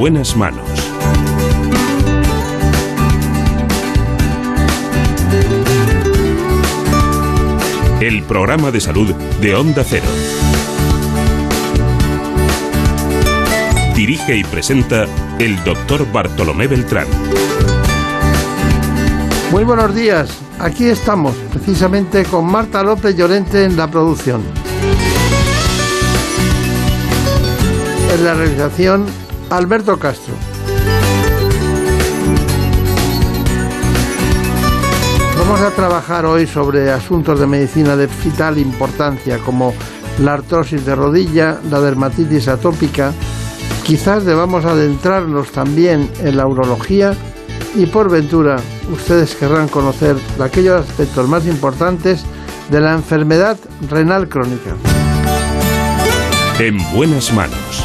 En buenas manos. El programa de salud de Onda Cero. Dirige y presenta el doctor Bartolomé Beltrán. Muy buenos días. Aquí estamos, precisamente con Marta López Llorente en la producción. En la realización, Alberto Castro. Vamos a trabajar hoy sobre asuntos de medicina de vital importancia como la artrosis de rodilla, la dermatitis atópica. Quizás debamos adentrarnos también en la urología y por ventura ustedes querrán conocer aquellos aspectos más importantes de la enfermedad renal crónica. En buenas manos.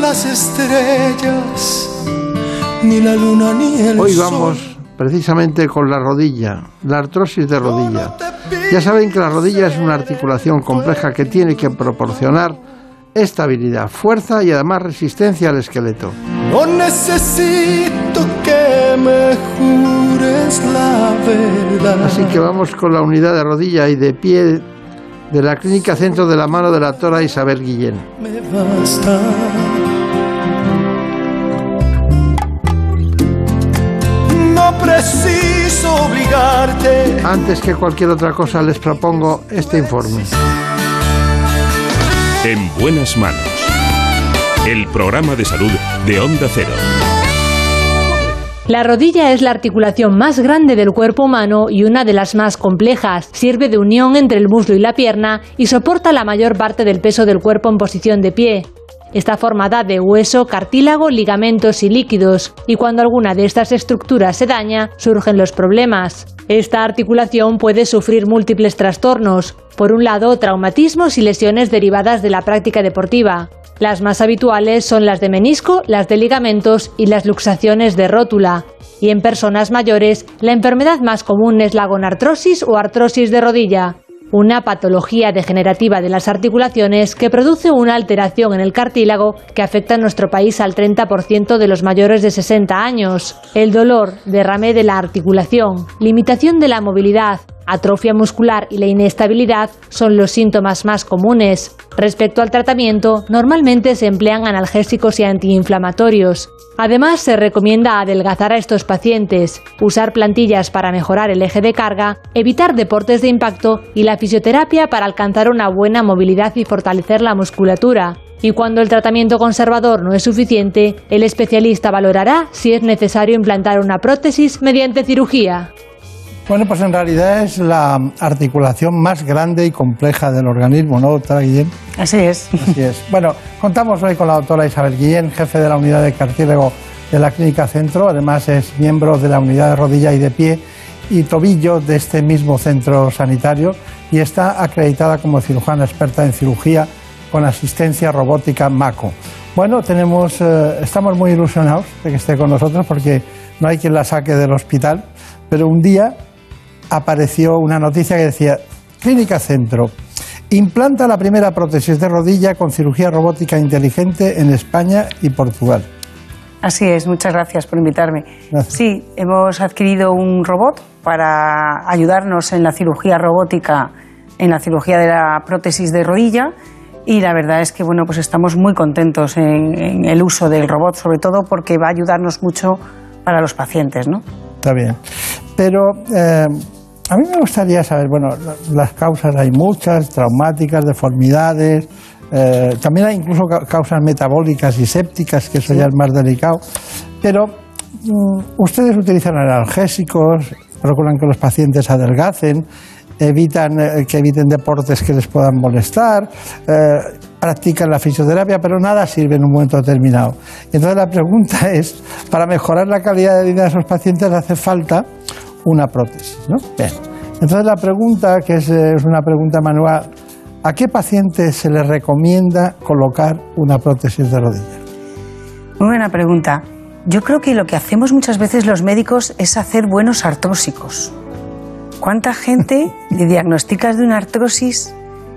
Las estrellas, ni la luna ni el Hoy sol. vamos precisamente con la rodilla, la artrosis de rodilla. Ya saben que la rodilla es una articulación compleja que tiene que proporcionar estabilidad, fuerza y además resistencia al esqueleto. No necesito que me jures la verdad. Así que vamos con la unidad de rodilla y de pie de la Clínica Centro de la Mano de la Tora Isabel Guillén. Me basta. No preciso obligarte. Antes que cualquier otra cosa les propongo este informe. En buenas manos. El programa de salud de Onda Cero. La rodilla es la articulación más grande del cuerpo humano y una de las más complejas. Sirve de unión entre el muslo y la pierna y soporta la mayor parte del peso del cuerpo en posición de pie. Está formada de hueso, cartílago, ligamentos y líquidos, y cuando alguna de estas estructuras se daña, surgen los problemas. Esta articulación puede sufrir múltiples trastornos. Por un lado, traumatismos y lesiones derivadas de la práctica deportiva. Las más habituales son las de menisco, las de ligamentos y las luxaciones de rótula. Y en personas mayores, la enfermedad más común es la gonartrosis o artrosis de rodilla, una patología degenerativa de las articulaciones que produce una alteración en el cartílago que afecta en nuestro país al 30% de los mayores de 60 años. El dolor, derrame de la articulación, limitación de la movilidad, atrofia muscular y la inestabilidad son los síntomas más comunes. Respecto al tratamiento, normalmente se emplean analgésicos y antiinflamatorios. Además, se recomienda adelgazar a estos pacientes, usar plantillas para mejorar el eje de carga, evitar deportes de impacto y la fisioterapia para alcanzar una buena movilidad y fortalecer la musculatura. Y cuando el tratamiento conservador no es suficiente, el especialista valorará si es necesario implantar una prótesis mediante cirugía. Bueno, pues en realidad es la articulación más grande y compleja del organismo, ¿no, doctora Guillén? Así es. Así es. Bueno, contamos hoy con la doctora Isabel Guillén, jefe de la unidad de cartílago de la Clínica Centro. Además es miembro de la unidad de rodilla y de pie y tobillo de este mismo centro sanitario y está acreditada como cirujana experta en cirugía con asistencia robótica MACO. Bueno, tenemos, eh, estamos muy ilusionados de que esté con nosotros porque no hay quien la saque del hospital, pero un día apareció una noticia que decía, Clínica Centro, implanta la primera prótesis de rodilla con cirugía robótica inteligente en España y Portugal. Así es, muchas gracias por invitarme. Gracias. Sí, hemos adquirido un robot para ayudarnos en la cirugía robótica, en la cirugía de la prótesis de rodilla. Y la verdad es que bueno, pues estamos muy contentos en, en el uso del robot, sobre todo porque va a ayudarnos mucho para los pacientes, ¿no? Está bien. Pero eh, a mí me gustaría saber, bueno, la- las causas hay muchas, traumáticas, deformidades, eh, también hay incluso ca- causas metabólicas y sépticas, que eso ya es más delicado. Pero mm, ustedes utilizan analgésicos, procuran que los pacientes adelgacen, evitan eh, que eviten deportes que les puedan molestar, eh, practican la fisioterapia, pero nada sirve en un momento determinado. Entonces la pregunta es, para mejorar la calidad de vida de esos pacientes hace falta una prótesis, ¿no? Bien. Entonces la pregunta, que es, eh, es una pregunta manual, ¿a qué paciente se le recomienda colocar una prótesis de rodilla? Muy buena pregunta. Yo creo que lo que hacemos muchas veces los médicos es hacer buenos artrósicos. ¿Cuánta gente le diagnosticas de una artrosis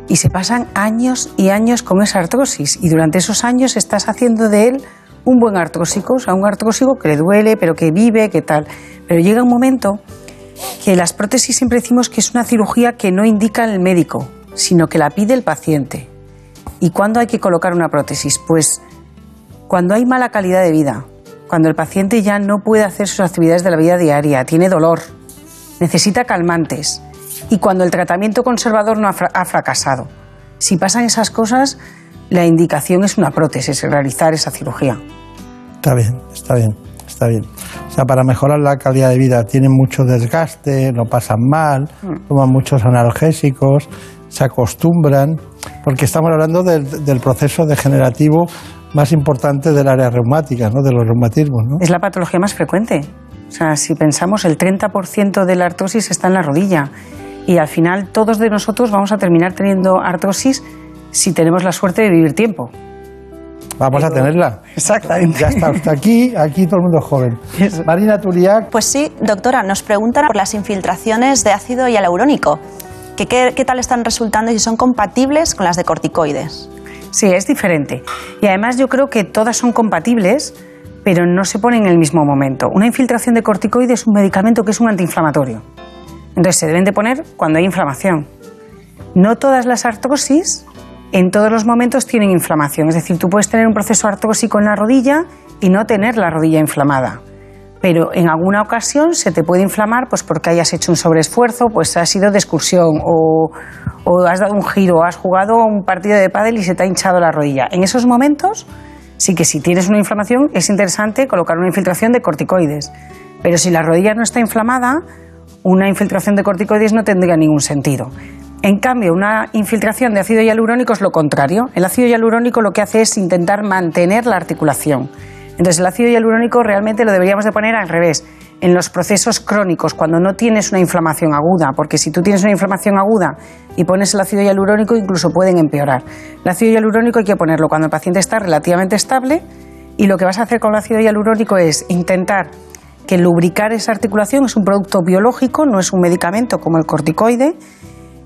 y se pasan años y años con esa artrosis y durante esos años estás haciendo de él un buen artrósico, o sea, un artrósico que le duele, pero que vive, que tal. Pero llega un momento que las prótesis siempre decimos que es una cirugía que no indica el médico, sino que la pide el paciente. ¿Y cuándo hay que colocar una prótesis? Pues cuando hay mala calidad de vida, cuando el paciente ya no puede hacer sus actividades de la vida diaria, tiene dolor, necesita calmantes y cuando el tratamiento conservador no ha, fracasado. Si pasan esas cosas, la indicación es una prótesis, realizar esa cirugía. Está bien, está bien, está bien. O sea, para mejorar la calidad de vida tienen mucho desgaste, no pasan mal, mm. toman muchos analgésicos, se acostumbran, porque estamos hablando del, del proceso degenerativo más importante del área reumática, ¿no? de los reumatismos. ¿no? Es la patología más frecuente. O sea, si pensamos, el 30% de la artrosis está en la rodilla. Y al final todos de nosotros vamos a terminar teniendo artrosis si tenemos la suerte de vivir tiempo. Vamos a tenerla. Exactamente. Ya está usted aquí, aquí todo el mundo joven. Marina Turiac. Pues sí, doctora, nos preguntan por las infiltraciones de ácido hialurónico. ¿Qué, qué tal están resultando y si son compatibles con las de corticoides? Sí, es diferente. Y además yo creo que todas son compatibles, pero no se ponen en el mismo momento. Una infiltración de corticoides es un medicamento que es un antiinflamatorio. Entonces se deben de poner cuando hay inflamación. No todas las artrosis en todos los momentos tienen inflamación. Es decir, tú puedes tener un proceso artrósico en la rodilla y no tener la rodilla inflamada. Pero en alguna ocasión se te puede inflamar pues porque hayas hecho un sobreesfuerzo, pues has ido de excursión o, o has dado un giro, has jugado un partido de pádel y se te ha hinchado la rodilla. En esos momentos sí que si tienes una inflamación es interesante colocar una infiltración de corticoides. Pero si la rodilla no está inflamada, una infiltración de corticoides no tendría ningún sentido. En cambio, una infiltración de ácido hialurónico es lo contrario. El ácido hialurónico lo que hace es intentar mantener la articulación. Entonces, el ácido hialurónico realmente lo deberíamos de poner al revés en los procesos crónicos, cuando no tienes una inflamación aguda, porque si tú tienes una inflamación aguda y pones el ácido hialurónico, incluso pueden empeorar. El ácido hialurónico hay que ponerlo cuando el paciente está relativamente estable y lo que vas a hacer con el ácido hialurónico es intentar que lubricar esa articulación es un producto biológico, no es un medicamento como el corticoide,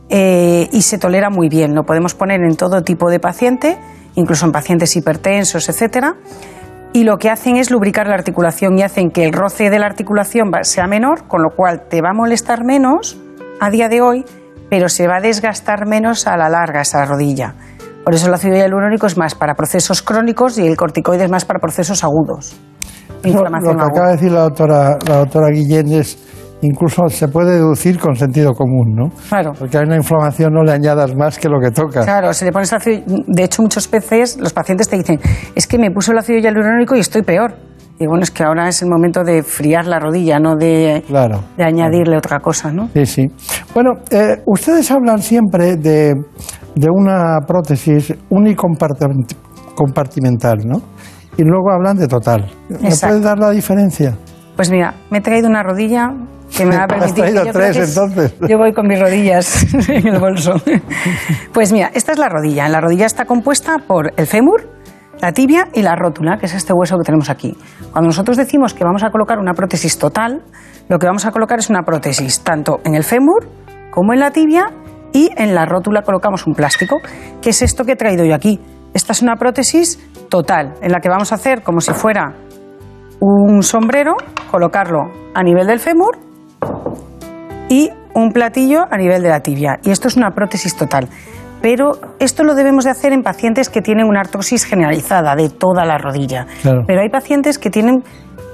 eh, y se tolera muy bien. Lo podemos poner en todo tipo de paciente, incluso en pacientes hipertensos, etcétera y lo que hacen es lubricar la articulación y hacen que el roce de la articulación sea menor, con lo cual te va a molestar menos a día de hoy, pero se va a desgastar menos a la larga esa rodilla. Por eso el ácido hialurónico es más para procesos crónicos y el corticoide es más para procesos agudos. lo que acaba de decir la doctora, la doctora Guillén es incluso se puede deducir con sentido común, ¿no? Claro. Porque a una inflamación no le añadas más que lo que toca. Claro, se le pones ácido. De hecho, muchas veces los pacientes te dicen, es que me puso el ácido hialurónico y estoy peor. Y bueno, es que ahora es el momento de friar la rodilla, no de, claro, de añadirle otra cosa, ¿no? Sí, sí. Bueno, eh, ustedes hablan siempre de, de una prótesis unicompartimental, ¿no? Y luego hablan de total. ¿Me puedes dar la diferencia? Pues mira, me he traído una rodilla que me ha permitido. ¿Has traído tres entonces? Yo voy con mis rodillas en el bolso. Pues mira, esta es la rodilla. La rodilla está compuesta por el fémur, la tibia y la rótula, que es este hueso que tenemos aquí. Cuando nosotros decimos que vamos a colocar una prótesis total, lo que vamos a colocar es una prótesis tanto en el fémur como en la tibia y en la rótula colocamos un plástico, que es esto que he traído yo aquí. Esta es una prótesis total, en la que vamos a hacer como si fuera un sombrero, colocarlo a nivel del fémur y un platillo a nivel de la tibia. Y esto es una prótesis total. Pero esto lo debemos de hacer en pacientes que tienen una artrosis generalizada de toda la rodilla. Pero hay pacientes que tienen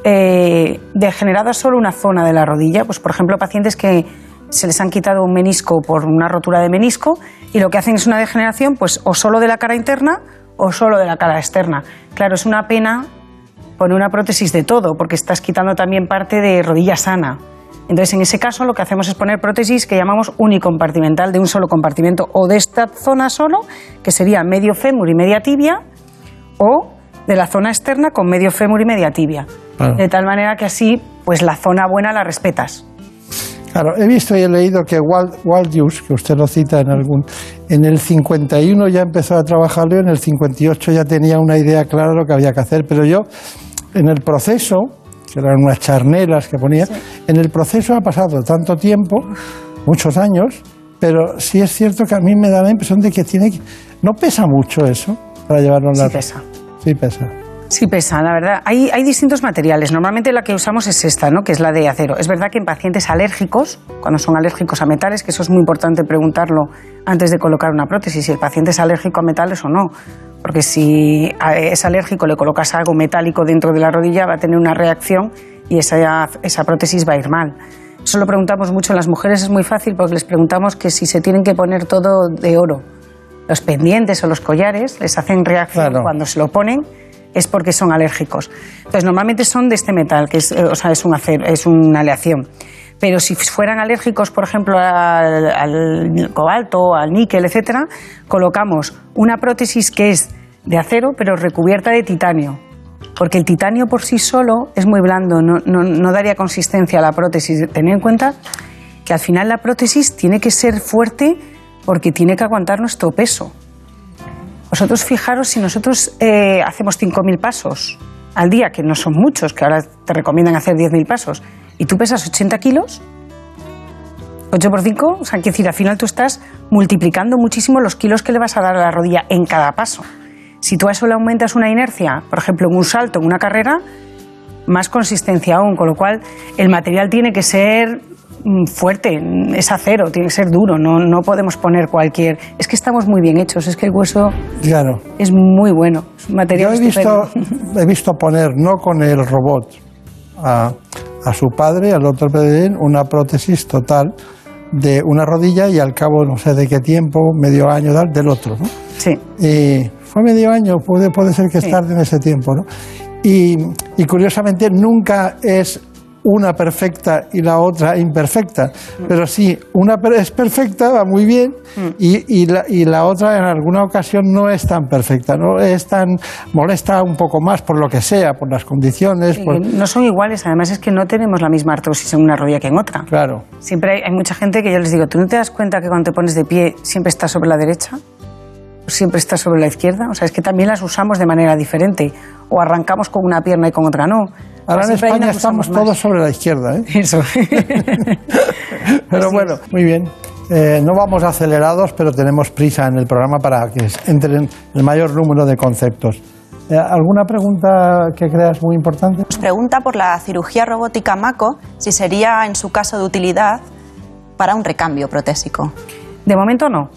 eh, degenerada solo una zona de la rodilla. Pues, por ejemplo, pacientes que se les han quitado un menisco por una rotura de menisco y lo que hacen es una degeneración, pues, o solo de la cara interna o solo de la cara externa. Claro, es una pena poner una prótesis de todo, porque estás quitando también parte de rodilla sana. Entonces, en ese caso, lo que hacemos es poner prótesis que llamamos unicompartimental, de un solo compartimento, o de esta zona solo, que sería medio fémur y media tibia, o de la zona externa con medio fémur y media tibia. De tal manera que así, pues la zona buena la respetas. Claro, he visto y he leído que Walt, Waldius, que usted lo cita en algún, en el 51 ya empezó a trabajarlo, en el 58 ya tenía una idea clara de lo que había que hacer, pero yo en el proceso, que eran unas charnelas que ponía, en el proceso ha pasado tanto tiempo, muchos años, pero sí es cierto que a mí me da la impresión de que tiene que... No pesa mucho eso para llevarlo en la... Sí pesa. Sí pesa. Sí pesa, la verdad. Hay, hay distintos materiales. Normalmente la que usamos es esta, ¿no? que es la de acero. Es verdad que en pacientes alérgicos, cuando son alérgicos a metales, que eso es muy importante preguntarlo antes de colocar una prótesis, si el paciente es alérgico a metales o no. Porque si es alérgico, le colocas algo metálico dentro de la rodilla, va a tener una reacción y esa, esa prótesis va a ir mal. Eso lo preguntamos mucho en las mujeres, es muy fácil porque les preguntamos que si se tienen que poner todo de oro. Los pendientes o los collares les hacen reacción Claro. cuando se lo ponen es porque son alérgicos. Entonces, normalmente son de este metal, que es, eh, o sea, es, un acero, es una aleación. Pero si fueran alérgicos, por ejemplo, al, al cobalto, al níquel, etcétera, colocamos una prótesis que es de acero, pero recubierta de titanio. Porque el titanio por sí solo es muy blando, no, no- daría consistencia a la prótesis. Tened en cuenta que al final la prótesis tiene que ser fuerte porque tiene que aguantar nuestro peso. Vosotros fijaros si nosotros eh, hacemos 5.000 pasos al día, que no son muchos, que ahora te recomiendan hacer 10.000 pasos, y tú pesas 80 kilos, 8 por 5, o sea, quiero decir, al final tú estás multiplicando muchísimo los kilos que le vas a dar a la rodilla en cada paso. Si tú a eso le aumentas una inercia, por ejemplo, en un salto, en una carrera, más consistencia aún, con lo cual el material tiene que ser mm, fuerte, es acero, tiene que ser duro, no, no podemos poner cualquier... Es que estamos muy bien hechos, es que el hueso Claro. es muy bueno, es un material Yo he visto, he visto poner, no con el robot, a, a su padre, al doctor Pedellín, una prótesis total de una rodilla y al cabo, no sé de qué tiempo, medio año, tal, del otro. ¿no? Sí, Y fue medio año, puede, puede ser que Sí. tarde en ese tiempo, ¿no? Y, y curiosamente nunca es una perfecta y la otra imperfecta, pero sí, una es perfecta, va muy bien, y, y la, y la otra en alguna ocasión no es tan perfecta, no es tan, molesta un poco más por lo que sea, por las condiciones, por- no son iguales, además es que no tenemos la misma artrosis en una rodilla que en otra. claro, Siempre hay, hay mucha gente que yo les digo, ¿tú no te das cuenta que cuando te pones de pie siempre estás sobre la derecha? ¿O siempre estás sobre la izquierda? O sea, es que también las usamos de manera diferente. O arrancamos con una pierna y con otra no. Ahora en España estamos más. todos sobre la izquierda, ¿eh? Eso. Pero bueno, muy bien. Eh, no vamos acelerados, pero tenemos prisa en el programa para que entren el mayor número de conceptos. Eh, ¿Alguna pregunta que creas muy importante? Nos pregunta por la cirugía robótica MACO si sería en su caso de utilidad para un recambio protésico. De momento no.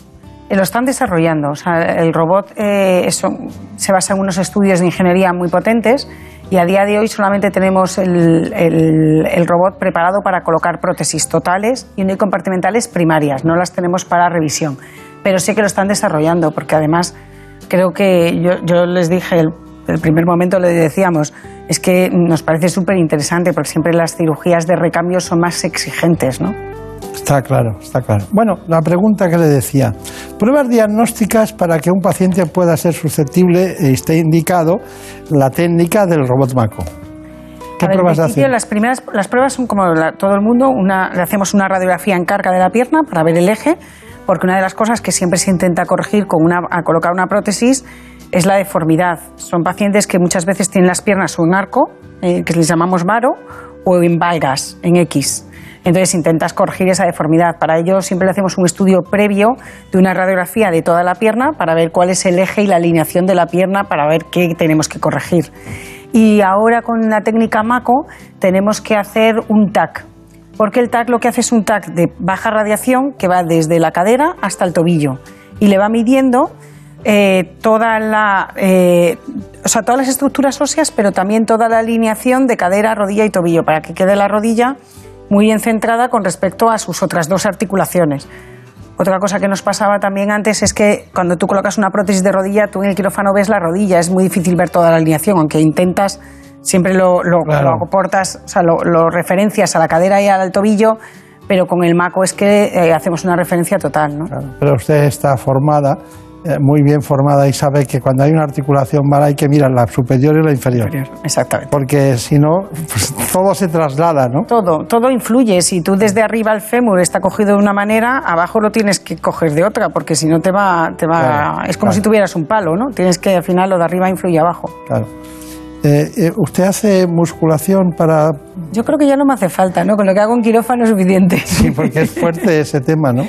Lo están desarrollando. O sea, el robot eh, eso, se basa en unos estudios de ingeniería muy potentes y a día de hoy solamente tenemos el, el- el robot preparado para colocar prótesis totales y compartimentales primarias. No las tenemos para revisión. Pero sí que lo están desarrollando porque además creo que yo, yo les dije, el, el primer momento le decíamos, es que nos parece súper interesante porque siempre las cirugías de recambio son más exigentes, ¿no? Está claro, está claro. Bueno, la pregunta que le decía. Pruebas diagnósticas para que un paciente pueda ser susceptible e esté indicado la técnica del robot Maco. ¿Qué pruebas hacen? Las primeras, las pruebas son como la- todo el mundo, una, le hacemos una radiografía en carga de la pierna para ver el eje, porque una de las cosas que siempre se intenta corregir con una, a colocar una prótesis es la deformidad. Son pacientes que muchas veces tienen las piernas o en arco, eh, que les llamamos varo, o en valgas, en X. Entonces intentas corregir esa deformidad. Para ello siempre le hacemos un estudio previo de una radiografía de toda la pierna para ver cuál es el eje y la alineación de la pierna para ver qué tenemos que corregir. Y ahora con la técnica MACO tenemos que hacer un TAC. Porque el TAC lo que hace es un TAC de baja radiación que va desde la cadera hasta el tobillo y le va midiendo eh, toda la, eh, o sea, todas las estructuras óseas, pero también toda la alineación de cadera, rodilla y tobillo para que quede la rodilla muy bien centrada con respecto a sus otras dos articulaciones. Otra cosa que nos pasaba también antes es que cuando tú colocas una prótesis de rodilla, tú en el quirófano ves la rodilla, es muy difícil ver toda la alineación, aunque intentas, siempre lo, lo, Claro. lo aportas, o sea, lo, lo referencias a la cadera y al tobillo, pero con el maco es que eh, hacemos una referencia total, ¿no? Claro, Pero usted está formada, muy bien formada y sabe que cuando hay una articulación mala hay que mirar la superior y la inferior. Exactamente. Porque si no, pues, todo se traslada, ¿no? Todo, todo influye. Si tú desde arriba el fémur está cogido de una manera, abajo lo tienes que coger de otra, porque si no te va, te va. Claro, es como claro. si tuvieras un palo, ¿no? Tienes que al final lo de arriba influye abajo. Claro. Eh, eh, ¿Usted hace musculación para...? Yo creo que ya no me hace falta, ¿no? Con lo que hago en quirófano es suficiente. Sí, porque es fuerte ese tema, ¿no?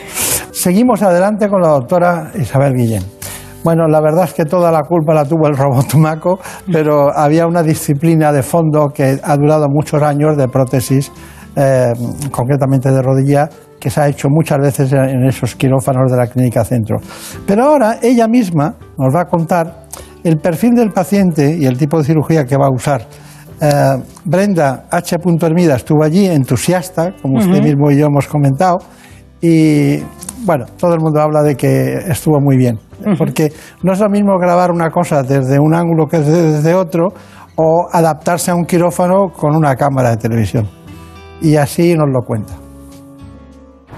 Seguimos adelante con la doctora Isabel Guillén. Bueno, la verdad es que toda la culpa la tuvo el robot Maco, pero había una disciplina de fondo que ha durado muchos años de prótesis, eh, concretamente de rodilla, que se ha hecho muchas veces en esos quirófanos de la clínica centro. Pero ahora ella misma nos va a contar el perfil del paciente y el tipo de cirugía que va a usar. Eh, Brenda H. Hermida estuvo allí, entusiasta, como usted mismo y yo hemos comentado, y bueno, todo el mundo habla de que estuvo muy bien, porque no es lo mismo grabar una cosa desde un ángulo que desde otro o adaptarse a un quirófano con una cámara de televisión. Y así nos lo cuenta.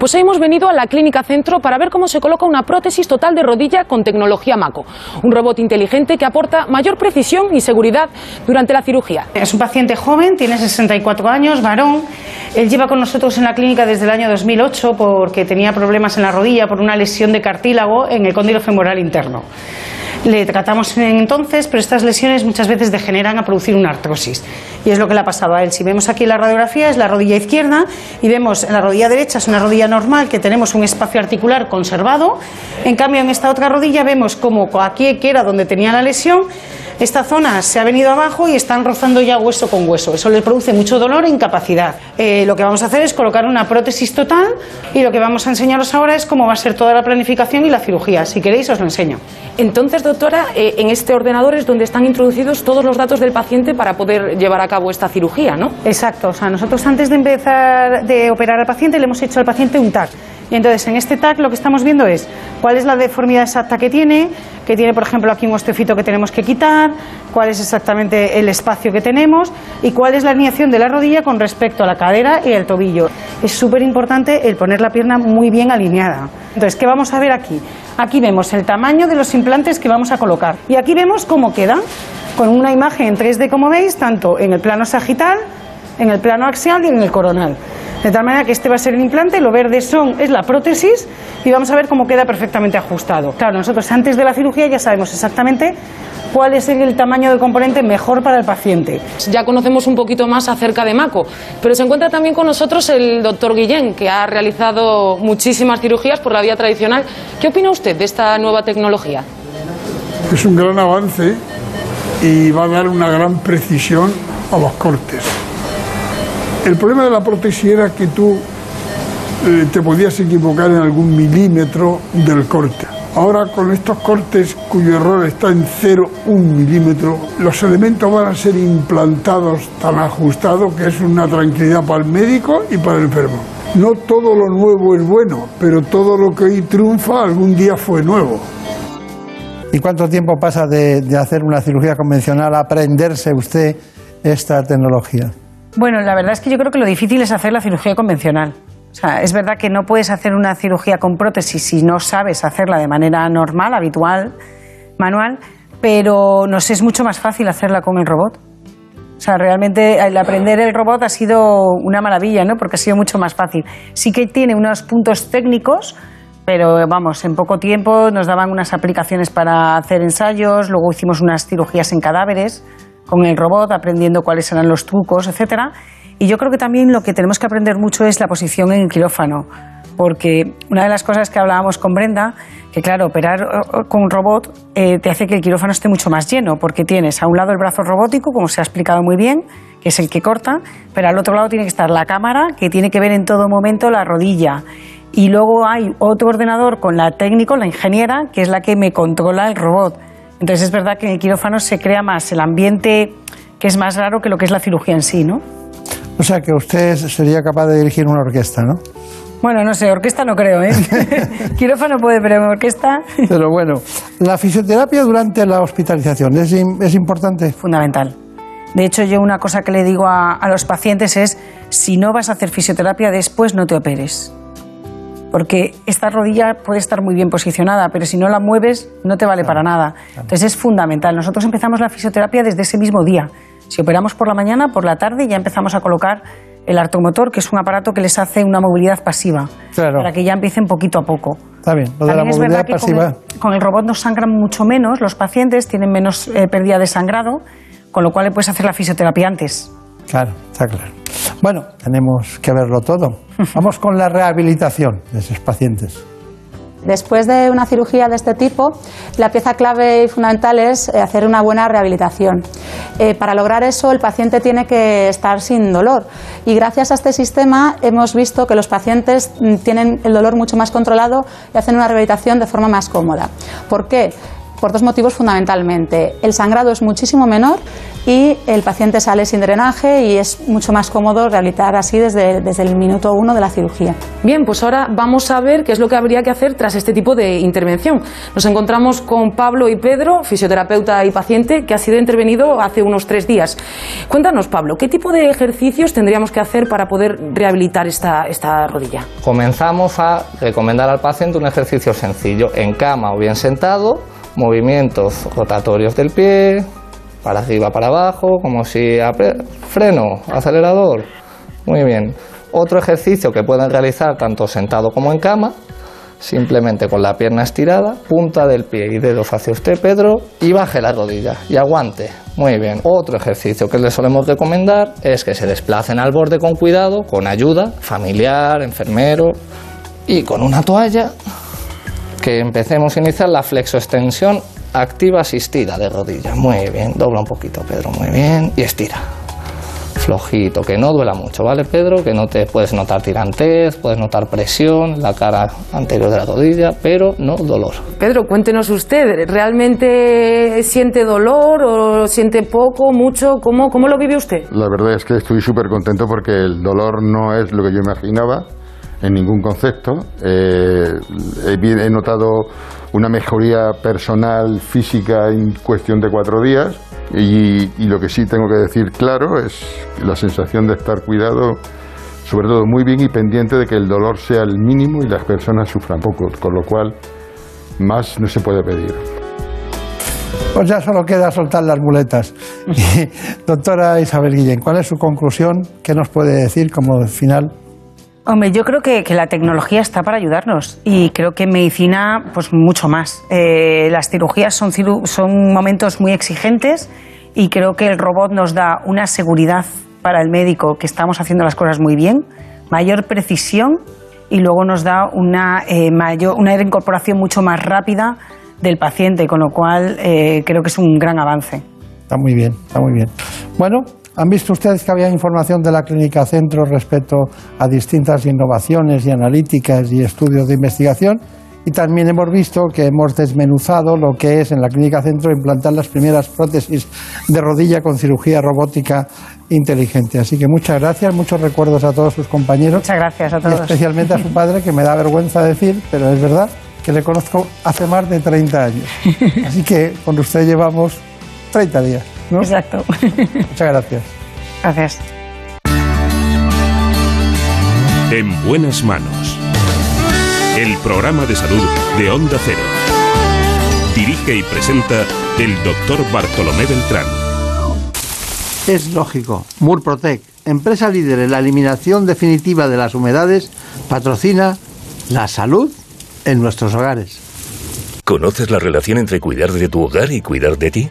Pues hemos venido a la Clínica Centro para ver cómo se coloca una prótesis total de rodilla con tecnología MACO, un robot inteligente que aporta mayor precisión y seguridad durante la cirugía. Es un paciente joven, tiene 64 años, varón. Él lleva con nosotros en la clínica desde el año 2008 porque tenía problemas en la rodilla por una lesión de cartílago en el cóndilo femoral interno. Le tratamos entonces, pero estas lesiones muchas veces degeneran a producir una artrosis. Y es lo que le ha pasado a él. Si vemos aquí la radiografía, es la rodilla izquierda y vemos la rodilla derecha es una rodilla normal que tenemos un espacio articular conservado. En cambio, en esta otra rodilla vemos como aquí, que era donde tenía la lesión, esta zona se ha venido abajo y están rozando ya hueso con hueso. Eso le produce mucho dolor e incapacidad. Eh, lo que vamos a hacer es colocar una prótesis total y lo que vamos a enseñaros ahora es cómo va a ser toda la planificación y la cirugía. Si queréis, os lo enseño. Entonces, doctora, eh, en este ordenador es donde están introducidos todos los datos del paciente para poder llevar a cabo esta cirugía, ¿no? Exacto. O sea, nosotros antes de empezar de operar al paciente le hemos hecho al paciente un TAC. Y entonces en este TAC lo que estamos viendo es cuál es la deformidad exacta que tiene, que tiene por ejemplo aquí un osteofito que tenemos que quitar, cuál es exactamente el espacio que tenemos y cuál es la alineación de la rodilla con respecto a la cadera y el tobillo. Es súper importante el poner la pierna muy bien alineada. Entonces, ¿qué vamos a ver aquí? Aquí vemos el tamaño de los implantes que vamos a colocar y aquí vemos cómo queda con una imagen en 3D como veis, tanto en el plano sagital, en el plano axial y en el coronal. De tal manera que este va a ser el implante, lo verde son, es la prótesis y vamos a ver cómo queda perfectamente ajustado. Claro, nosotros antes de la cirugía ya sabemos exactamente cuál es el tamaño del componente mejor para el paciente. Ya conocemos un poquito más acerca de MACO, pero se encuentra también con nosotros el doctor Guillén, que ha realizado muchísimas cirugías por la vía tradicional. ¿Qué opina usted de esta nueva tecnología? Es un gran avance y va a dar una gran precisión a los cortes. El problema de la prótesis era que tú eh, te podías equivocar en algún milímetro del corte. Ahora con estos cortes cuyo error está en 0,1 milímetro, los elementos van a ser implantados tan ajustados que es una tranquilidad para el médico y para el enfermo. No todo lo nuevo es bueno, pero todo lo que hoy triunfa algún día fue nuevo. ¿Y cuánto tiempo pasa de, de hacer una cirugía convencional a aprenderse usted esta tecnología? Bueno, la verdad es que yo creo que lo difícil es hacer la cirugía convencional. O sea, es verdad que no puedes hacer una cirugía con prótesis si no sabes hacerla de manera normal, habitual, manual, pero nos es mucho más fácil hacerla con el robot. O sea, realmente el aprender el robot ha sido una maravilla, ¿no? Porque ha sido mucho más fácil. Sí que tiene unos puntos técnicos, pero vamos, en poco tiempo nos daban unas aplicaciones para hacer ensayos, luego hicimos unas cirugías en cadáveres con el robot, aprendiendo cuáles eran los trucos, etcétera. Y yo creo que también lo que tenemos que aprender mucho es la posición en el quirófano, porque una de las cosas que hablábamos con Brenda, que claro, operar con un robot eh, te hace que el quirófano esté mucho más lleno, porque tienes a un lado el brazo robótico, como se ha explicado muy bien, que es el que corta, pero al otro lado tiene que estar la cámara, que tiene que ver en todo momento la rodilla. Y luego hay otro ordenador con la técnico, la ingeniera, que es la que me controla el robot. Entonces es verdad que en el quirófano se crea más el ambiente que es más raro que lo que es la cirugía en sí, ¿no? O sea que usted sería capaz de dirigir una orquesta, ¿no? Bueno, no sé, orquesta no creo, ¿eh? quirófano puede, pero orquesta... Pero bueno, la fisioterapia durante la hospitalización es, es importante. Fundamental. De hecho, yo una cosa que le digo a, a los pacientes es, si no vas a hacer fisioterapia después, no te operes porque esta rodilla puede estar muy bien posicionada, pero si no la mueves no te vale para nada. Entonces es fundamental. Nosotros empezamos la fisioterapia desde ese mismo día. Si operamos por la mañana, por la tarde ya empezamos a colocar el artomotor, que es un aparato que les hace una movilidad pasiva, para que ya empiecen poquito a poco. Está bien, lo de la movilidad pasiva. Con el, robot nos sangran mucho menos, los pacientes tienen menos eh, pérdida de sangrado, con lo cual le puedes hacer la fisioterapia antes. Claro, está claro. Bueno, tenemos que verlo todo. Vamos con la rehabilitación de esos pacientes. Después de una cirugía de este tipo, la pieza clave y fundamental es eh, hacer una buena rehabilitación. Eh, para lograr eso, el paciente tiene que estar sin dolor. Y gracias a este sistema hemos visto que los pacientes mm, tienen el dolor mucho más controlado y hacen una rehabilitación de forma más cómoda. ¿Por qué? Por dos motivos fundamentalmente. El sangrado es muchísimo menor y el paciente sale sin drenaje y es mucho más cómodo rehabilitar así desde, desde el minuto uno de la cirugía. Bien, pues ahora vamos a ver qué es lo que habría que hacer tras este tipo de intervención. Nos encontramos con Pablo y Pedro, fisioterapeuta y paciente, que ha sido intervenido hace unos tres días. Cuéntanos, Pablo, ¿qué tipo de ejercicios tendríamos que hacer para poder rehabilitar esta, esta rodilla? Comenzamos a recomendar al paciente un ejercicio sencillo, en cama o bien sentado, movimientos rotatorios del pie, para arriba, para abajo, como si freno, acelerador. Muy bien. Otro ejercicio que pueden realizar tanto sentado como en cama, simplemente con la pierna estirada, punta del pie y dedos hacia usted, Pedro, y baje la rodilla y aguante. Muy bien. Otro ejercicio que les solemos recomendar es que se desplacen al borde con cuidado, con ayuda familiar, enfermero y con una toalla que empecemos a iniciar la flexoextensión activa asistida de rodilla. Muy bien, dobla un poquito, Pedro, muy bien, y estira. Flojito, que no duela mucho, ¿vale, Pedro? Que no te puedes notar tirantez, puedes notar presión, la cara anterior de la rodilla, pero no dolor. Pedro, cuéntenos usted, ¿realmente siente dolor o siente poco, mucho? ¿Cómo, cómo lo vive usted? La verdad es que estoy súper contento porque el dolor no es lo que yo imaginaba en ningún concepto. Eh, he, notado una mejoría personal, física, en cuestión de cuatro días. Y, lo que sí tengo que decir claro es la sensación de estar cuidado, sobre todo muy bien y pendiente de que el dolor sea el mínimo y las personas sufran poco, con lo cual más no se puede pedir. Pues ya solo queda soltar las muletas. doctora Isabel Guillén, ¿cuál es su conclusión? ¿Qué nos puede decir como final? Hombre, yo creo que, la tecnología está para ayudarnos y creo que en medicina, pues mucho más. Eh, las cirugías son, son momentos muy exigentes y creo que el robot nos da una seguridad para el médico que estamos haciendo las cosas muy bien, mayor precisión y luego nos da una, eh, mayor, una incorporación mucho más rápida del paciente, con lo cual eh, creo que es un gran avance. Está muy bien, está muy bien. Bueno, ¿Han visto ustedes que había información de la Clínica Centro respecto a distintas innovaciones y analíticas y estudios de investigación? Y también hemos visto que hemos desmenuzado lo que es en la Clínica Centro implantar las primeras prótesis de rodilla con cirugía robótica inteligente. Así que muchas gracias, muchos recuerdos a todos sus compañeros. Muchas gracias a todos. Y especialmente a su padre, que me da vergüenza decir, pero es verdad, que le conozco hace más de 30 años. Así que con usted llevamos 30 días. Exacto. Muchas gracias. Gracias. En buenas manos. El programa de salud de Onda Cero. Dirige y presenta el doctor Bartolomé Beltrán. Es lógico. Murprotec, empresa líder en la eliminación definitiva de las humedades, patrocina la salud en nuestros hogares. ¿Conoces la relación entre cuidar de tu hogar y cuidar de ti?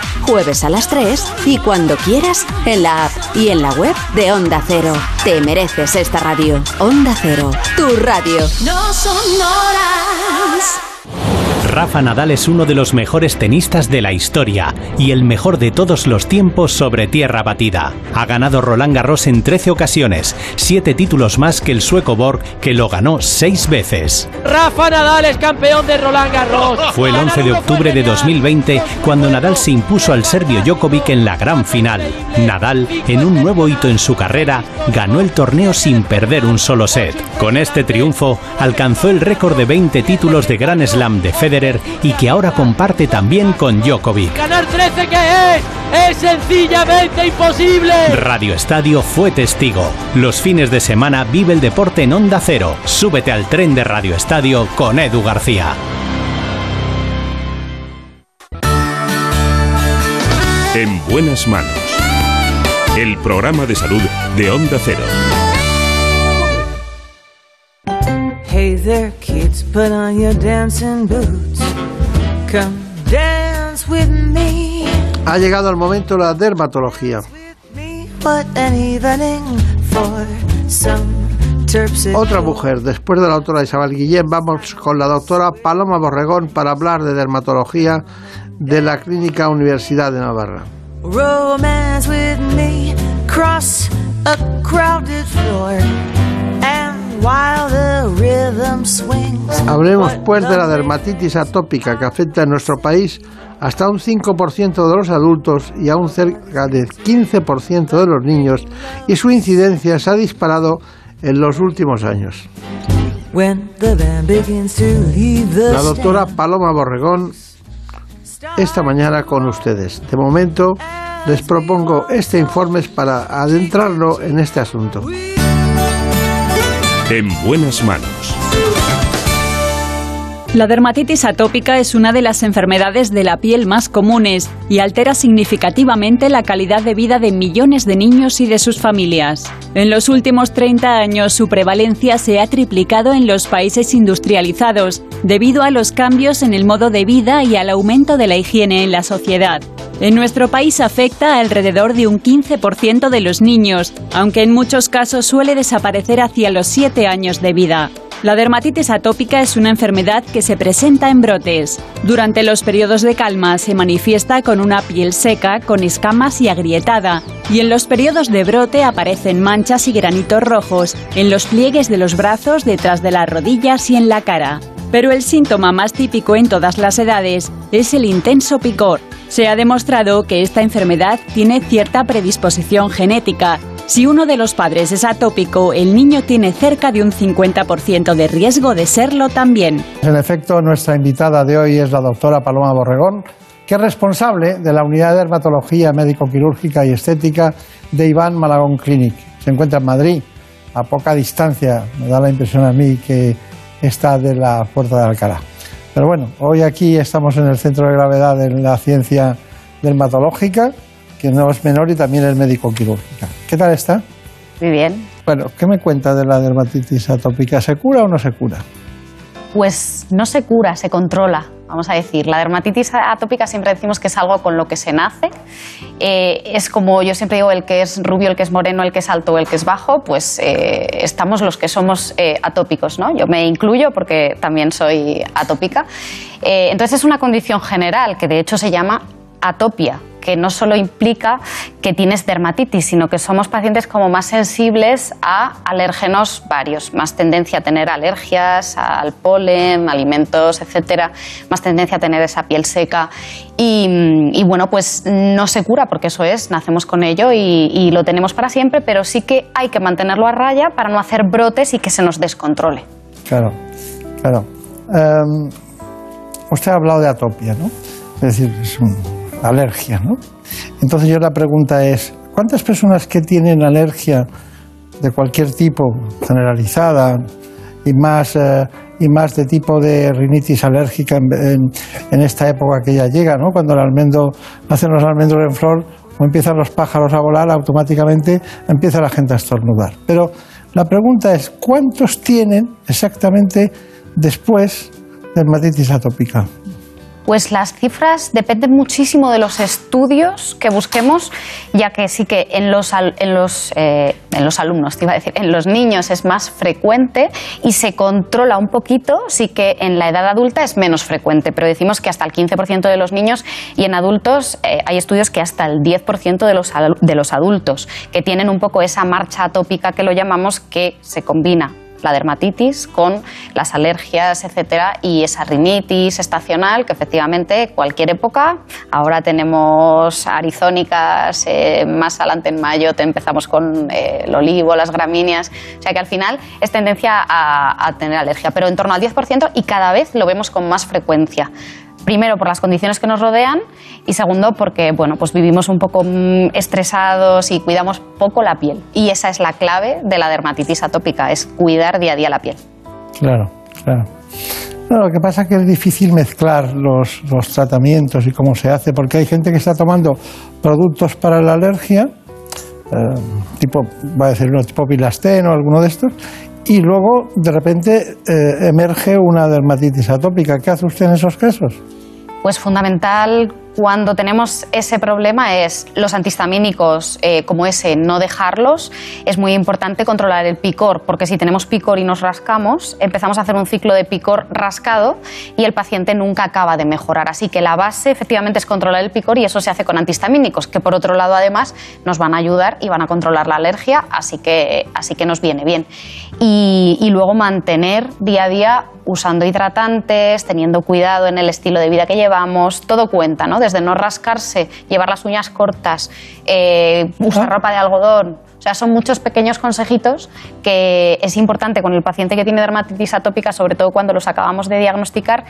jueves a las 3 y cuando quieras en la app y en la web de Onda Cero. Te mereces esta radio. Onda Cero, tu radio. No son. Rafa Nadal es uno de los mejores tenistas de la historia y el mejor de todos los tiempos sobre tierra batida. Ha ganado Roland Garros en 13 ocasiones, 7 títulos más que el sueco Borg, que lo ganó 6 veces. Rafa Nadal es campeón de Roland Garros. Fue el 11 de octubre de 2020 cuando Nadal se impuso al serbio Djokovic en la gran final. Nadal, en un nuevo hito en su carrera, ganó el torneo sin perder un solo set. Con este triunfo, alcanzó el récord de 20 títulos de Grand Slam de Federer y que ahora comparte también con Djokovic. ¿Ganar 13 qué es? ¡Es sencillamente imposible! Radio Estadio fue testigo. Los fines de semana vive el deporte en Onda Cero. Súbete al tren de Radio Estadio con Edu García. En buenas manos. El programa de salud de Onda Cero. Hey there, kids, put on your dancing boots. Come dance with me. Ha llegado el momento de la dermatología. Otra mujer, después de la doctora Isabel Guillén, vamos con la doctora Paloma Borregón para hablar de dermatología de la Clínica Universidad de Navarra. Romance with me. Cross a crowded floor. Hablemos pues de la dermatitis atópica que afecta en nuestro país hasta un 5% de los adultos y a un cerca del 15% de los niños y su incidencia se ha disparado en los últimos años. La doctora Paloma Borregón esta mañana con ustedes. De momento les propongo este informe para adentrarlo en este asunto. En buenas manos. La dermatitis atópica es una de las enfermedades de la piel más comunes y altera significativamente la calidad de vida de millones de niños y de sus familias. En los últimos 30 años su prevalencia se ha triplicado en los países industrializados debido a los cambios en el modo de vida y al aumento de la higiene en la sociedad. En nuestro país afecta alrededor de un 15% de los niños, aunque en muchos casos suele desaparecer hacia los 7 años de vida. La dermatitis atópica es una enfermedad que se presenta en brotes. Durante los periodos de calma se manifiesta con una piel seca, con escamas y agrietada, y en los periodos de brote aparecen manchas y granitos rojos en los pliegues de los brazos, detrás de las rodillas y en la cara. Pero el síntoma más típico en todas las edades es el intenso picor. Se ha demostrado que esta enfermedad tiene cierta predisposición genética. Si uno de los padres es atópico, el niño tiene cerca de un 50% de riesgo de serlo también. En efecto, nuestra invitada de hoy es la doctora Paloma Borregón, que es responsable de la unidad de dermatología médico-quirúrgica y estética de Iván Malagón Clinic. Se encuentra en Madrid, a poca distancia, me da la impresión a mí que está de la Puerta de Alcalá. Pero bueno, hoy aquí estamos en el centro de gravedad de la ciencia dermatológica, que no es menor y también es médico-quirúrgica. ¿Qué tal está? Muy bien. Bueno, ¿qué me cuenta de la dermatitis atópica? ¿Se cura o no se cura? Pues no se cura, se controla, vamos a decir. La dermatitis atópica siempre decimos que es algo con lo que se nace. Eh, es como yo siempre digo, el que es rubio, el que es moreno, el que es alto, el que es bajo, pues eh, estamos los que somos eh, atópicos, ¿no? Yo me incluyo porque también soy atópica. Eh, entonces es una condición general que de hecho se llama atopia, que no solo implica que tienes dermatitis, sino que somos pacientes como más sensibles a alérgenos varios, más tendencia a tener alergias al polen, alimentos, etcétera, más tendencia a tener esa piel seca y, bueno, pues no se cura porque eso es, nacemos con ello y, lo tenemos para siempre, pero sí que hay que mantenerlo a raya para no hacer brotes y que se nos descontrole. Claro, claro. Em, usted ha hablado de atopia, ¿no? Es decir, es una alergia, ¿no? Entonces yo la pregunta es, ¿cuántas personas que tienen alergia de cualquier tipo, generalizada, y más, eh, y más de tipo de rinitis alérgica en, esta época que ya llega, ¿no? Cuando el almendro, nacen los almendros en flor o empiezan los pájaros a volar, automáticamente empieza la gente a estornudar. Pero la pregunta es, ¿cuántos tienen exactamente después de dermatitis atópica? Pues las cifras dependen muchísimo de los estudios que busquemos, ya que sí que en los, en los, eh, en los alumnos, te iba a decir, en los niños es más frecuente y se controla un poquito, sí que en la edad adulta es menos frecuente, pero decimos que hasta el 15% de los niños y en adultos eh, hay estudios que hasta el 10% de los, de los adultos, que tienen un poco esa marcha atópica que lo llamamos, que se combina la dermatitis con las alergias, etcétera, y esa rinitis estacional que efectivamente cualquier época. Ahora tenemos arizónicas, eh, más adelante en mayo te empezamos con eh, el olivo, las gramíneas, o sea que al final es tendencia a, tener alergia, pero en torno al 10% y cada vez lo vemos con más frecuencia. Primero por las condiciones que nos rodean y segundo porque bueno, pues vivimos un poco mm, estresados y cuidamos poco la piel. Y esa es la clave de la dermatitis atópica, es cuidar día a día la piel. Claro, claro. Lo que pasa es que es difícil mezclar los, los tratamientos y cómo se hace, porque hay gente que está tomando productos para la alergia, eh, tipo, va a decir uno tipo pilastén o alguno de estos, y luego de repente eh, emerge una dermatitis atópica. ¿Qué hace usted en esos casos? Pues fundamental cuando tenemos ese problema es los antihistamínicos eh, como ese, no dejarlos. Es muy importante controlar el picor, porque si tenemos picor y nos rascamos, empezamos a hacer un ciclo de picor rascado y el paciente nunca acaba de mejorar. Así que la base efectivamente es controlar el picor y eso se hace con antihistamínicos, que por otro lado además nos van a ayudar y van a controlar la alergia, así que, así que nos viene bien. Y, y luego mantener día a día usando hidratantes, teniendo cuidado en el estilo de vida que llevamos, todo cuenta, ¿no? Desde no rascarse, llevar las uñas cortas, eh, usar ropa de algodón. O sea, son muchos pequeños consejitos que es importante con el paciente que tiene dermatitis atópica, sobre todo cuando los acabamos de diagnosticar,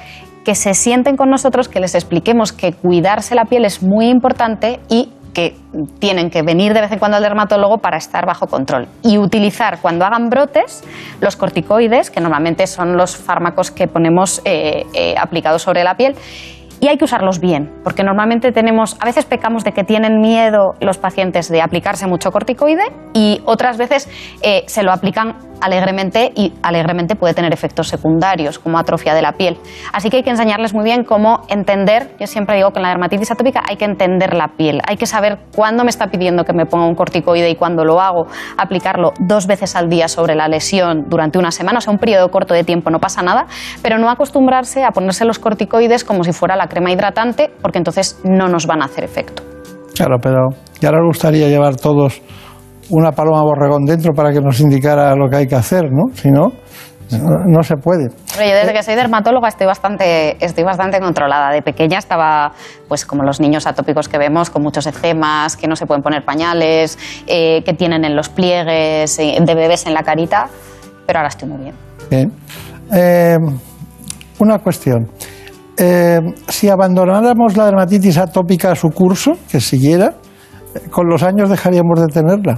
que se sienten con nosotros, que les expliquemos que cuidarse la piel es muy importante y que tienen que venir de vez en cuando al dermatólogo para estar bajo control y utilizar cuando hagan brotes los corticoides, que normalmente son los fármacos que ponemos eh, eh, aplicados sobre la piel. Y hay que usarlos bien, porque normalmente tenemos, a veces pecamos de que tienen miedo los pacientes de aplicarse mucho corticoide y otras veces eh, se lo aplican alegremente y alegremente puede tener efectos secundarios como atrofia de la piel. Así que hay que enseñarles muy bien cómo entender, yo siempre digo que en la dermatitis atópica hay que entender la piel, hay que saber cuándo me está pidiendo que me ponga un corticoide y cuándo lo hago, aplicarlo dos veces al día sobre la lesión durante una semana, o sea, un periodo corto de tiempo, no pasa nada, pero no acostumbrarse a ponerse los corticoides como si fuera la crema hidratante, porque entonces no nos van a hacer efecto. Claro, pero ya nos gustaría llevar todos una paloma borregón dentro para que nos indicara lo que hay que hacer, ¿no? Si no, no, no se puede. Pero yo desde que soy dermatóloga estoy bastante, estoy bastante controlada. De pequeña estaba, pues como los niños atópicos que vemos, con muchos eczemas, que no se pueden poner pañales, eh, que tienen en los pliegues, eh, de bebés en la carita, pero ahora estoy muy bien. Bien. Eh, una cuestión. Si abandonáramos la dermatitis atópica a su curso, que siguiera, ¿con los años dejaríamos de tenerla?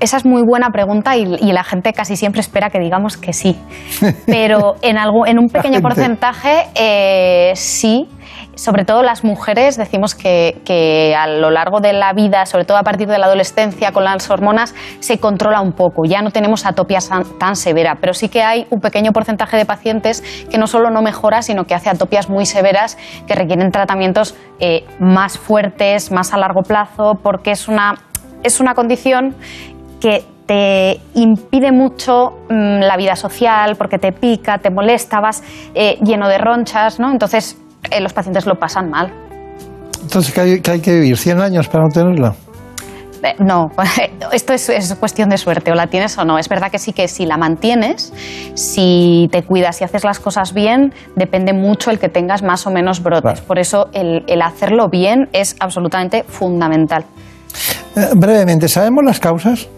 Esa es muy buena pregunta y, y la gente casi siempre espera que digamos que sí. Pero en, algo, en un pequeño porcentaje eh, sí. Sobre todo las mujeres decimos que, que a lo largo de la vida, sobre todo a partir de la adolescencia con las hormonas, se controla un poco. Ya no tenemos atopia tan severa, pero sí que hay un pequeño porcentaje de pacientes que no solo no mejora, sino que hace atopias muy severas que requieren tratamientos eh, más fuertes, más a largo plazo, porque es una, es una condición que te impide mucho mm, la vida social porque te pica, te molesta, vas eh, lleno de ronchas, ¿no? Entonces eh, los pacientes lo pasan mal. Entonces, ¿qué hay, qué hay que vivir? ¿100 años para no tenerla? Eh, No, esto es, es cuestión de suerte, o la tienes o no. Es verdad que sí que si la mantienes, si te cuidas y haces las cosas bien, depende mucho el que tengas más o menos brotes. Por eso el, el hacerlo bien es absolutamente fundamental. Eh, brevemente, ¿sabemos las causas?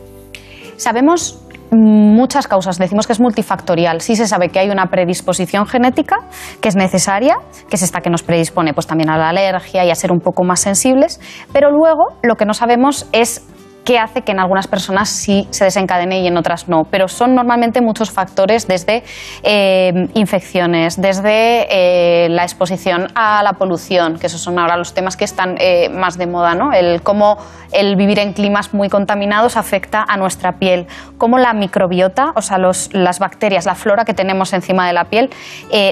Sabemos muchas causas, decimos que es multifactorial. Sí se sabe que hay una predisposición genética que es necesaria, que es esta que nos predispone pues, también a la alergia y a ser un poco más sensibles, pero luego lo que no sabemos es que hace que en algunas personas sí se desencadene y en otras no. Pero son normalmente muchos factores desde eh, infecciones, desde eh, la exposición a la polución, que esos son ahora los temas que están eh, más de moda, ¿no? El cómo el vivir en climas muy contaminados afecta a nuestra piel, cómo la microbiota, o sea, los- las bacterias, la flora que tenemos encima de la piel,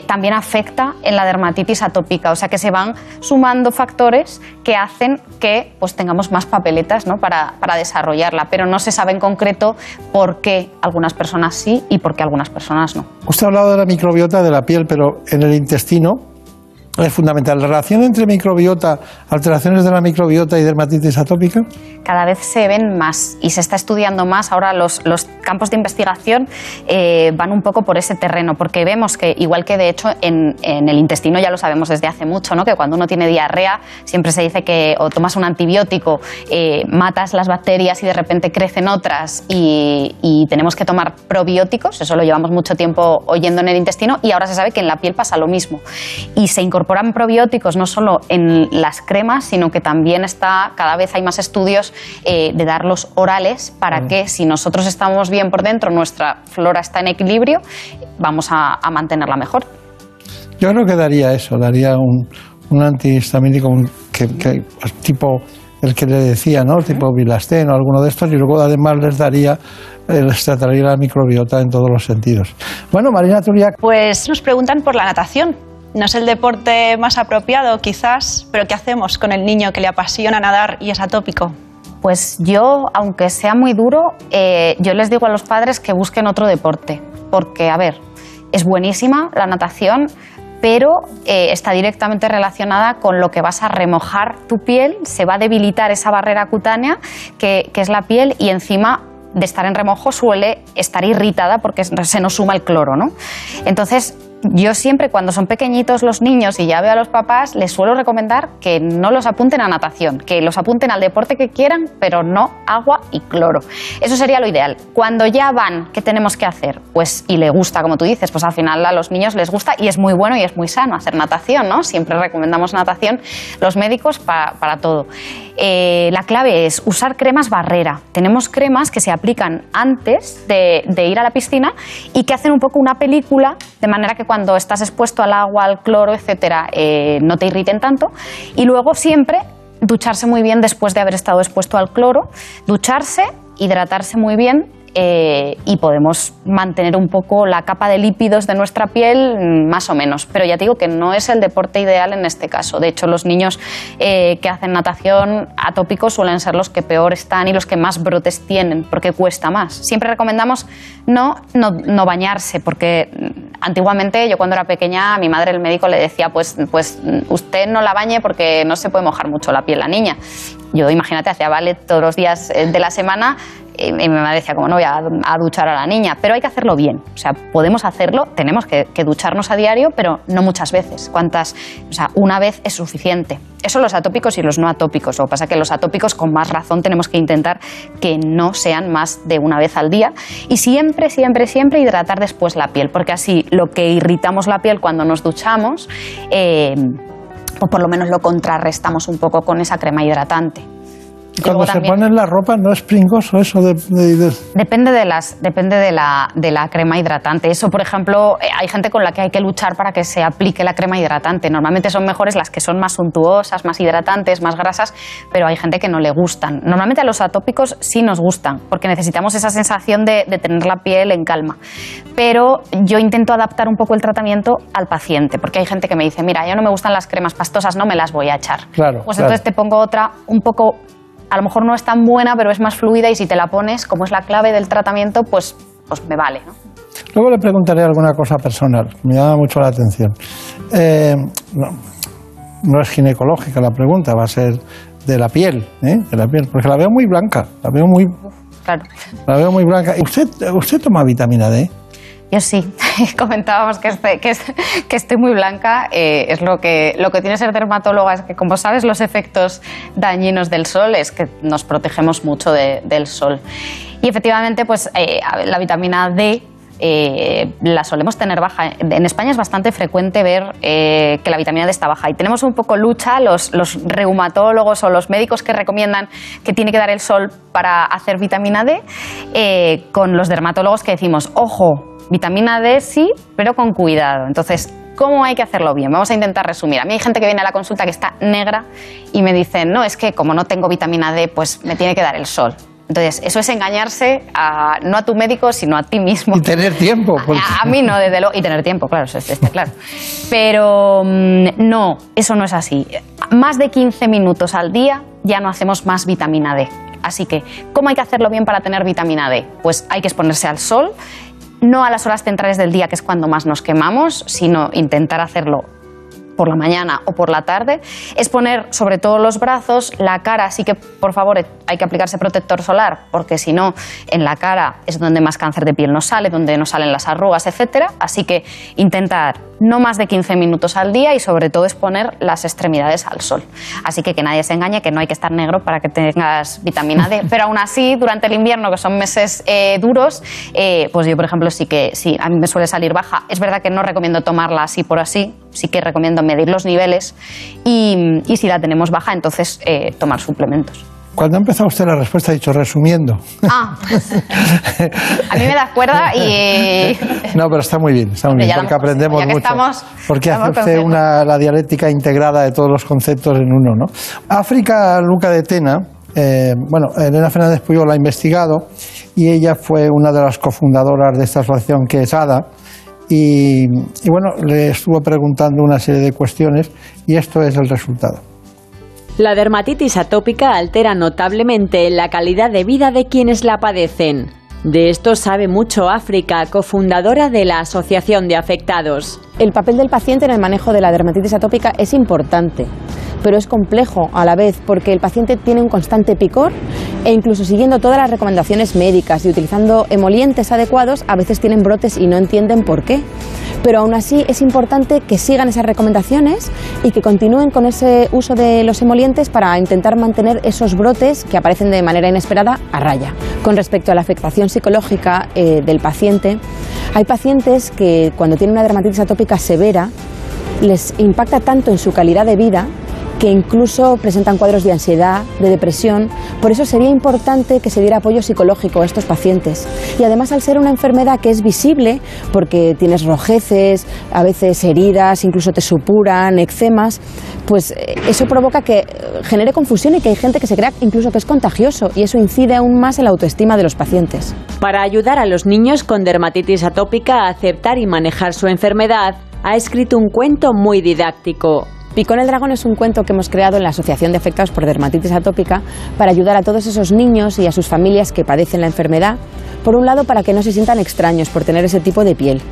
también afecta en la dermatitis atópica, o sea que se van sumando factores que hacen que pues, tengamos más papeletas ¿no? para, para desarrollarla, pero no se sabe en concreto por qué algunas personas sí y por qué algunas personas no. Usted ha hablado de la microbiota de la piel, pero en el intestino es fundamental. ¿La relación entre microbiota, alteraciones de la microbiota y dermatitis atópica? cada vez se ven más y se está estudiando más. Ahora los, los campos de investigación eh, van un poco por ese terreno, porque vemos que, igual que de hecho en, en el intestino ya lo sabemos desde hace mucho, ¿no? que cuando uno tiene diarrea siempre se dice que o tomas un antibiótico, eh, matas las bacterias y de repente crecen otras y, y tenemos que tomar probióticos, eso lo llevamos mucho tiempo oyendo en el intestino y ahora se sabe que en la piel pasa lo mismo. Y se incorporan probióticos no solo en las cremas, sino que también está, cada vez hay más estudios eh, de darlos orales para que si nosotros estamos bien por dentro, nuestra flora está en equilibrio, vamos a, a mantenerla mejor. Yo creo que daría eso, daría un, un antihistamínico que, que- pues, tipo el que le decía, ¿no? Tipo Bilastén o alguno de estos, y luego además les daría, les trataría la microbiota en todos los sentidos. Bueno, Marina Turiak, Pues nos preguntan por la natación. No es el deporte más apropiado, quizás, pero ¿qué hacemos con el niño que le apasiona nadar y es atópico? Pues yo, aunque sea muy duro, eh, yo les digo a los padres que busquen otro deporte, porque, a ver, es buenísima la natación, pero eh, está directamente relacionada con lo que vas a remojar tu piel, se va a debilitar esa barrera cutánea que, que es la piel y encima de estar en remojo suele estar irritada porque se nos suma el cloro, ¿no? Entonces, yo siempre cuando son pequeñitos los niños y ya veo a los papás, les suelo recomendar que no los apunten a natación, que los apunten al deporte que quieran, pero no agua y cloro. Eso sería lo ideal. Cuando ya van, ¿qué tenemos que hacer? Pues, y le gusta, como tú dices, pues al final a los niños les gusta y es muy bueno y es muy sano hacer natación, ¿no? Siempre recomendamos natación los médicos pa- para todo. Eh, la clave es usar cremas barrera. Tenemos cremas que se aplican antes de, de ir a la piscina y que hacen un poco una película, de manera que cuando estás expuesto al agua, al cloro, etcétera, eh, no te irriten tanto. Y luego siempre ducharse muy bien después de haber estado expuesto al cloro, ducharse, hidratarse muy bien eh, y podemos mantener un poco la capa de lípidos de nuestra piel mm, más o menos. Pero ya te digo que no es el deporte ideal en este caso. De hecho, los niños eh, que hacen natación atópicos suelen ser los que peor están y los que más brotes tienen, porque cuesta más. Siempre recomendamos no, no, no bañarse, porque mm, antiguamente yo cuando era pequeña a mi madre el médico le decía pues, pues mm, usted no la bañe porque no se puede mojar mucho la piel la niña. Yo imagínate, hacía ballet todos los días eh, de la semana y mi mamá decía, como no voy a, duchar a la niña, pero hay que hacerlo bien. O sea, podemos hacerlo, tenemos que, ducharnos a diario, pero no muchas veces. ¿Cuántas? O sea, una vez es suficiente. Eso los atópicos y los no atópicos. Lo que pasa es que los atópicos, con más razón, tenemos que intentar que no sean más de una vez al día. Y siempre, siempre, siempre hidratar después la piel, porque así lo que irritamos la piel cuando nos duchamos, eh, o por lo menos lo contrarrestamos un poco con esa crema hidratante. Cuando se ponen la ropa no es pringoso eso de... de- de- Depende de las, depende de la, de la crema hidratante. Eso, por ejemplo, eh, hay gente con la que hay que luchar para que se aplique la crema hidratante. Normalmente son mejores las que son más suntuosas, más hidratantes, más grasas, pero hay gente que no le gustan. Normalmente a los atópicos sí nos gustan, porque necesitamos esa sensación de, de tener la piel en calma. Pero yo intento adaptar un poco el tratamiento al paciente, porque hay gente que me dice, mira, yo no me gustan las cremas pastosas, no me las voy a echar. Claro, Pues claro. entonces te pongo otra un poco, a lo mejor no es tan buena, pero es más fluida y si te la pones, como es la clave del tratamiento, pues, pues me vale. ¿no? Luego le preguntaré alguna cosa personal, me llama mucho la atención. Eh, no, no es ginecológica la pregunta, va a ser de la piel, ¿eh? de la piel, porque la veo muy blanca, la veo muy, Claro. la veo muy blanca. ¿Usted, usted toma vitamina D? Yo sí, comentábamos que, este- que, es- que estoy muy blanca. eh, es lo que, lo que tiene ser dermatóloga, es que como sabes los efectos dañinos del sol es que nos protegemos mucho de- del sol. Y efectivamente, pues eh, la vitamina D eh, la solemos tener baja. En España es bastante frecuente ver que la vitamina D está baja y tenemos un poco lucha los, los reumatólogos o los médicos que recomiendan que tiene que dar el sol para hacer vitamina D con los dermatólogos que decimos, ojo, vitamina D sí, pero con cuidado. Entonces, ¿Cómo hay que hacerlo bien? Vamos a intentar resumir. A mí hay gente que viene a la consulta que está negra y me dicen, no, es que como no tengo vitamina D, pues me tiene que dar el sol. Entonces, eso es engañarse a, no a tu médico, sino a ti mismo. Y tener tiempo. porque- A, a mí no, desde luego. Y tener tiempo, claro, eso está claro. Pero mm, no, eso no es así. Más de 15 minutos al día ya no hacemos más vitamina D. Así que, ¿cómo hay que hacerlo bien para tener vitamina D? Pues hay que exponerse al sol, no a las horas centrales del día, que es cuando más nos quemamos, sino intentar hacerlo por la mañana o por la tarde, es poner sobre todo los brazos, la cara, así que por favor hay que aplicarse protector solar, porque si no, en la cara es donde más cáncer de piel nos sale, donde nos salen las arrugas, etcétera. Así que intentar no más de 15 minutos al día y sobre todo exponer las extremidades al sol. Así que que nadie se engañe, que no hay que estar negro para que tengas vitamina D. Pero aún así, durante el invierno, que son meses eh, duros, eh, pues yo, por ejemplo, sí que sí, a mí me suele salir baja. Es verdad que no recomiendo tomarla así por así, sí que recomiendo medir los niveles y, y si la tenemos baja, entonces eh, tomar suplementos. Cuando ha empezado usted la respuesta, ha dicho resumiendo. Ah, a mí me da cuerda y... No, pero está muy bien, está muy bien, ya porque aprendemos ya que mucho. estamos- porque hace usted una, la dialéctica integrada de todos los conceptos en uno, ¿no? África Luca de Tena, eh, bueno, Elena Fernández Puyol la ha investigado y ella fue una de las cofundadoras de esta asociación que es ADA. Y, bueno, le estuvo preguntando una serie de cuestiones y esto es el resultado. La dermatitis atópica altera notablemente la calidad de vida de quienes la padecen. De esto sabe mucho África, cofundadora de la Asociación de Afectados. El papel del paciente en el manejo de la dermatitis atópica es importante, pero es complejo a la vez porque el paciente tiene un constante picor e incluso siguiendo todas las recomendaciones médicas y utilizando emolientes adecuados, a veces tienen brotes y no entienden por qué. Pero aún así es importante que sigan esas recomendaciones y que continúen con ese uso de los emolientes para intentar mantener esos brotes que aparecen de manera inesperada a raya. Con respecto a la afectación psicológica eh, del paciente, hay pacientes que cuando tienen una dermatitis atópica severa les impacta tanto en su calidad de vida que incluso presentan cuadros de ansiedad, de depresión. Por eso sería importante que se diera apoyo psicológico a estos pacientes. Y además al ser una enfermedad que es visible, porque tienes rojeces, a veces heridas, incluso te supuran, eczemas, pues eh, eso provoca que eh, genere confusión y que hay gente que se crea incluso que es contagioso y eso incide aún más en la autoestima de los pacientes. Para ayudar a los niños con dermatitis atópica a aceptar y manejar su enfermedad, ha escrito un cuento muy didáctico. Picón el dragón es un cuento que hemos creado en la Asociación de Afectados por Dermatitis Atópica para ayudar a todos esos niños y a sus familias que padecen la enfermedad. Por un lado, para que no se sientan extraños por tener ese tipo de piel.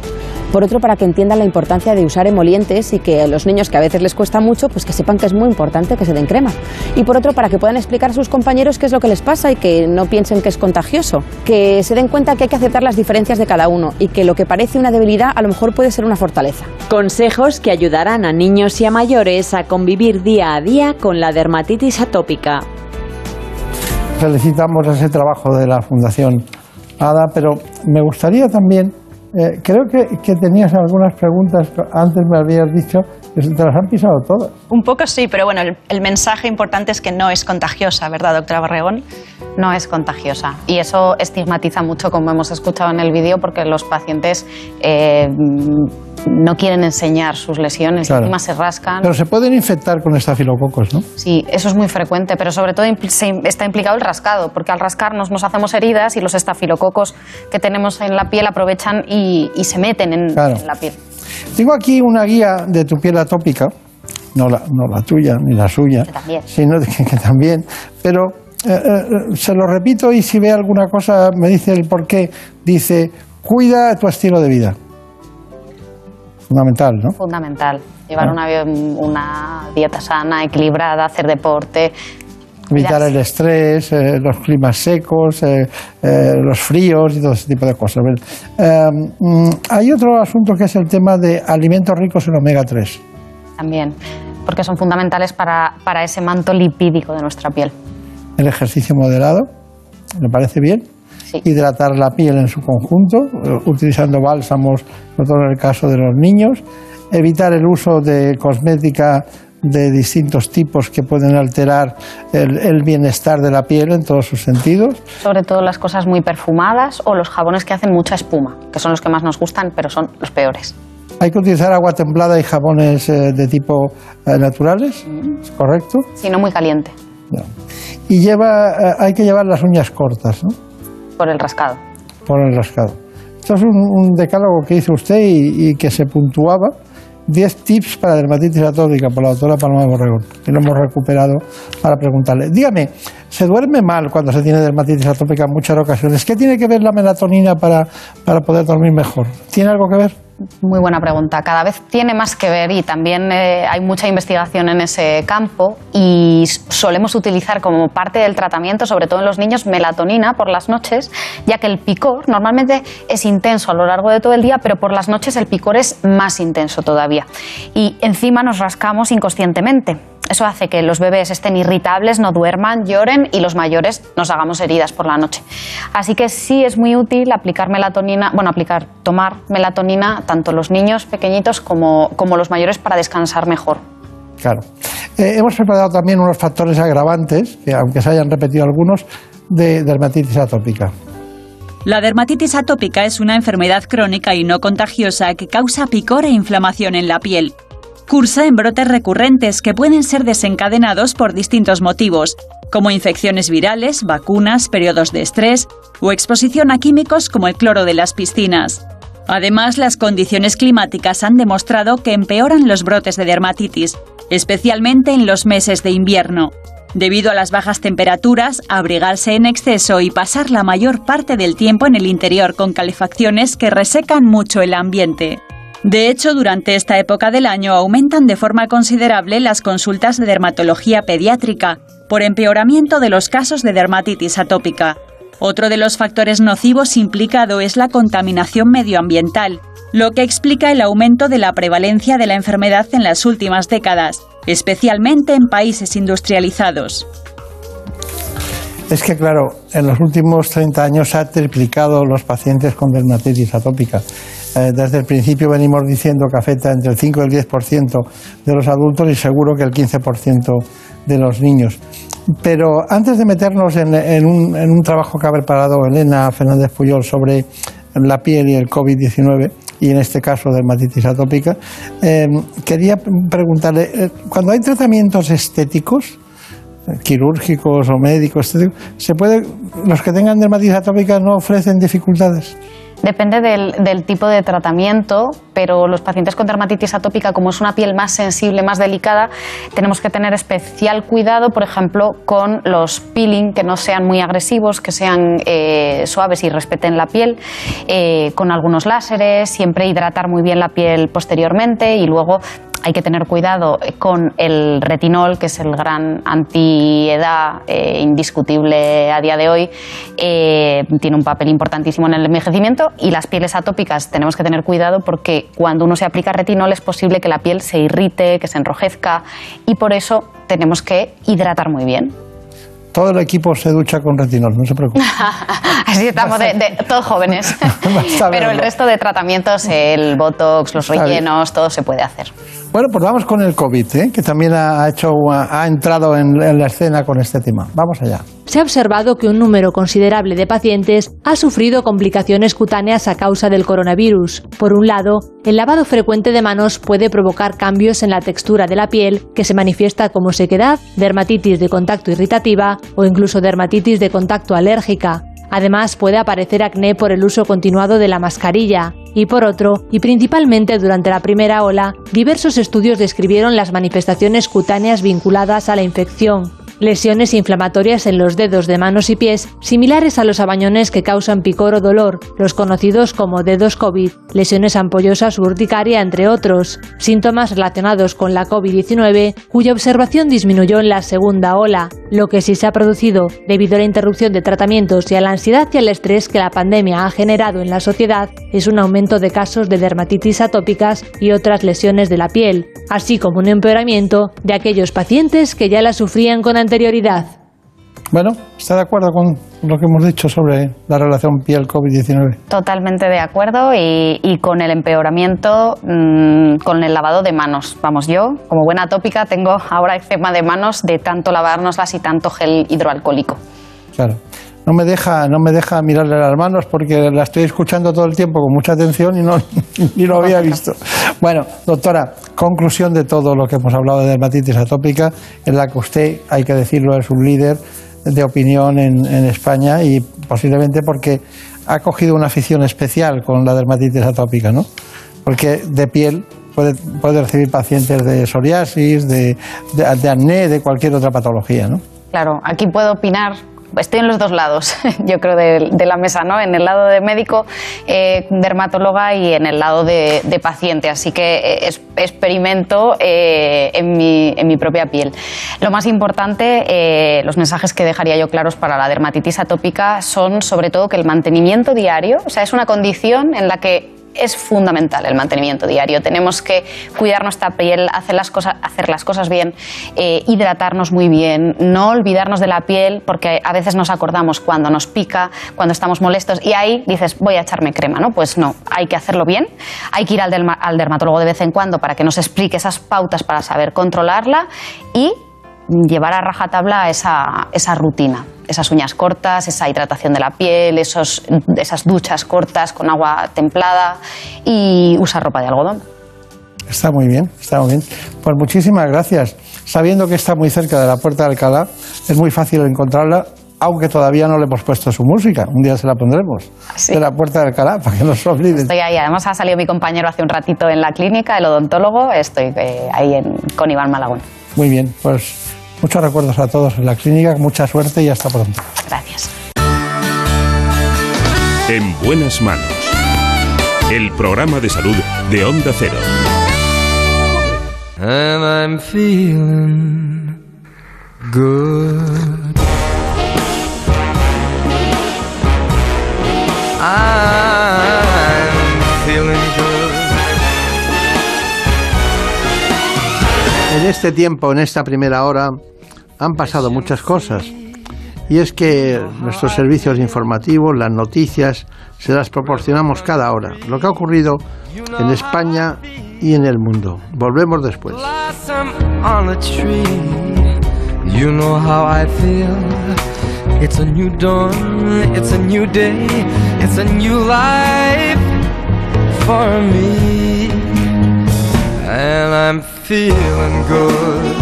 Por otro, para que entiendan la importancia de usar emolientes y que a los niños que a veces les cuesta mucho, pues que sepan que es muy importante que se den crema. Y por otro, para que puedan explicar a sus compañeros qué es lo que les pasa y que no piensen que es contagioso. Que se den cuenta que hay que aceptar las diferencias de cada uno y que lo que parece una debilidad a lo mejor puede ser una fortaleza. Consejos que ayudarán a niños y a mayores a convivir día a día con la dermatitis atópica. Felicitamos ese trabajo de la Fundación ADA, pero me gustaría también, eh, creo que, que tenías algunas preguntas, antes me habías dicho que se te las han pisado todas. Un poco sí, pero bueno, el, el mensaje importante es que no es contagiosa, ¿verdad, doctora Barregón? No es contagiosa. Y eso estigmatiza mucho, como hemos escuchado en el vídeo, porque los pacientes eh, no quieren enseñar sus lesiones Claro. y encima se rascan. Pero se pueden infectar con estafilococos, ¿no? Sí, eso es muy frecuente, pero sobre todo está implicado el rascado, porque al rascarnos nos hacemos heridas y los estafilococos que tenemos en la piel aprovechan y, y se meten en, Claro. en la piel. Tengo aquí una guía de tu piel atópica, no la, no la tuya ni la suya, también. sino que, que también, pero se lo repito y si ve alguna cosa me dice el por qué. Dice, cuida tu estilo de vida. Fundamental, ¿no? Fundamental. Llevar Ah. una, dieta sana, equilibrada, hacer deporte. Evitar el estrés, eh, los climas secos, eh, eh, los fríos y todo ese tipo de cosas. Eh, mm, hay otro asunto que es el tema de alimentos ricos en omega 3. También, porque son fundamentales para, para ese manto lipídico de nuestra piel. El ejercicio moderado, ¿me parece bien? hidratar la piel en su conjunto, eh, utilizando bálsamos, sobre todo en el caso de los niños, evitar el uso de cosmética de distintos tipos que pueden alterar el, el, bienestar de la piel en todos sus sentidos. Sobre todo las cosas muy perfumadas o los jabones que hacen mucha espuma, que son los que más nos gustan, pero son los peores. Hay que utilizar agua templada y jabones eh, de tipo eh, naturales, ¿es correcto? Sí, no muy caliente. No. Y lleva, eh, hay que llevar las uñas cortas, ¿no? Por el rascado. Por el rascado. Esto es un, un decálogo que hizo usted y, y que se puntuaba 10 tips para dermatitis atópica por la doctora Paloma Borregón, que lo hemos recuperado para preguntarle. Dígame, ¿se duerme mal cuando se tiene dermatitis atópica en muchas ocasiones? ¿Qué tiene que ver la melatonina para, para poder dormir mejor? ¿Tiene algo que ver? Muy buena pregunta. Cada vez tiene más que ver y también eh, hay mucha investigación en ese campo y solemos utilizar como parte del tratamiento, sobre todo en los niños, melatonina por las noches, ya que el picor normalmente es intenso a lo largo de todo el día, pero por las noches el picor es más intenso todavía. Y encima nos rascamos inconscientemente. Eso hace que los bebés estén irritables, no duerman, lloren y los mayores nos hagamos heridas por la noche. Así que sí es muy útil aplicar melatonina, bueno, aplicar, tomar melatonina tanto los niños pequeñitos como, como los mayores para descansar mejor. Claro. Eh, hemos preparado también unos factores agravantes, que aunque se hayan repetido algunos, de dermatitis atópica. La dermatitis atópica es una enfermedad crónica y no contagiosa que causa picor e inflamación en la piel. Cursa en brotes recurrentes que pueden ser desencadenados por distintos motivos, como infecciones virales, vacunas, periodos de estrés o exposición a químicos como el cloro de las piscinas. Además, las condiciones climáticas han demostrado que empeoran los brotes de dermatitis, especialmente en los meses de invierno. Debido a las bajas temperaturas, abrigarse en exceso y pasar la mayor parte del tiempo en el interior con calefacciones que resecan mucho el ambiente. De hecho, durante esta época del año aumentan de forma considerable las consultas de dermatología pediátrica por empeoramiento de los casos de dermatitis atópica. Otro de los factores nocivos implicado es la contaminación medioambiental, lo que explica el aumento de la prevalencia de la enfermedad en las últimas décadas, especialmente en países industrializados. Es que, claro, en los últimos 30 años se ha triplicado los pacientes con dermatitis atópica. Eh, desde el principio venimos diciendo que afecta entre el 5 y el 10% de los adultos y seguro que el 15% de los niños. Pero antes de meternos en, un, trabajo que ha preparado Elena Fernández Puyol sobre la piel y el COVID-19, y en este caso dermatitis atópica, eh, quería preguntarle, eh, cuando hay tratamientos estéticos, quirúrgicos o médicos, estéticos, ¿se puede, los que tengan dermatitis atópica no ofrecen dificultades? Depende del, tipo de tratamiento, pero los pacientes con dermatitis atópica, como es una piel más sensible, más delicada, tenemos que tener especial cuidado, por ejemplo, con los peeling que no sean muy agresivos, que sean eh, suaves y respeten la piel, eh, con algunos láseres, siempre hidratar muy bien la piel posteriormente y luego hay que tener cuidado con el retinol, que es el gran antiedad eh, indiscutible a día de hoy. Eh, tiene un papel importantísimo en el envejecimiento y las pieles atópicas tenemos que tener cuidado porque cuando uno se aplica retinol es posible que la piel se irrite, que se enrojezca y por eso tenemos que hidratar muy bien. Todo el equipo se ducha con retinol, no se preocupe. Así estamos de, de, todos jóvenes. Pero el resto de tratamientos, el botox, los rellenos, todo se puede hacer. Bueno, pues vamos con el COVID, ¿eh? que también ha, hecho, ha entrado en, en la escena con este tema. Vamos allá. Se ha observado que un número considerable de pacientes ha sufrido complicaciones cutáneas a causa del coronavirus. Por un lado, el lavado frecuente de manos puede provocar cambios en la textura de la piel que se manifiesta como sequedad, dermatitis de contacto irritativa o incluso dermatitis de contacto alérgica. Además, puede aparecer acné por el uso continuado de la mascarilla. Y por otro, y principalmente durante la primera ola, diversos estudios describieron las manifestaciones cutáneas vinculadas a la infección, lesiones inflamatorias en los dedos de manos y pies, similares a los abañones que causan picor o dolor, los conocidos como dedos COVID, lesiones ampollosas u urticaria, entre otros, síntomas relacionados con la COVID-19, cuya observación disminuyó en la segunda ola, lo que sí se ha producido debido a la interrupción de tratamientos y a la ansiedad y al estrés que la pandemia ha generado en la sociedad, es un aumento de casos de dermatitis atópicas y otras lesiones de la piel, así como un empeoramiento de aquellos pacientes que ya la sufrían con anterioridad. Bueno, ¿está de acuerdo con lo que hemos dicho sobre la relación piel-COVID-19? Totalmente de acuerdo y, y con el empeoramiento mm, con el lavado de manos. Vamos, yo, como buena tópica, tengo ahora eczema de manos de tanto lavárnoslas y tanto gel hidroalcohólico. Claro. No me deja, no me deja mirarle las manos porque la estoy escuchando todo el tiempo con mucha atención y no ni lo había visto. Bueno, doctora, conclusión de todo lo que hemos hablado de dermatitis atópica, en la que usted, hay que decirlo, es un líder de opinión en, en España y posiblemente porque ha cogido una afición especial con la dermatitis atópica, ¿no? Porque de piel puede, puede recibir pacientes de psoriasis, de, de, de acné, de cualquier otra patología, ¿no? Claro, aquí puedo opinar. Estoy en los dos lados, yo creo, de, la mesa, ¿no? En el lado de médico, eh, dermatóloga y en el lado de, paciente. Así que eh, experimento eh, en, mi, en mi propia piel. Lo más importante, los mensajes que dejaría yo claros para la dermatitis atópica son sobre todo que el mantenimiento diario, o sea, es una condición en la que es fundamental el mantenimiento diario. Tenemos que cuidar nuestra piel, hacer las cosas, hacer las cosas bien, eh, hidratarnos muy bien, no olvidarnos de la piel, porque a veces nos acordamos cuando nos pica, cuando estamos molestos, y ahí dices, voy a echarme crema, ¿no? Pues no, hay que hacerlo bien, hay que ir al, al dermatólogo de vez en cuando para que nos explique esas pautas para saber controlarla y llevar a rajatabla esa, esa rutina, esas uñas cortas, esa hidratación de la piel, esos, esas duchas cortas con agua templada y usar ropa de algodón. Está muy bien, está muy bien. Pues muchísimas gracias. Sabiendo que está muy cerca de la Puerta de Alcalá, es muy fácil encontrarla, aunque todavía no le hemos puesto su música. Un día se la pondremos. De la Puerta de Alcalá, para que no se olviden. Estoy ahí, además ha salido mi compañero hace un ratito en la clínica, el odontólogo, estoy eh, ahí en- con Iván Malagón. Muy bien, pues muchos recuerdos a todos en la clínica, mucha suerte y hasta pronto. Gracias. En buenas manos. El programa de salud de Onda Cero. And I'm feeling good. I'm feeling good. En este tiempo, en esta primera hora, han pasado muchas cosas. Y es que nuestros servicios informativos, las noticias, se las proporcionamos cada hora. Lo que ha ocurrido en España y en el mundo. Volvemos después. And I'm feeling good.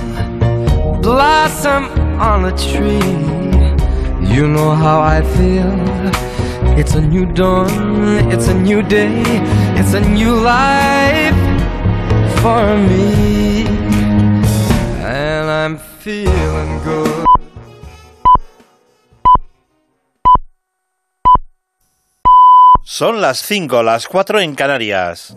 Blossom on a tree, you know how I feel. It's a new dawn, it's a new day, it's a new life for me. And I'm feeling good. Son las 5, las 4 en Canarias.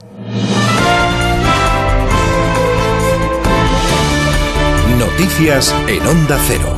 Noticias en Onda Cero.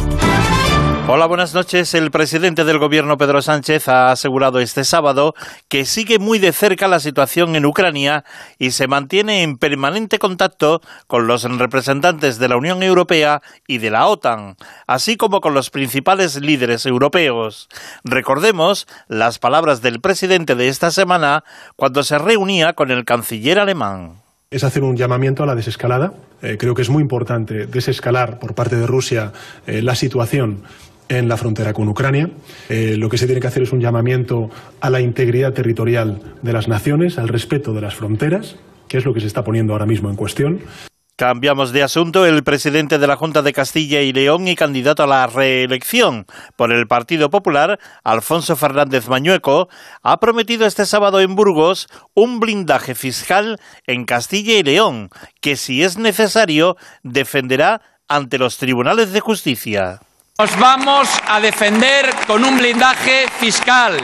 Hola, buenas noches. El presidente del gobierno, Pedro Sánchez, ha asegurado este sábado que sigue muy de cerca la situación en Ucrania y se mantiene en permanente contacto con los representantes de la Unión Europea y de la OTAN, así como con los principales líderes europeos. Recordemos las palabras del presidente de esta semana cuando se reunía con el canciller alemán. Es hacer un llamamiento a la desescalada. Eh, creo que es muy importante desescalar por parte de Rusia eh, la situación en la frontera con Ucrania. Eh, lo que se tiene que hacer es un llamamiento a la integridad territorial de las naciones, al respeto de las fronteras, que es lo que se está poniendo ahora mismo en cuestión. Cambiamos de asunto. El presidente de la Junta de Castilla y León y candidato a la reelección por el Partido Popular, Alfonso Fernández Mañueco, ha prometido este sábado en Burgos un blindaje fiscal en Castilla y León, que si es necesario defenderá ante los tribunales de justicia. Nos vamos a defender con un blindaje fiscal.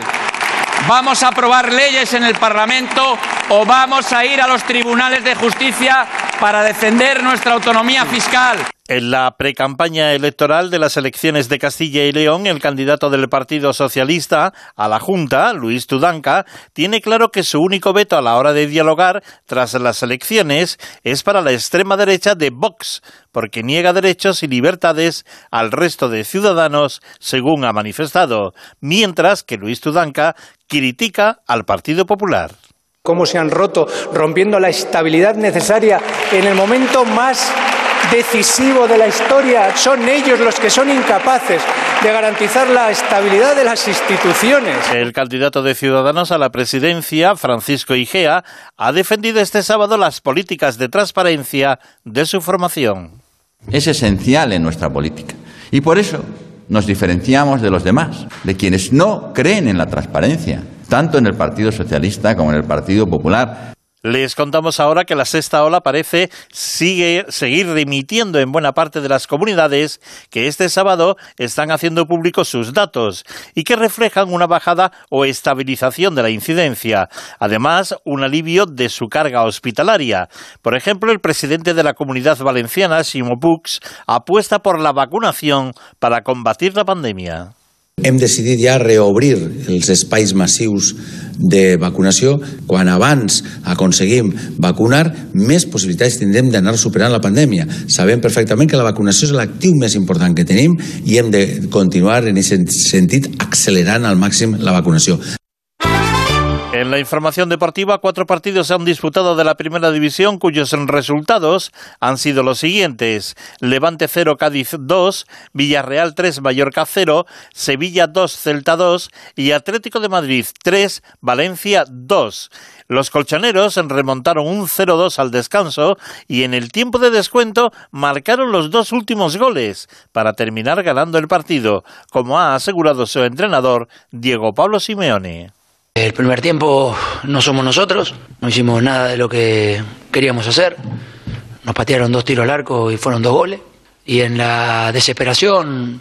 Vamos a aprobar leyes en el Parlamento o vamos a ir a los tribunales de justicia para defender nuestra autonomía fiscal. En la precampaña electoral de las elecciones de Castilla y León, el candidato del Partido Socialista a la Junta, Luis Tudanca, tiene claro que su único veto a la hora de dialogar tras las elecciones es para la extrema derecha de Vox, porque niega derechos y libertades al resto de ciudadanos, según ha manifestado, mientras que Luis Tudanca critica al Partido Popular. Cómo se han roto, rompiendo la estabilidad necesaria en el momento más decisivo de la historia. Son ellos los que son incapaces de garantizar la estabilidad de las instituciones. El candidato de Ciudadanos a la presidencia, Francisco Igea, ha defendido este sábado las políticas de transparencia de su formación. Es esencial en nuestra política. Y por eso nos diferenciamos de los demás, de quienes no creen en la transparencia, tanto en el Partido Socialista como en el Partido Popular. Les contamos ahora que la sexta ola parece sigue, seguir remitiendo en buena parte de las comunidades que este sábado están haciendo públicos sus datos y que reflejan una bajada o estabilización de la incidencia. Además, un alivio de su carga hospitalaria. Por ejemplo, el presidente de la comunidad valenciana, Simo Puig, apuesta por la vacunación para combatir la pandemia. Hem decidit ja reobrir els espais massius de vacunació. Quan abans aconseguim vacunar, més possibilitats tindrem d'anar superant la pandèmia. Sabem perfectament que la vacunació és l'actiu més important que tenim i hem de continuar en aquest sentit accelerant al màxim la vacunació. En la información deportiva, cuatro partidos se han disputado de la primera división cuyos resultados han sido los siguientes. Levante 0, Cádiz 2, Villarreal 3, Mallorca 0, Sevilla 2, Celta 2 y Atlético de Madrid 3, Valencia 2. Los colchoneros remontaron un 0-2 al descanso y en el tiempo de descuento marcaron los dos últimos goles para terminar ganando el partido, como ha asegurado su entrenador Diego Pablo Simeone. El primer tiempo no somos nosotros, no hicimos nada de lo que queríamos hacer. Nos patearon dos tiros al arco y fueron dos goles. Y en la desesperación,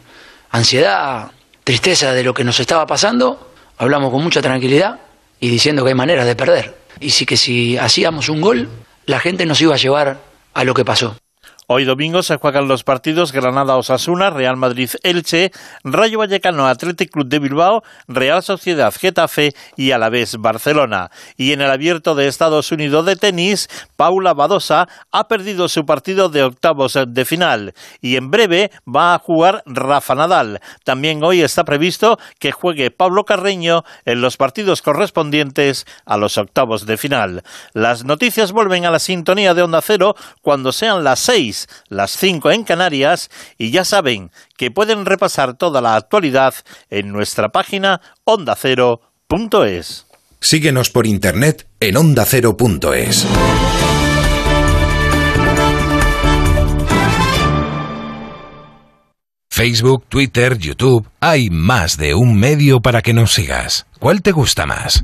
ansiedad, tristeza de lo que nos estaba pasando, hablamos con mucha tranquilidad y diciendo que hay maneras de perder. Y sí que si hacíamos un gol, la gente nos iba a llevar a lo que pasó. Hoy domingo se juegan los partidos Granada-Osasuna, Real Madrid-Elche, Rayo Vallecano Athletic Club de Bilbao, Real Sociedad Getafe y Alavés Barcelona. Y en el abierto de Estados Unidos de tenis, Paula Badosa ha perdido su partido de octavos de final y en breve va a jugar Rafa Nadal. También hoy está previsto que juegue Pablo Carreño en los partidos correspondientes a los octavos de final. Las noticias vuelven a la sintonía de Onda Cero cuando sean las seis las 5 en Canarias y ya saben que pueden repasar toda la actualidad en nuestra página ondacero.es. Síguenos por internet en ondacero.es. Facebook, Twitter, YouTube, hay más de un medio para que nos sigas. ¿Cuál te gusta más?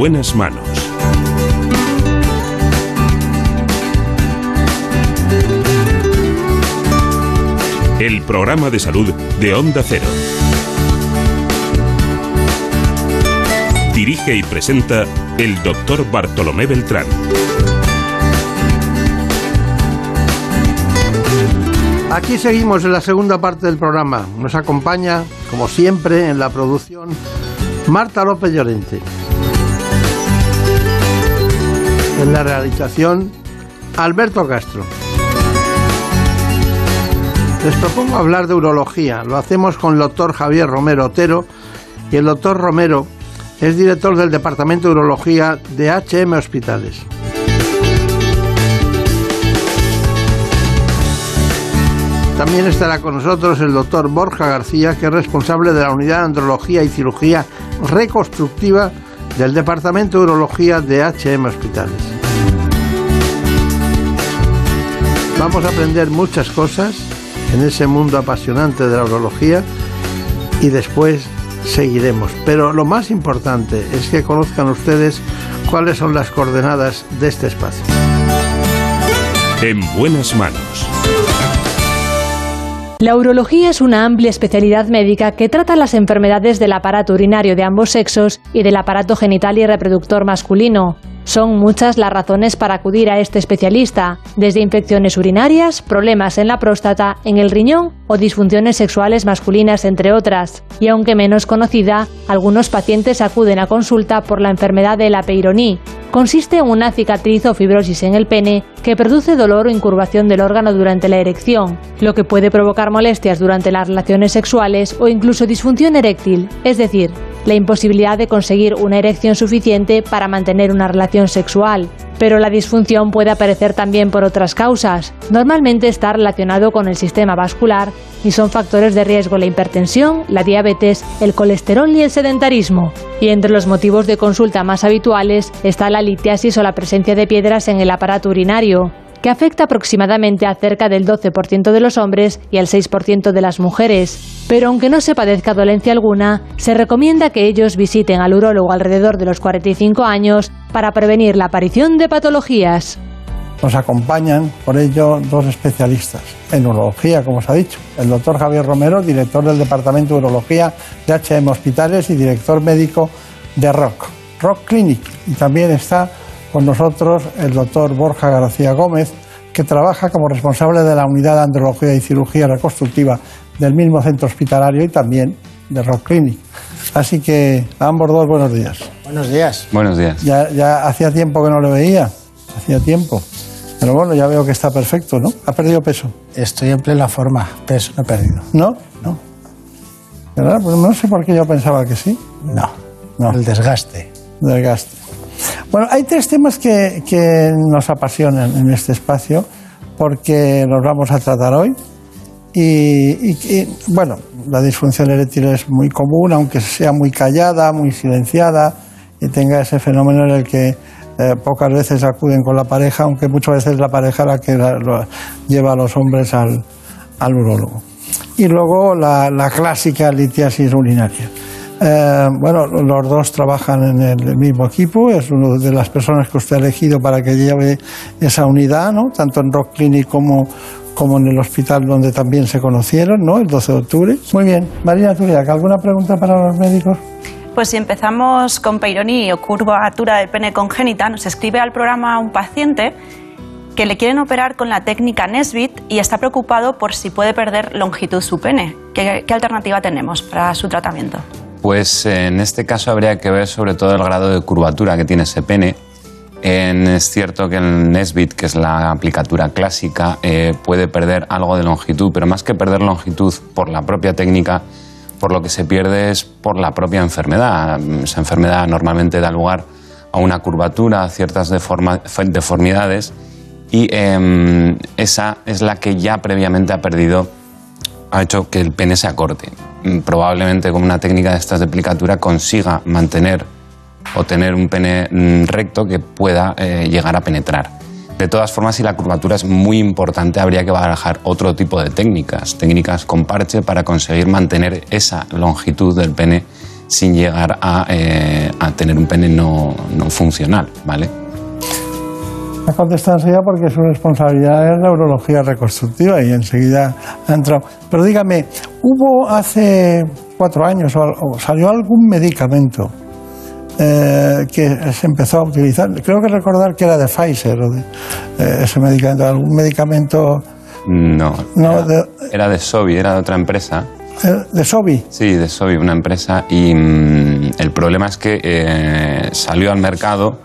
Buenas manos. El programa de salud de Onda Cero. Dirige y presenta el doctor Bartolomé Beltrán. Aquí seguimos en la segunda parte del programa. Nos acompaña, como siempre, en la producción Marta López Llorente. En la realización, Alberto Castro. Les propongo hablar de urología. Lo hacemos con el doctor Javier Romero Otero y el doctor Romero es director del Departamento de Urología de HM Hospitales. También estará con nosotros el doctor Borja García, que es responsable de la unidad de andrología y cirugía reconstructiva del Departamento de Urología de HM Hospitales. Vamos a aprender muchas cosas en ese mundo apasionante de la urología y después seguiremos. Pero lo más importante es que conozcan ustedes cuáles son las coordenadas de este espacio. En buenas manos. La urología es una amplia especialidad médica que trata las enfermedades del aparato urinario de ambos sexos y del aparato genital y reproductor masculino. Son muchas las razones para acudir a este especialista, desde infecciones urinarias, problemas en la próstata, en el riñón o disfunciones sexuales masculinas, entre otras. Y aunque menos conocida, algunos pacientes acuden a consulta por la enfermedad de la peyronie. Consiste en una cicatriz o fibrosis en el pene que produce dolor o incurvación del órgano durante la erección, lo que puede provocar molestias durante las relaciones sexuales o incluso disfunción eréctil, es decir, la imposibilidad de conseguir una erección suficiente para mantener una relación sexual. Pero la disfunción puede aparecer también por otras causas. Normalmente está relacionado con el sistema vascular y son factores de riesgo la hipertensión, la diabetes, el colesterol y el sedentarismo. Y entre los motivos de consulta más habituales está la litiasis o la presencia de piedras en el aparato urinario que afecta aproximadamente a cerca del 12% de los hombres y al 6% de las mujeres. Pero aunque no se padezca dolencia alguna, se recomienda que ellos visiten al urólogo alrededor de los 45 años para prevenir la aparición de patologías. Nos acompañan, por ello, dos especialistas en urología, como os ha dicho. El doctor Javier Romero, director del Departamento de Urología de HM Hospitales y director médico de ROC, ROC Clinic. Y también está con nosotros el doctor Borja García Gómez, que trabaja como responsable de la unidad de andrología y cirugía reconstructiva del mismo centro hospitalario y también de Rock Clinic. Así que a ambos dos buenos días. Buenos días. Buenos días. Ya, ya hacía tiempo que no le veía, hacía tiempo. Pero bueno, ya veo que está perfecto, ¿no? ¿Ha perdido peso? Estoy en plena forma, peso no he perdido. ¿No? No. ¿Verdad? Pues no sé por qué yo pensaba que sí. No, no. el desgaste. Desgaste. Bueno, hay tres temas que, nos apasionan en este espacio porque los vamos a tratar hoy. Y, bueno, la disfunción eréctil es muy común, aunque sea muy callada, muy silenciada y tenga ese fenómeno en el que eh, pocas veces acuden con la pareja, aunque muchas veces la pareja la que lleva a los hombres al, al urólogo. Y luego la clásica litiasis urinaria. Eh, bueno, los dos trabajan en el mismo equipo, es una de las personas que usted ha elegido para que lleve esa unidad, ¿no? tanto en Rock Clinic como, en el hospital donde también se conocieron, ¿no? el 12 de octubre. Muy bien, Marina Turiac, ¿alguna pregunta para los médicos? Pues si empezamos con peyronie o curvatura del pene congénita, nos escribe al programa un paciente que le quieren operar con la técnica Nesbit y está preocupado por si puede perder longitud su pene. ¿Qué, qué alternativa tenemos para su tratamiento? Pues en este caso habría que ver sobre todo el grado de curvatura que tiene ese pene En- es cierto que el Nesbit, que es la aplicatura clásica, eh, puede perder algo de longitud, pero más que perder longitud por la propia técnica, por lo que se pierde es por la propia enfermedad. Esa enfermedad normalmente da lugar a una curvatura, a ciertas deformidades, y em, esa es la que ya previamente ha perdido ha hecho que el pene se acorte. Mm, Probablemente con una técnica de estas de aplicatura consiga mantener o tener un pene mm, recto que pueda eh, llegar a penetrar. De todas formas, si la curvatura es muy importante, habría que barajar otro tipo de técnicas, técnicas con parche para conseguir mantener esa longitud del pene sin llegar a, eh, a tener un pene no, no funcional, ¿vale? Ha contestado enseguida porque su responsabilidad es la urología reconstructiva y enseguida ha entrado. Pero dígame, ¿hubo hace cuatro años o, al- o salió algún medicamento eh, que se empezó a utilizar? Creo que recordar que era de Pfizer o de eh, ese medicamento, algún medicamento No, no, era, de, era de Sobi, era de otra empresa. eh, de Sobi. Sí, de Sobi, una empresa. Y mm, el problema es que eh, salió al mercado,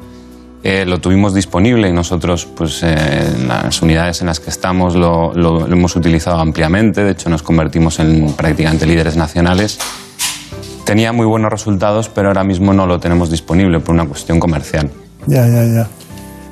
eh, lo tuvimos disponible y nosotros, pues eh, en las unidades en las que estamos, lo, lo- lo hemos utilizado ampliamente. De hecho, nos convertimos en prácticamente líderes nacionales. Tenía muy buenos resultados, pero ahora mismo no lo tenemos disponible por una cuestión comercial. Ya, ya, ya.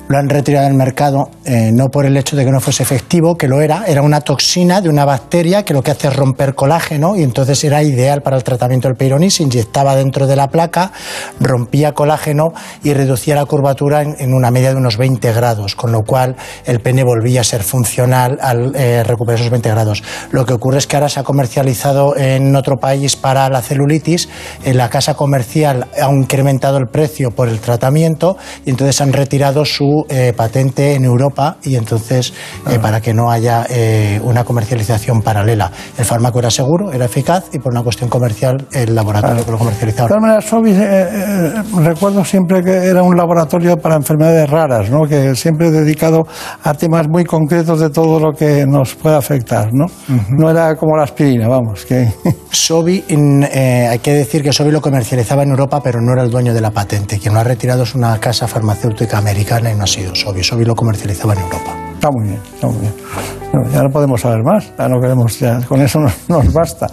Lo han retirado del mercado eh, no por el hecho de que no fuese efectivo, que lo era, era una toxina de una bacteria que lo que hace es romper colágeno y entonces era ideal para el tratamiento del peyroní, se inyectaba dentro de la placa, rompía colágeno y reducía la curvatura en, una media de unos 20 grados, con lo cual el pene volvía a ser funcional al eh, recuperar esos 20 grados. Lo que ocurre es que ahora se ha comercializado en otro país para la celulitis, en la casa comercial ha incrementado el precio por el tratamiento y entonces han retirado su eh, patente en Europa y entonces eh, para que no haya eh, una comercialización paralela. El fármaco era seguro, era eficaz y por una cuestión comercial el laboratorio que lo De comercializaba. todas maneras, Sobi, eh, eh, recuerdo siempre que era un laboratorio para enfermedades raras, ¿no? que siempre dedicado a temas muy concretos de todo lo que nos puede afectar. No, no era como la aspirina, vamos. que Sobi, eh, hay que decir que Sobi lo comercializaba en Europa, pero no era el dueño de la patente. Quien lo ha retirado es una casa farmacéutica americana y no ha sido Sobi. Sobi lo comercializaba en Europa. Está muy bien, está muy bien. Ya no podemos saber más, ya no queremos, ya con eso nos, nos basta.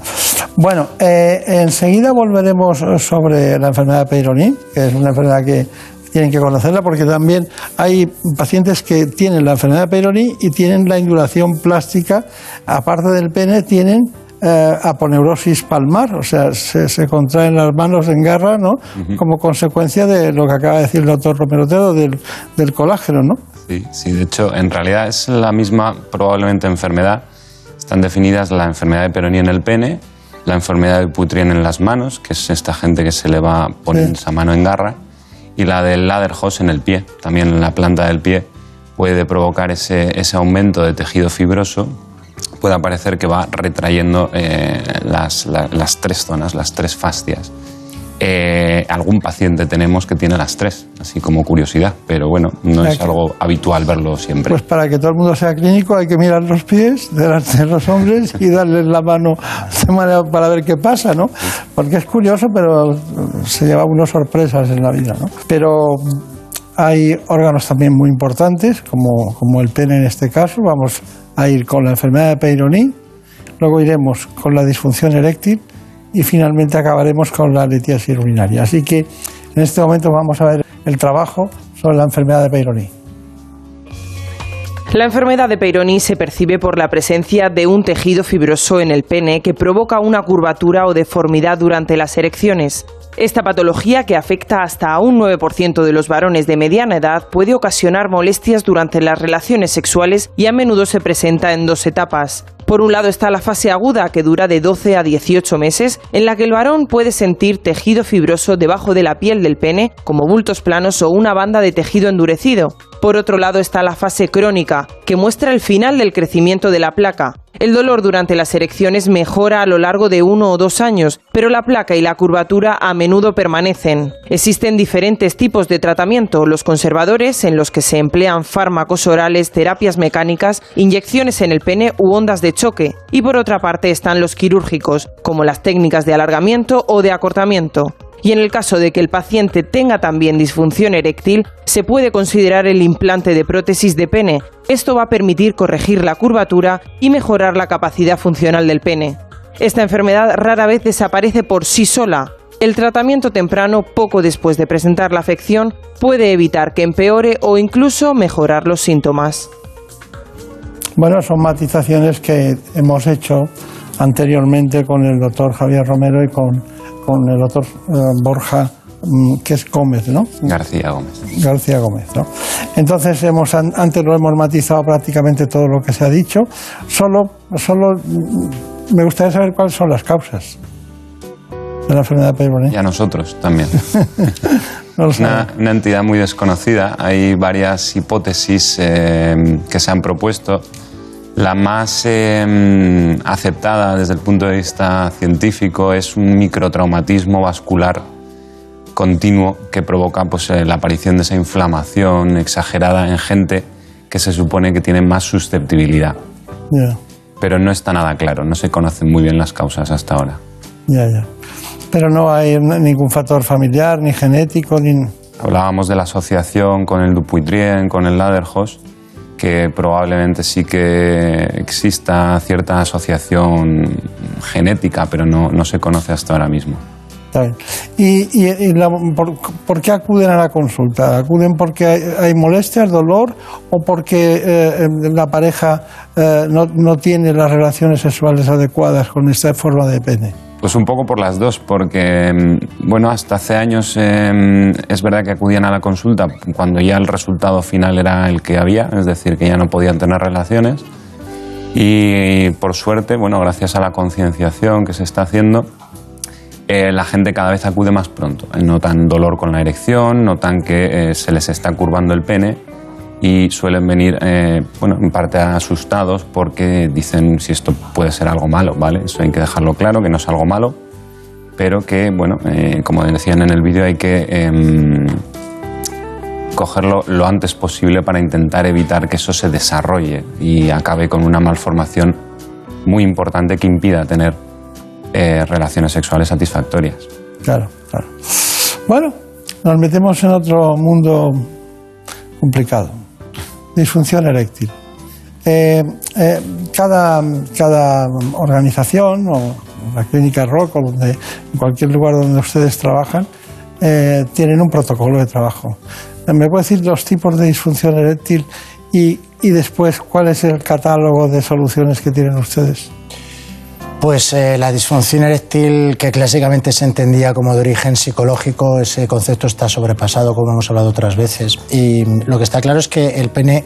Bueno, eh, enseguida volveremos sobre la enfermedad de Peyronie, que es una enfermedad que tienen que conocerla porque también hay pacientes que tienen la enfermedad de Peyronie y tienen la induración plástica, aparte del pene, tienen eh, aponeurosis palmar, o sea, se, se contraen las manos en garra, ¿no? Como consecuencia de lo que acaba de decir el doctor Romero Otero, del, del colágeno, ¿no? Sí, sí, de hecho, en realidad es la misma probablemente enfermedad. Están definidas la enfermedad de Peyronie en el pene, la enfermedad de Putrien en las manos, que es esta gente que se le va a poner Sí. esa mano en garra, y la del Ladderhoss en el pie, también en la planta del pie, puede provocar ese, ese aumento de tejido fibroso. Puede parecer que va retrayendo eh, las, la- las tres zonas, las tres fascias. Eh, algún paciente tenemos que tiene las tres, así como curiosidad, pero bueno, no es algo habitual verlo siempre. Pues para que todo el mundo sea clínico hay que mirar los pies delante de los hombres y darles la mano de manera para ver qué pasa, ¿no? Porque es curioso, pero se lleva unas sorpresas en la vida, ¿no? Pero hay órganos también muy importantes, como, como el pene en este caso. Vamos a ir con la enfermedad de Peyronie, luego iremos con la disfunción eréctil y finalmente acabaremos con la litiasis urinaria. Así que en este momento vamos a ver el trabajo sobre la enfermedad de Peyronie. La enfermedad de Peyronie se percibe por la presencia de un tejido fibroso en el pene que provoca una curvatura o deformidad durante las erecciones. Esta patología, que afecta hasta a un 9% de los varones de mediana edad, puede ocasionar molestias durante las relaciones sexuales y a menudo se presenta en dos etapas. Por un lado está la fase aguda, que dura de 12 a 18 meses, en la que el varón puede sentir tejido fibroso debajo de la piel del pene, como bultos planos o una banda de tejido endurecido. Por otro lado está la fase crónica, que muestra el final del crecimiento de la placa. El dolor durante las erecciones mejora a lo largo de uno o dos años, pero la placa y la curvatura a menudo permanecen. Existen diferentes tipos de tratamiento, los conservadores, en los que se emplean fármacos orales, terapias mecánicas, inyecciones en el pene u ondas de choque, y por otra parte están los quirúrgicos, como las técnicas de alargamiento o de acortamiento. Y en el caso de que el paciente tenga también disfunción eréctil, se puede considerar el implante de prótesis de pene. Esto va a permitir corregir la curvatura y mejorar la capacidad funcional del pene. Esta enfermedad rara vez desaparece por sí sola. El tratamiento temprano, poco después de presentar la afección, puede evitar que empeore o incluso mejorar los síntomas. Bueno, son matizaciones que hemos hecho anteriormente con el doctor Javier Romero y con, con el doctor eh, Borja, mm, que es Gómez, ¿no? García Gómez. García Gómez, ¿no? Entonces, hemos, an- antes lo hemos matizado prácticamente todo lo que se ha dicho. Solo, solo mm, me gustaría saber cuáles son las causas de la enfermedad de. Y a nosotros también. No lo Es una, una entidad muy desconocida. Hay varias hipótesis eh, que se han propuesto. La más eh, aceptada desde el punto de vista científico es un microtraumatismo vascular continuo que provoca pues, eh, la aparición de esa inflamación exagerada en gente que se supone que tiene más susceptibilidad. Pero no está nada claro, no se conocen muy bien las causas hasta ahora. ya, ya. Pero no hay ningún factor familiar, ni genético, ni... Hablábamos de la asociación con el Dupuytren, con el Ladderhost, que probablemente sí que exista cierta asociación genética, pero no, no se conoce hasta ahora mismo. Está. ¿Y, la- por, por qué acuden a la consulta? ¿Acuden porque hay, hay molestias, dolor o porque eh, em, la pareja eh, no, no tiene las relaciones sexuales adecuadas con esta forma de pene? Pues un poco por las dos, porque, mm, bueno, hasta hace años eh, es verdad que acudían a la consulta cuando ya el resultado final era el que había, es decir, que ya no podían tener relaciones. Y por suerte, bueno, gracias a la concienciación que se está haciendo, eh, la gente cada vez acude más pronto. Notan dolor con la erección, notan que eh, se les está curvando el pene y suelen venir, eh, bueno, en parte asustados porque dicen si esto puede ser algo malo, ¿vale? Eso hay que dejarlo claro, que no es algo malo, pero que, bueno, eh, como decían en el vídeo, hay que em, cogerlo lo antes posible para intentar evitar que eso se desarrolle y acabe con una malformación muy importante que impida tener eh, relaciones sexuales satisfactorias. Claro, claro. Bueno, nos metemos en otro mundo complicado. Disfunción eréctil. Eh, eh, cada, cada organización o la clínica Rock o donde, cualquier lugar donde ustedes trabajan eh, tienen un protocolo de trabajo. ¿Me puede decir los tipos de disfunción eréctil y, y después cuál es el catálogo de soluciones que tienen ustedes? Pues eh, la disfunción eréctil, que clásicamente se entendía como de origen psicológico, ese concepto está sobrepasado, como hemos hablado otras veces. Y lo que está claro es que el pene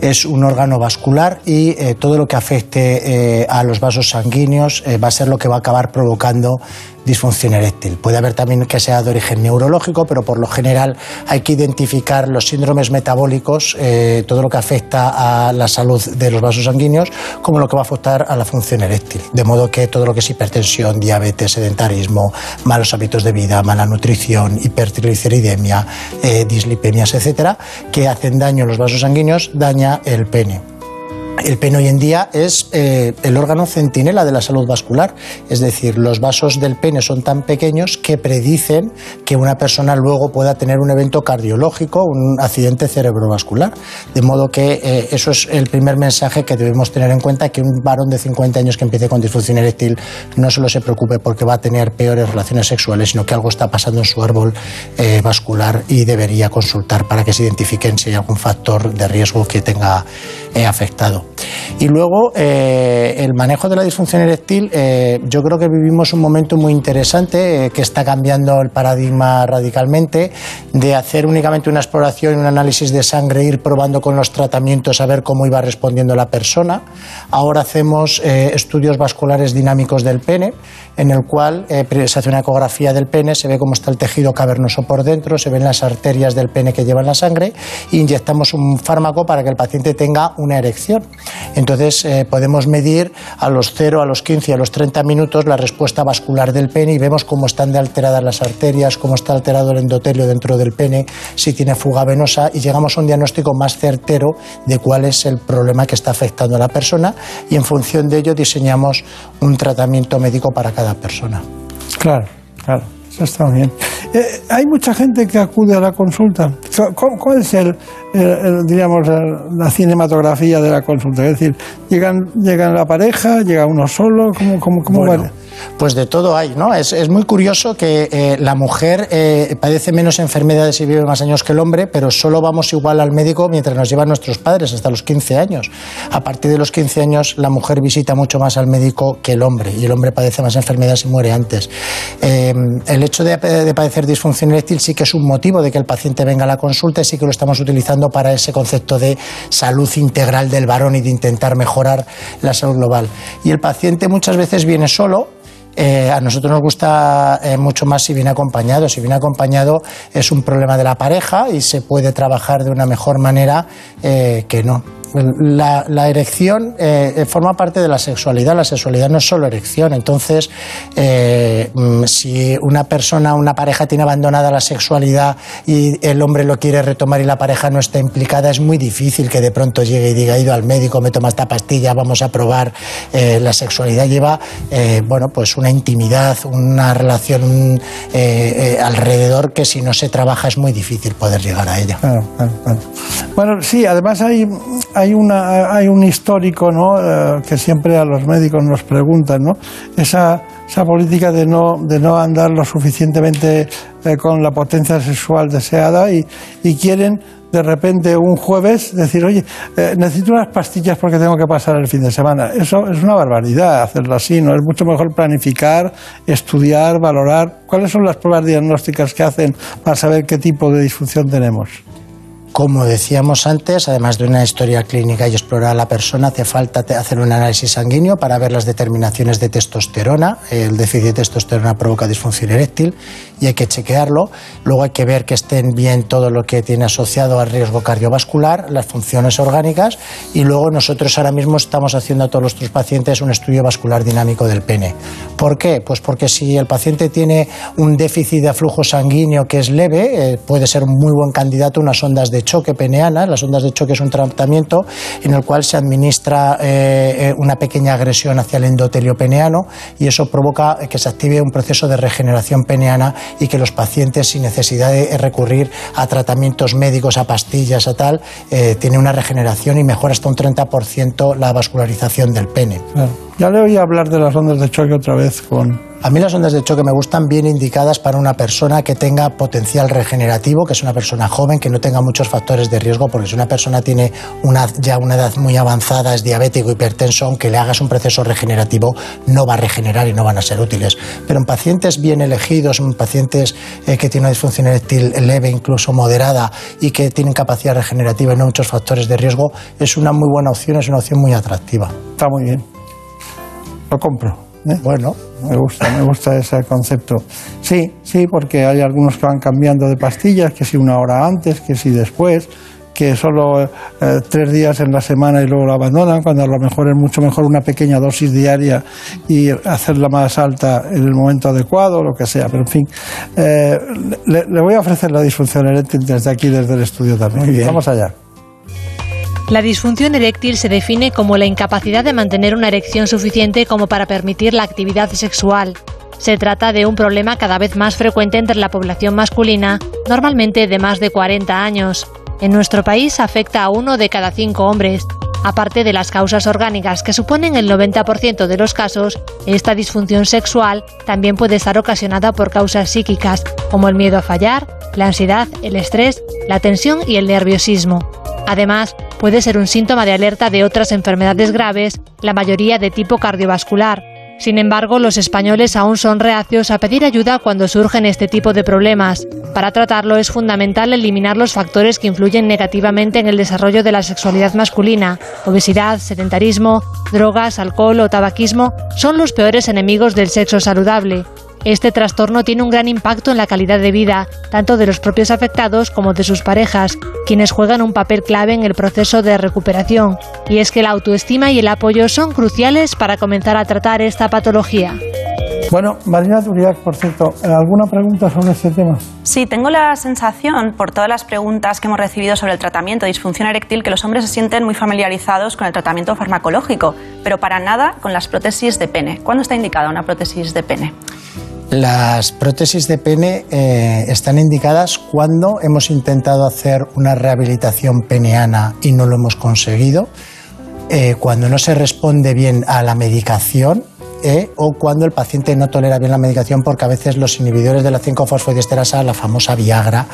es un órgano vascular y eh, todo lo que afecte eh, a los vasos sanguíneos va a ser lo que va a acabar provocando disfunción eréctil. Puede haber también que sea de origen neurológico, pero por lo general hay que identificar los síndromes metabólicos, eh, todo lo que afecta a la salud de los vasos sanguíneos, como lo que va a afectar a la función eréctil. De modo que todo lo que es hipertensión, diabetes, sedentarismo, malos hábitos de vida, mala nutrición, hipertrigliceridemia, eh, dislipemias, etcétera, que hacen daño a los vasos sanguíneos, daña el pene. El pene hoy en día es eh, el órgano centinela de la salud vascular, es decir, los vasos del pene son tan pequeños que predicen que una persona luego pueda tener un evento cardiológico, un accidente cerebrovascular. De modo que eh, eso es el primer mensaje que debemos tener en cuenta, que un varón de 50 años que empiece con disfunción eréctil no solo se preocupe porque va a tener peores relaciones sexuales, sino que algo está pasando en su árbol eh, vascular y debería consultar para que se identifiquen si hay algún factor de riesgo que tenga afectado. Y luego, eh, el manejo de la disfunción eréctil, eh, yo creo que vivimos un momento muy interesante eh, que está cambiando el paradigma radicalmente de hacer únicamente una exploración y un análisis de sangre, ir probando con los tratamientos a ver cómo iba respondiendo la persona. Ahora hacemos estudios vasculares dinámicos del pene, en el cual se hace una ecografía del pene, se ve cómo está el tejido cavernoso por dentro, se ven las arterias del pene que llevan la sangre e inyectamos un fármaco para que el paciente tenga una erección. Entonces eh, podemos medir a los 0, a los 15 y a los 30 minutos la respuesta vascular del pene y vemos cómo están de alteradas las arterias, cómo está alterado el endotelio dentro del pene, si tiene fuga venosa y llegamos a un diagnóstico más certero de cuál es el problema que está afectando a la persona y en función de ello diseñamos un tratamiento médico para cada persona. Claro, claro, eso está bien. Eh, hay mucha gente que acude a la consulta. ¿Cuál, es el, digamos, la cinematografía de la consulta? Es decir, llegan, llegan la pareja, llega uno solo, ¿cómo, cómo, cómo Pues de todo hay, ¿no? Es, es muy curioso que eh, la mujer eh, padece menos enfermedades y vive más años que el hombre, pero solo vamos igual al médico mientras nos llevan nuestros padres, hasta los 15 años. A partir de los 15 años, la mujer visita mucho más al médico que el hombre, y el hombre padece más enfermedades y muere antes. El hecho de, de, padecer disfunción eréctil sí que es un motivo de que el paciente venga a la consulta y sí que lo estamos utilizando para ese concepto de salud integral del varón y de intentar mejorar la salud global. Y el paciente muchas veces viene solo eh, a nosotros nos gusta eh, mucho más si viene acompañado. Si viene acompañado es un problema de la pareja y se puede trabajar de una mejor manera eh, que no. La, erección eh, forma parte de la sexualidad. La sexualidad no es solo erección. Entonces, eh, mm, si una persona, una pareja tiene abandonada la sexualidad y el hombre lo quiere retomar y la pareja no está implicada, es muy difícil que de pronto llegue y diga, he ido al médico, me toma esta pastilla, vamos a probar. Eh, la sexualidad lleva, bueno, pues una intimidad, una relación alrededor que si no se trabaja es muy difícil poder llegar a ella. Bueno, sí, además hay hay, una, hay un histórico ¿no? Eh, que siempre a los médicos nos preguntan, ¿no? esa, esa política de no, de no andar lo suficientemente eh, con la potencia sexual deseada y, y, quieren de repente un jueves decir, oye, eh, necesito unas pastillas porque tengo que pasar el fin de semana. Eso es una barbaridad hacerlo así, ¿no? Es mucho mejor planificar, estudiar, valorar. ¿Cuáles son las pruebas diagnósticas que hacen para saber qué tipo de disfunción tenemos? Como decíamos antes, además de una historia clínica y explorar a la persona, hace falta hacer un análisis sanguíneo para ver las determinaciones de testosterona. El déficit de testosterona provoca disfunción eréctil y hay que chequearlo. Luego hay que ver que estén bien todo lo que tiene asociado al riesgo cardiovascular, las funciones orgánicas y luego nosotros ahora mismo estamos haciendo a todos nuestros pacientes un estudio vascular dinámico del pene. ¿Por qué? Pues porque si el paciente tiene un déficit de flujo sanguíneo que es leve, eh, puede ser un muy buen candidato a unas ondas de choque peneana. Las ondas de choque es un tratamiento en el cual se administra eh, eh, una pequeña agresión hacia el endotelio peneano y eso provoca que se active un proceso de regeneración peneana y que los pacientes, sin necesidad de recurrir a tratamientos médicos, a pastillas, a tal, eh, tiene una regeneración y mejora hasta un 30% la vascularización del pene. Ya le oí hablar de las ondas de choque otra vez con a mí las ondas de choque me gustan bien indicadas para una persona que tenga potencial regenerativo, que es una persona joven, que no tenga muchos factores de riesgo, porque si una persona tiene una, ya una edad muy avanzada, es diabético, hipertenso, aunque le hagas un proceso regenerativo, no va a regenerar y no van a ser útiles. Pero en pacientes bien elegidos, en pacientes eh, que tienen una disfunción eréctil leve, incluso moderada, y que tienen capacidad regenerativa y no muchos factores de riesgo, es una muy buena opción, es una opción muy atractiva. Está muy bien. Lo compro. ¿Eh? Bueno, me gusta, me gusta ese concepto. Sí, sí, porque hay algunos que van cambiando de pastillas, que si una hora antes, que si después, que solo eh, tres días en la semana y luego lo abandonan, cuando a lo mejor es mucho mejor una pequeña dosis diaria y hacerla más alta en el momento adecuado, lo que sea. Pero en fin, eh, le, voy a ofrecer la disfunción eréctil desde aquí, desde el estudio también. Vamos allá. La disfunción eréctil se define como la incapacidad de mantener una erección suficiente como para permitir la actividad sexual. Se trata de un problema cada vez más frecuente entre la población masculina, normalmente de más de 40 años. En nuestro país afecta a uno de cada cinco hombres. Aparte de las causas orgánicas que suponen el 90% de los casos, esta disfunción sexual también puede estar ocasionada por causas psíquicas, como el miedo a fallar, la ansiedad, el estrés, la tensión y el nerviosismo. Además, puede ser un síntoma de alerta de otras enfermedades graves, la mayoría de tipo cardiovascular. Sin embargo, los españoles aún son reacios a pedir ayuda cuando surgen este tipo de problemas. Para tratarlo es fundamental eliminar los factores que influyen negativamente en el desarrollo de la sexualidad masculina. Obesidad, sedentarismo, drogas, alcohol o tabaquismo son los peores enemigos del sexo saludable. Este trastorno tiene un gran impacto en la calidad de vida, tanto de los propios afectados como de sus parejas, quienes juegan un papel clave en el proceso de recuperación. Y es que la autoestima y el apoyo son cruciales para comenzar a tratar esta patología. Bueno, Marina Turiac, por cierto, ¿alguna pregunta sobre este tema? Sí, tengo la sensación, por todas las preguntas que hemos recibido sobre el tratamiento de disfunción eréctil, que los hombres se sienten muy familiarizados con el tratamiento farmacológico, pero para nada con las prótesis de pene. ¿Cuándo está indicada una prótesis de pene? Las prótesis de pene eh, están indicadas cuando hemos intentado hacer una rehabilitación peneana y no lo hemos conseguido, eh, cuando no se responde bien a la medicación eh, o cuando el paciente no tolera bien la medicación porque a veces los inhibidores de la 5-fosfodiesterasa, la famosa Viagra,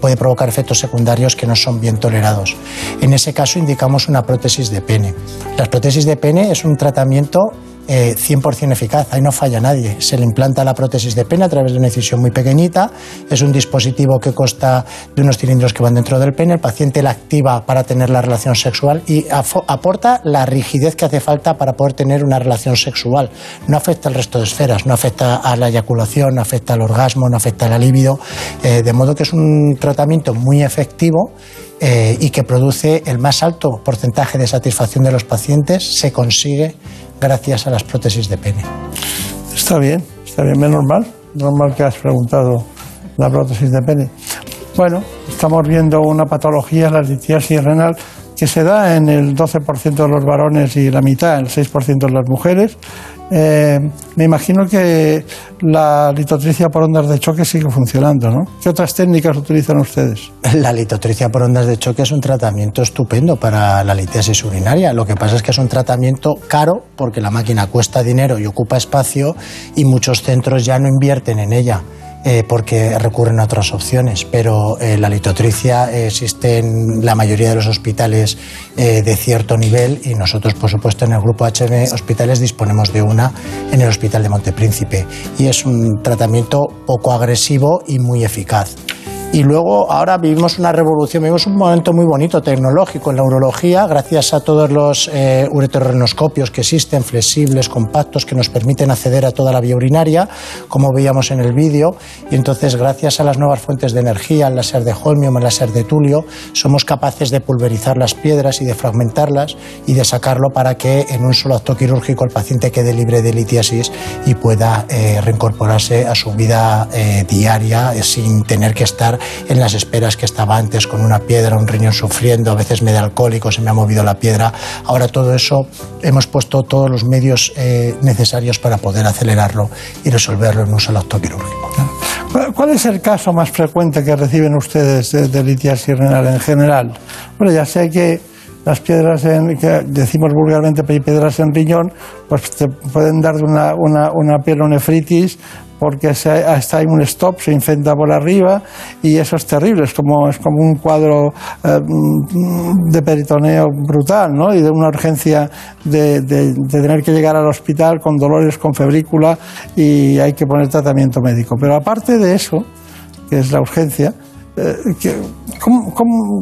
puede provocar efectos secundarios que no son bien tolerados. En ese caso indicamos una prótesis de pene. Las prótesis de pene es un tratamiento 100% eh, eficaz, ahí no falla nadie. Se le implanta la prótesis de pene a través de una incisión muy pequeñita, es un dispositivo que consta de unos cilindros que van dentro del pene, el paciente la activa para tener la relación sexual y aporta la rigidez que hace falta para poder tener una relación sexual. No afecta al resto de esferas, no afecta a la eyaculación, no afecta al orgasmo, no afecta al libido, eh, de modo que es un tratamiento muy efectivo eh, y que produce el más alto porcentaje de satisfacción de los pacientes, se consigue gracias a las prótesis de pene. Está bien, está bien, menos mal, normal que has preguntado la prótesis de pene. Bueno, estamos viendo una patología, la litiasis renal, que se da en el 12% de los varones y la mitad, el 6% de las mujeres. Eh, me imagino que la litotricia por ondas de choque sigue funcionando, ¿no? ¿Qué otras técnicas utilizan ustedes? La litotricia por ondas de choque es un tratamiento estupendo para la litiasis urinaria. Lo que pasa es que es un tratamiento caro porque la máquina cuesta dinero y ocupa espacio y muchos centros ya no invierten en ella. Eh, porque recurren a otras opciones, pero eh, la litotricia existe en la mayoría de los hospitales eh, de cierto nivel y nosotros, por supuesto, en el grupo HM Hospitales disponemos de una en el Hospital de Montepríncipe y es un tratamiento poco agresivo y muy eficaz. Y luego ahora vivimos una revolución, vivimos un momento muy bonito tecnológico en la urología, gracias a todos los eh, ureteroscopios que existen, flexibles, compactos, que nos permiten acceder a toda la vía urinaria, como veíamos en el vídeo. Y entonces, gracias a las nuevas fuentes de energía, el láser de holmium, el láser de tulio, somos capaces de pulverizar las piedras y de fragmentarlas y de sacarlo para que en un solo acto quirúrgico el paciente quede libre de litiasis y pueda eh, reincorporarse a su vida eh, diaria eh, sin tener que estar en las esperas que estaba antes con una piedra, un riñón sufriendo, a veces me da alcohólico, se me ha movido la piedra. Ahora todo eso hemos puesto todos los medios eh, necesarios para poder acelerarlo y resolverlo en un solo acto quirúrgico. ¿Cuál es el caso más frecuente que reciben ustedes de, de litiasis renal en general? Bueno, ya sé que las piedras en, que decimos vulgarmente piedras en riñón, pues te pueden dar una, una, una pielonefritis porque hasta hay un stop, se infecta por arriba y eso es terrible, es como, es como un cuadro eh, de peritoneo brutal ¿no? y de una urgencia de, tener que llegar al hospital con dolores, con febrícula y hay que poner tratamiento médico. Pero aparte de eso, que es la urgencia, eh,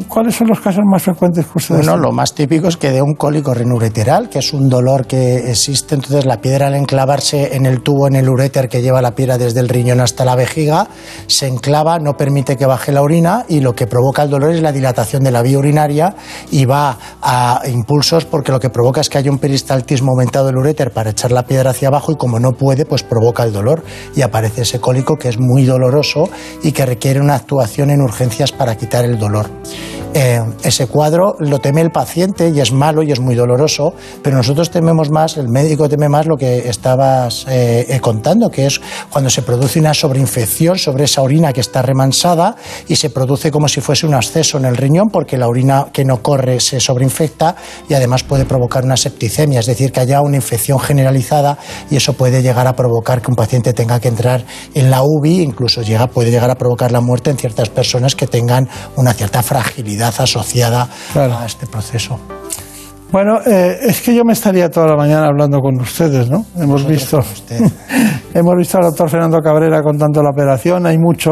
cuáles son los casos más frecuentes que ustedes Bueno, lo más típico es que de un cólico rinureteral, que es un dolor que existe, entonces la piedra al enclavarse en el tubo, en el uréter que lleva la piedra desde el riñón hasta la vejiga, se enclava, no permite que baje la orina y lo que provoca el dolor es la dilatación de la vía urinaria y va a impulsos porque lo que provoca es que haya un peristaltismo aumentado del uréter para echar la piedra hacia abajo y como no puede, pues provoca el dolor y aparece ese cólico que es muy doloroso y que requiere una actuación en urgencias para quitar el dolor. Eh, ese cuadro lo teme el paciente y es malo y es muy doloroso, pero nosotros tememos más, el médico teme más lo que estabas eh, eh, contando, que es cuando se produce una sobreinfección sobre esa orina que está remansada y se produce como si fuese un absceso en el riñón porque la orina que no corre se sobreinfecta y además puede provocar una septicemia, es decir, que haya una infección generalizada y eso puede llegar a provocar que un paciente tenga que entrar en la UBI, incluso puede llegar a provocar la muerte en ciertas personas que tengan una cierta fragilidad asociada a este proceso. Bueno, eh, es que yo me estaría toda la mañana hablando con ustedes, ¿no? Hemos visto, hemos visto al doctor Fernando Cabrera contando la operación. Hay mucho,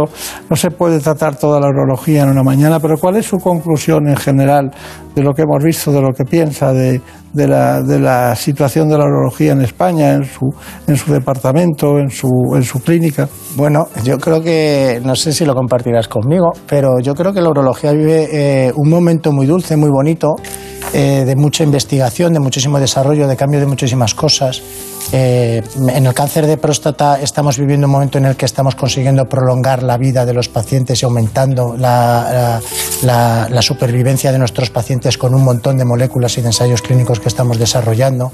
no se puede tratar toda la urología en una mañana, pero ¿cuál es su conclusión en general de lo que hemos visto, de lo que piensa de, de, la, de la situación de la urología en España, en su, en su departamento, en su, en su clínica? Bueno, yo creo que, no sé si lo compartirás conmigo, pero yo creo que la urología vive eh, un momento muy dulce, muy bonito, eh, de mucha investigación, de muchísimo desarrollo, de cambio de muchísimas cosas Eh, en el cáncer de próstata estamos viviendo un momento en el que estamos consiguiendo prolongar la vida de los pacientes y aumentando la, la supervivencia de nuestros pacientes con un montón de moléculas y de ensayos clínicos que estamos desarrollando.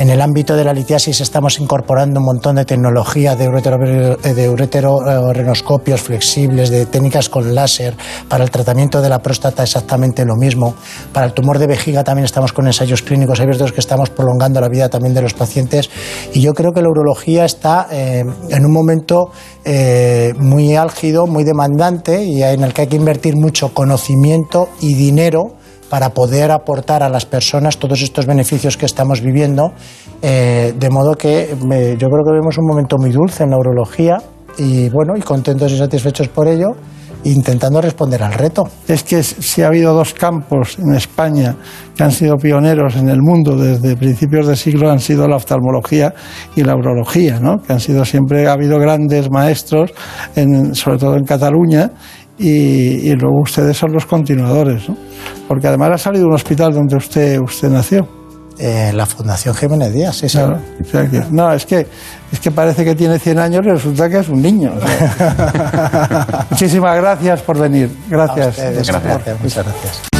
En el ámbito de la litiasis estamos incorporando un montón de tecnología de, uretero, de ureterorenoscopios flexibles, de técnicas con láser. Para el tratamiento de la próstata exactamente lo mismo. Para el tumor de vejiga también estamos con ensayos clínicos abiertos que estamos prolongando la vida también de los pacientes. Y yo creo que la urología está eh, en un momento eh, muy álgido, muy demandante y en el que hay que invertir mucho conocimiento y dinero para poder aportar a las personas todos estos beneficios que estamos viviendo, eh, de modo que yo creo que vemos un momento muy dulce en la urología y bueno, y contentos y satisfechos por ello intentando responder al reto. Es que si ha habido dos campos en España que han sido pioneros en el mundo desde principios de siglo, han sido la oftalmología y la urología, ¿no? que han sido siempre, ha habido grandes maestros, sobre todo en Cataluña, y, luego ustedes son los continuadores, ¿no? Porque además ha salido un hospital donde usted, usted nació. Eh, la Fundación Jiménez Díaz, sí, claro. no, es que, es que parece que tiene 100 años y resulta que es un niño. Muchísimas gracias por venir. Gracias. gracias. Muchas gracias.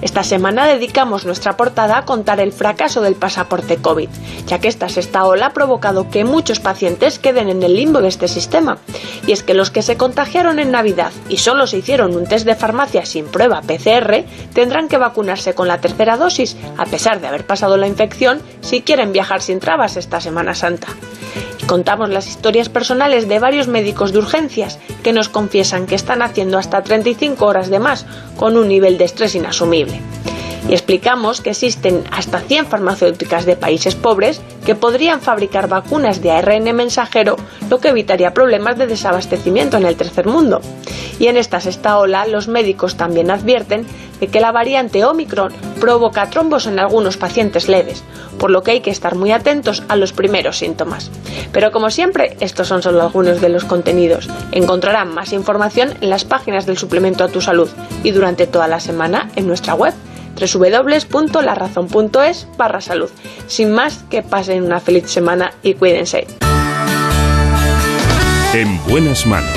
Esta semana dedicamos nuestra portada a contar el fracaso del pasaporte COVID, ya que esta sexta ola ha provocado que muchos pacientes queden en el limbo de este sistema. Y es que los que se contagiaron en Navidad y solo se hicieron un test de farmacia sin prueba PCR tendrán que vacunarse con la tercera dosis, a pesar de haber pasado la infección, si quieren viajar sin trabas esta Semana Santa. Y contamos las historias personales de varios médicos de urgencias que nos confiesan que están haciendo hasta 35 horas de más con un nivel de estrés inasumible posible. Y explicamos que existen hasta 100 farmacéuticas de países pobres que podrían fabricar vacunas de ARN mensajero, lo que evitaría problemas de desabastecimiento en el tercer mundo. Y en esta sexta ola, los médicos también advierten de que la variante Omicron provoca trombos en algunos pacientes leves, por lo que hay que estar muy atentos a los primeros síntomas. Pero como siempre, estos son solo algunos de los contenidos. Encontrarán más información en las páginas del suplemento a tu salud y durante toda la semana en nuestra web www.larazón.es barra salud. Sin más, que pasen una feliz semana y cuídense. En buenas manos.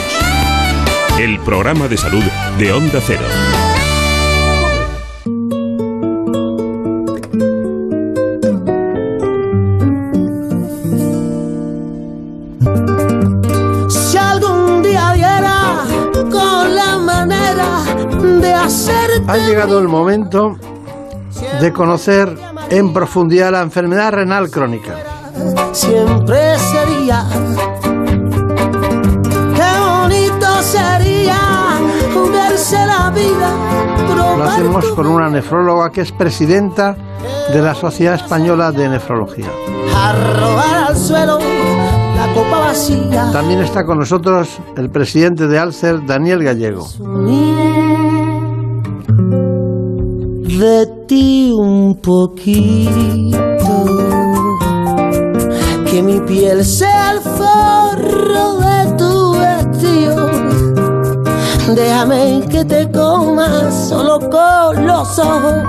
El programa de salud de Onda Cero. Si algún día viera con la manera de hacer Ha llegado el momento de conocer en profundidad la enfermedad renal crónica. siempre sería. Qué bonito sería verse la vida. Lo hacemos con una nefróloga que es presidenta de la Sociedad Española de Nefrología. Arrojar al suelo la copa vacía. También está con nosotros el presidente de Alcer, Daniel Gallego. De ti un poquito. Que mi piel sea el forro de tu vestido. Déjame que te comas solo con los ojos.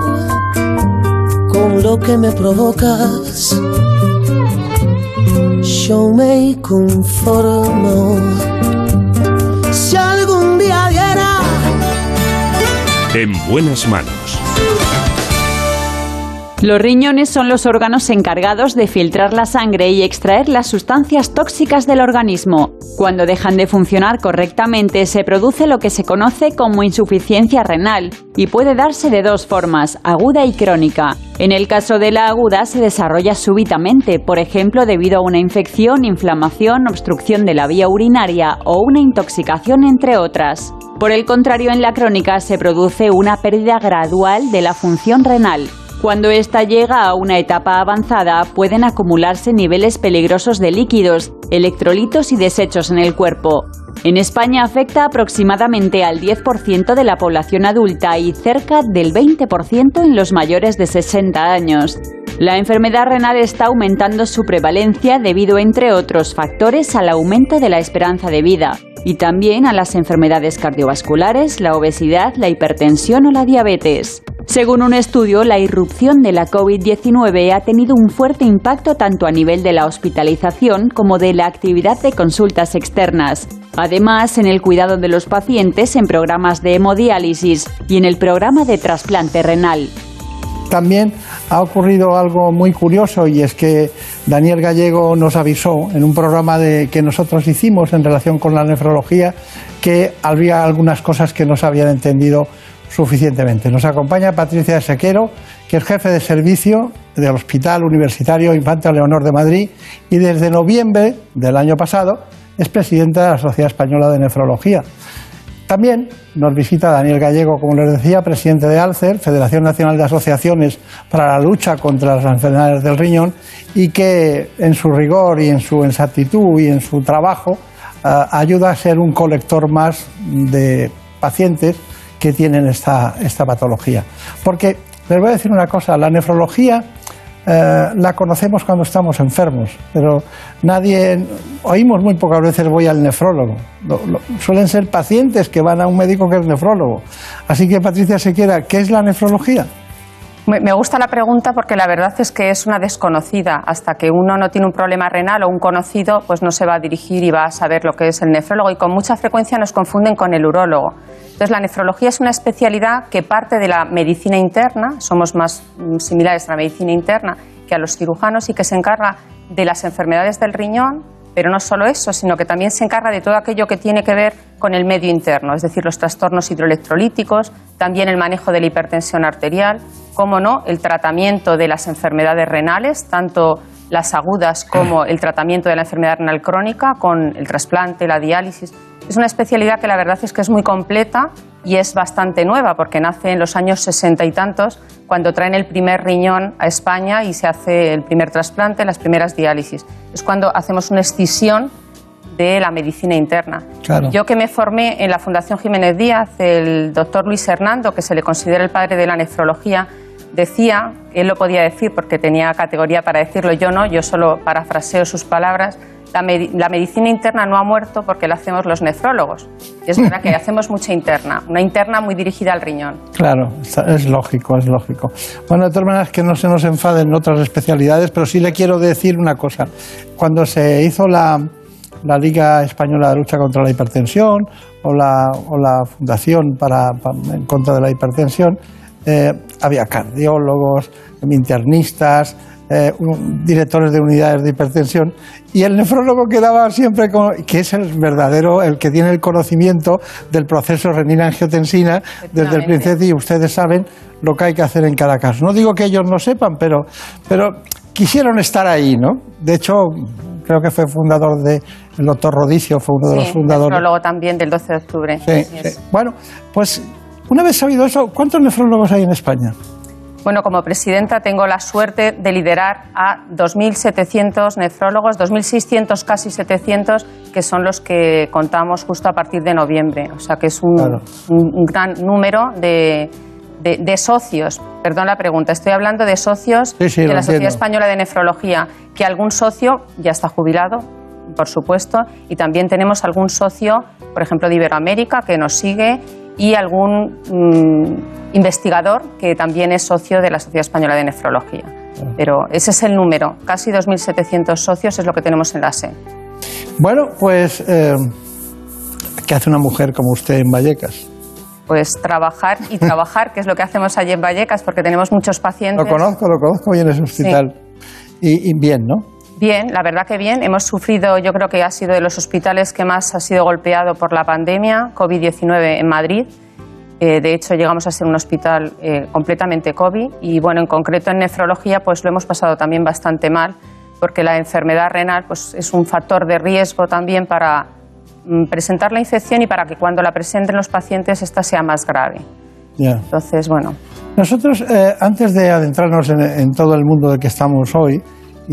Con lo que me provocas. Yo me conformo. Si algún día viera En buenas manos. Los riñones son los órganos encargados de filtrar la sangre y extraer las sustancias tóxicas del organismo. Cuando dejan de funcionar correctamente se produce lo que se conoce como insuficiencia renal y puede darse de dos formas, aguda y crónica. En el caso de la aguda se desarrolla súbitamente, por ejemplo debido a una infección, inflamación, obstrucción de la vía urinaria o una intoxicación entre otras. Por el contrario, en la crónica se produce una pérdida gradual de la función renal. Cuando ésta llega a una etapa avanzada, pueden acumularse niveles peligrosos de líquidos, electrolitos y desechos en el cuerpo. En España afecta aproximadamente al 10% de la población adulta y cerca del 20% en los mayores de 60 años. La enfermedad renal está aumentando su prevalencia debido, entre otros factores, al aumento de la esperanza de vida y también a las enfermedades cardiovasculares, la obesidad, la hipertensión o la diabetes. Según un estudio, la irrupción de la COVID-19 ha tenido un fuerte impacto tanto a nivel de la hospitalización como de la actividad de consultas externas. Además, en el cuidado de los pacientes en programas de hemodiálisis y en el programa de trasplante renal. También ha ocurrido algo muy curioso y es que Daniel Gallego nos avisó en un programa de, que nosotros hicimos en relación con la nefrología que había algunas cosas que no se habían entendido suficientemente. Nos acompaña Patricia Sequero, que es jefe de servicio del Hospital Universitario Infante Leonor de Madrid y desde noviembre del año pasado es presidenta de la Sociedad Española de Nefrología. También nos visita Daniel Gallego, como les decía, presidente de ALCER, Federación Nacional de Asociaciones para la Lucha contra las Enfermedades del Riñón, y que en su rigor y en su exactitud y en su trabajo eh, ayuda a ser un colector más de pacientes que tienen esta, esta patología. Porque les voy a decir una cosa, la nefrología eh, la conocemos cuando estamos enfermos, pero nadie, oímos muy pocas veces voy al nefrólogo. suelen ser pacientes que van a un médico que es nefrólogo. Así que Patricia Sequera, ¿qué es la nefrología? Me gusta la pregunta porque la verdad es que es una desconocida. Hasta que uno no tiene un problema renal o un conocido, pues no se va a dirigir y va a saber lo que es el nefrólogo. Y con mucha frecuencia nos confunden con el urólogo. Entonces, la nefrología es una especialidad que parte de la medicina interna, somos más mm, similares a la medicina interna que a los cirujanos y que se encarga de las enfermedades del riñón, pero no solo eso, sino que también se encarga de todo aquello que tiene que ver con el medio interno, es decir, los trastornos hidroelectrolíticos, también el manejo de la hipertensión arterial, como no, el tratamiento de las enfermedades renales, tanto las agudas como el tratamiento de la enfermedad renal crónica con el trasplante, la diálisis. Es una especialidad que la verdad es que es muy completa y es bastante nueva porque nace en los años sesenta y tantos cuando traen el primer riñón a España y se hace el primer trasplante, las primeras diálisis. Es cuando hacemos una escisión de la medicina interna. Yo que me formé en la Fundación Jiménez Díaz, el doctor Luis Hernando, que se le considera el padre de la nefrología, decía, él lo podía decir porque tenía categoría para decirlo, yo no, yo solo parafraseo sus palabras, la, medicina interna no ha muerto porque la hacemos los nefrólogos. Y es verdad que hacemos mucha interna, una interna muy dirigida al riñón. Claro, es lógico, es lógico. Bueno, de todas maneras, que no se nos enfaden otras especialidades, pero sí le quiero decir una cosa. Cuando se hizo la, Liga Española de Lucha contra la Hipertensión o la, o la Fundación para, en contra de la Hipertensión, eh, había cardiólogos, internistas, eh, directores de unidades de hipertensión y el nefrólogo quedaba siempre con, que es el verdadero, el que tiene el conocimiento del proceso renina-angiotensina desde el principio y ustedes saben lo que hay que hacer en cada caso. No digo que ellos no sepan, pero, pero quisieron estar ahí, ¿no? De hecho, creo que fue fundador de, el doctor Rodicio fue uno de los fundadores. nefrólogo también del 12 de octubre. Bueno, pues una vez sabido eso, ¿cuántos nefrólogos hay en España? Bueno, como presidenta tengo la suerte de liderar a 2.700 nefrólogos, 2.600 casi 700, que son los que contamos justo a partir de noviembre. O sea que es un, gran número de, socios. Perdón la pregunta, estoy hablando de socios de la Sociedad Española de Nefrología, que algún socio ya está jubilado, por supuesto, y también tenemos algún socio, por ejemplo, de Iberoamérica, que nos sigue y algún mm, investigador que también es socio de la Sociedad Española de Nefrología. Pero ese es el número, casi 2.700 socios es lo que tenemos en la SE. Bueno, pues, eh, ¿qué hace una mujer como usted en Vallecas? pues trabajar y trabajar, que es lo que hacemos allí en Vallecas, porque tenemos muchos pacientes. Lo conozco, lo conozco bien ese hospital. Y, y bien, ¿no? Bien, la verdad que bien. Hemos sufrido, yo creo que ha sido de los hospitales que más ha sido golpeado por la pandemia, COVID-19 en Madrid. Eh, de hecho, llegamos a ser un hospital eh, completamente COVID y, bueno, en concreto en nefrología, pues lo hemos pasado también bastante mal, porque la enfermedad renal pues, es un factor de riesgo también para mm, presentar la infección y para que cuando la presenten los pacientes esta sea más grave. Ya. Entonces, bueno. Nosotros, eh, antes de adentrarnos en, en todo el mundo del que estamos hoy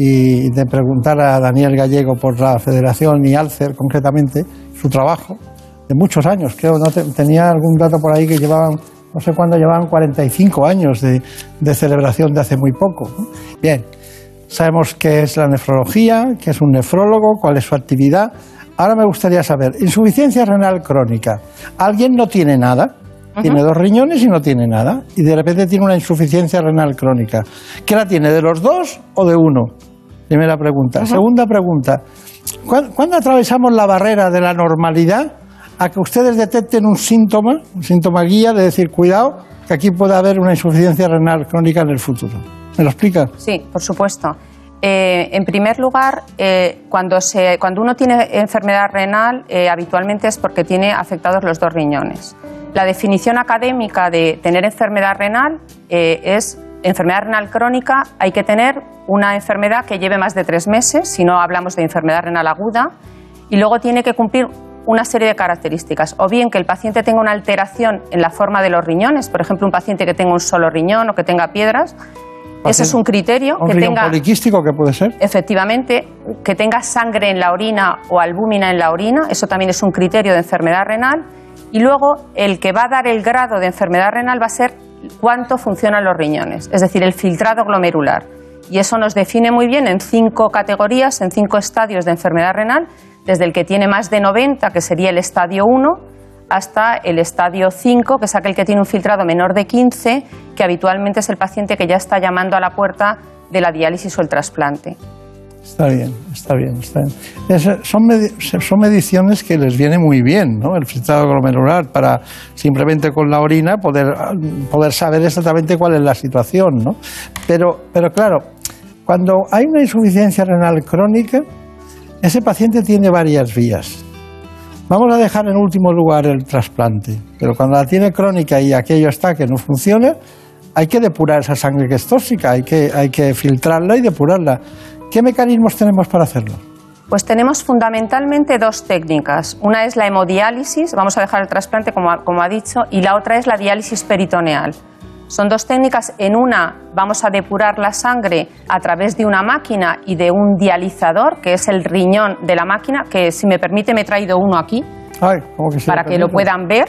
y de preguntar a Daniel Gallego por la Federación y Alcer concretamente, su trabajo, de muchos años, creo, no Te- tenía algún dato por ahí que llevaban, no sé cuándo, llevaban 45 años de, de celebración de hace muy poco. ¿no? Bien, sabemos qué es la nefrología, qué es un nefrólogo, cuál es su actividad. Ahora me gustaría saber, insuficiencia renal crónica. ¿Alguien no tiene nada? Tiene dos riñones y no tiene nada. Y de repente tiene una insuficiencia renal crónica. ¿Qué la tiene? ¿De los dos o de uno? Primera pregunta. Segunda pregunta. ¿Cuándo, cuándo atravesamos la barrera de la normalidad a que ustedes detecten un síntoma, un síntoma guía de decir, cuidado, que aquí puede haber una insuficiencia renal crónica en el futuro? ¿Me lo explica? Sí, por supuesto. Eh, en primer lugar, eh, cuando, se, cuando uno tiene enfermedad renal, eh, habitualmente es porque tiene afectados los dos riñones. La definición académica de tener enfermedad renal es enfermedad renal crónica, hay que tener una enfermedad que lleve más de tres meses, si no hablamos de enfermedad renal aguda, y luego tiene que cumplir una serie de características, o bien que el paciente tenga una alteración en la forma de los riñones, por ejemplo, un paciente que tenga un solo riñón o que tenga piedras, ese es un criterio ¿Un que riñón tenga poliquístico que puede ser? efectivamente que tenga sangre en la orina o albúmina en la orina, eso también es un criterio de enfermedad renal. Y luego el que va a dar el grado de enfermedad renal va a ser cuánto funcionan los riñones, es decir, el filtrado glomerular. Y eso nos define muy bien en cinco categorías, en cinco estadios de enfermedad renal, desde el que tiene más de 90, que sería el estadio 1, hasta el estadio 5, que es aquel que tiene un filtrado menor de 15, que habitualmente es el paciente que ya está llamando a la puerta de la diálisis o el trasplante. Está bien, está bien, está bien. Son, medi- son mediciones que les viene muy bien, ¿no? El filtrado glomerular para simplemente con la orina poder, poder saber exactamente cuál es la situación, ¿no? Pero, pero claro, cuando hay una insuficiencia renal crónica, ese paciente tiene varias vías. Vamos a dejar en último lugar el trasplante, pero cuando la tiene crónica y aquello está que no funciona, hay que depurar esa sangre que es tóxica, hay que, hay que filtrarla y depurarla. ¿Qué mecanismos tenemos para hacerlo? Pues tenemos fundamentalmente dos técnicas. Una es la hemodiálisis, vamos a dejar el trasplante como ha, como ha dicho, y la otra es la diálisis peritoneal. Son dos técnicas. En una vamos a depurar la sangre a través de una máquina y de un dializador, que es el riñón de la máquina, que si me permite me he traído uno aquí Ay, ¿cómo que para que lo puedan ver.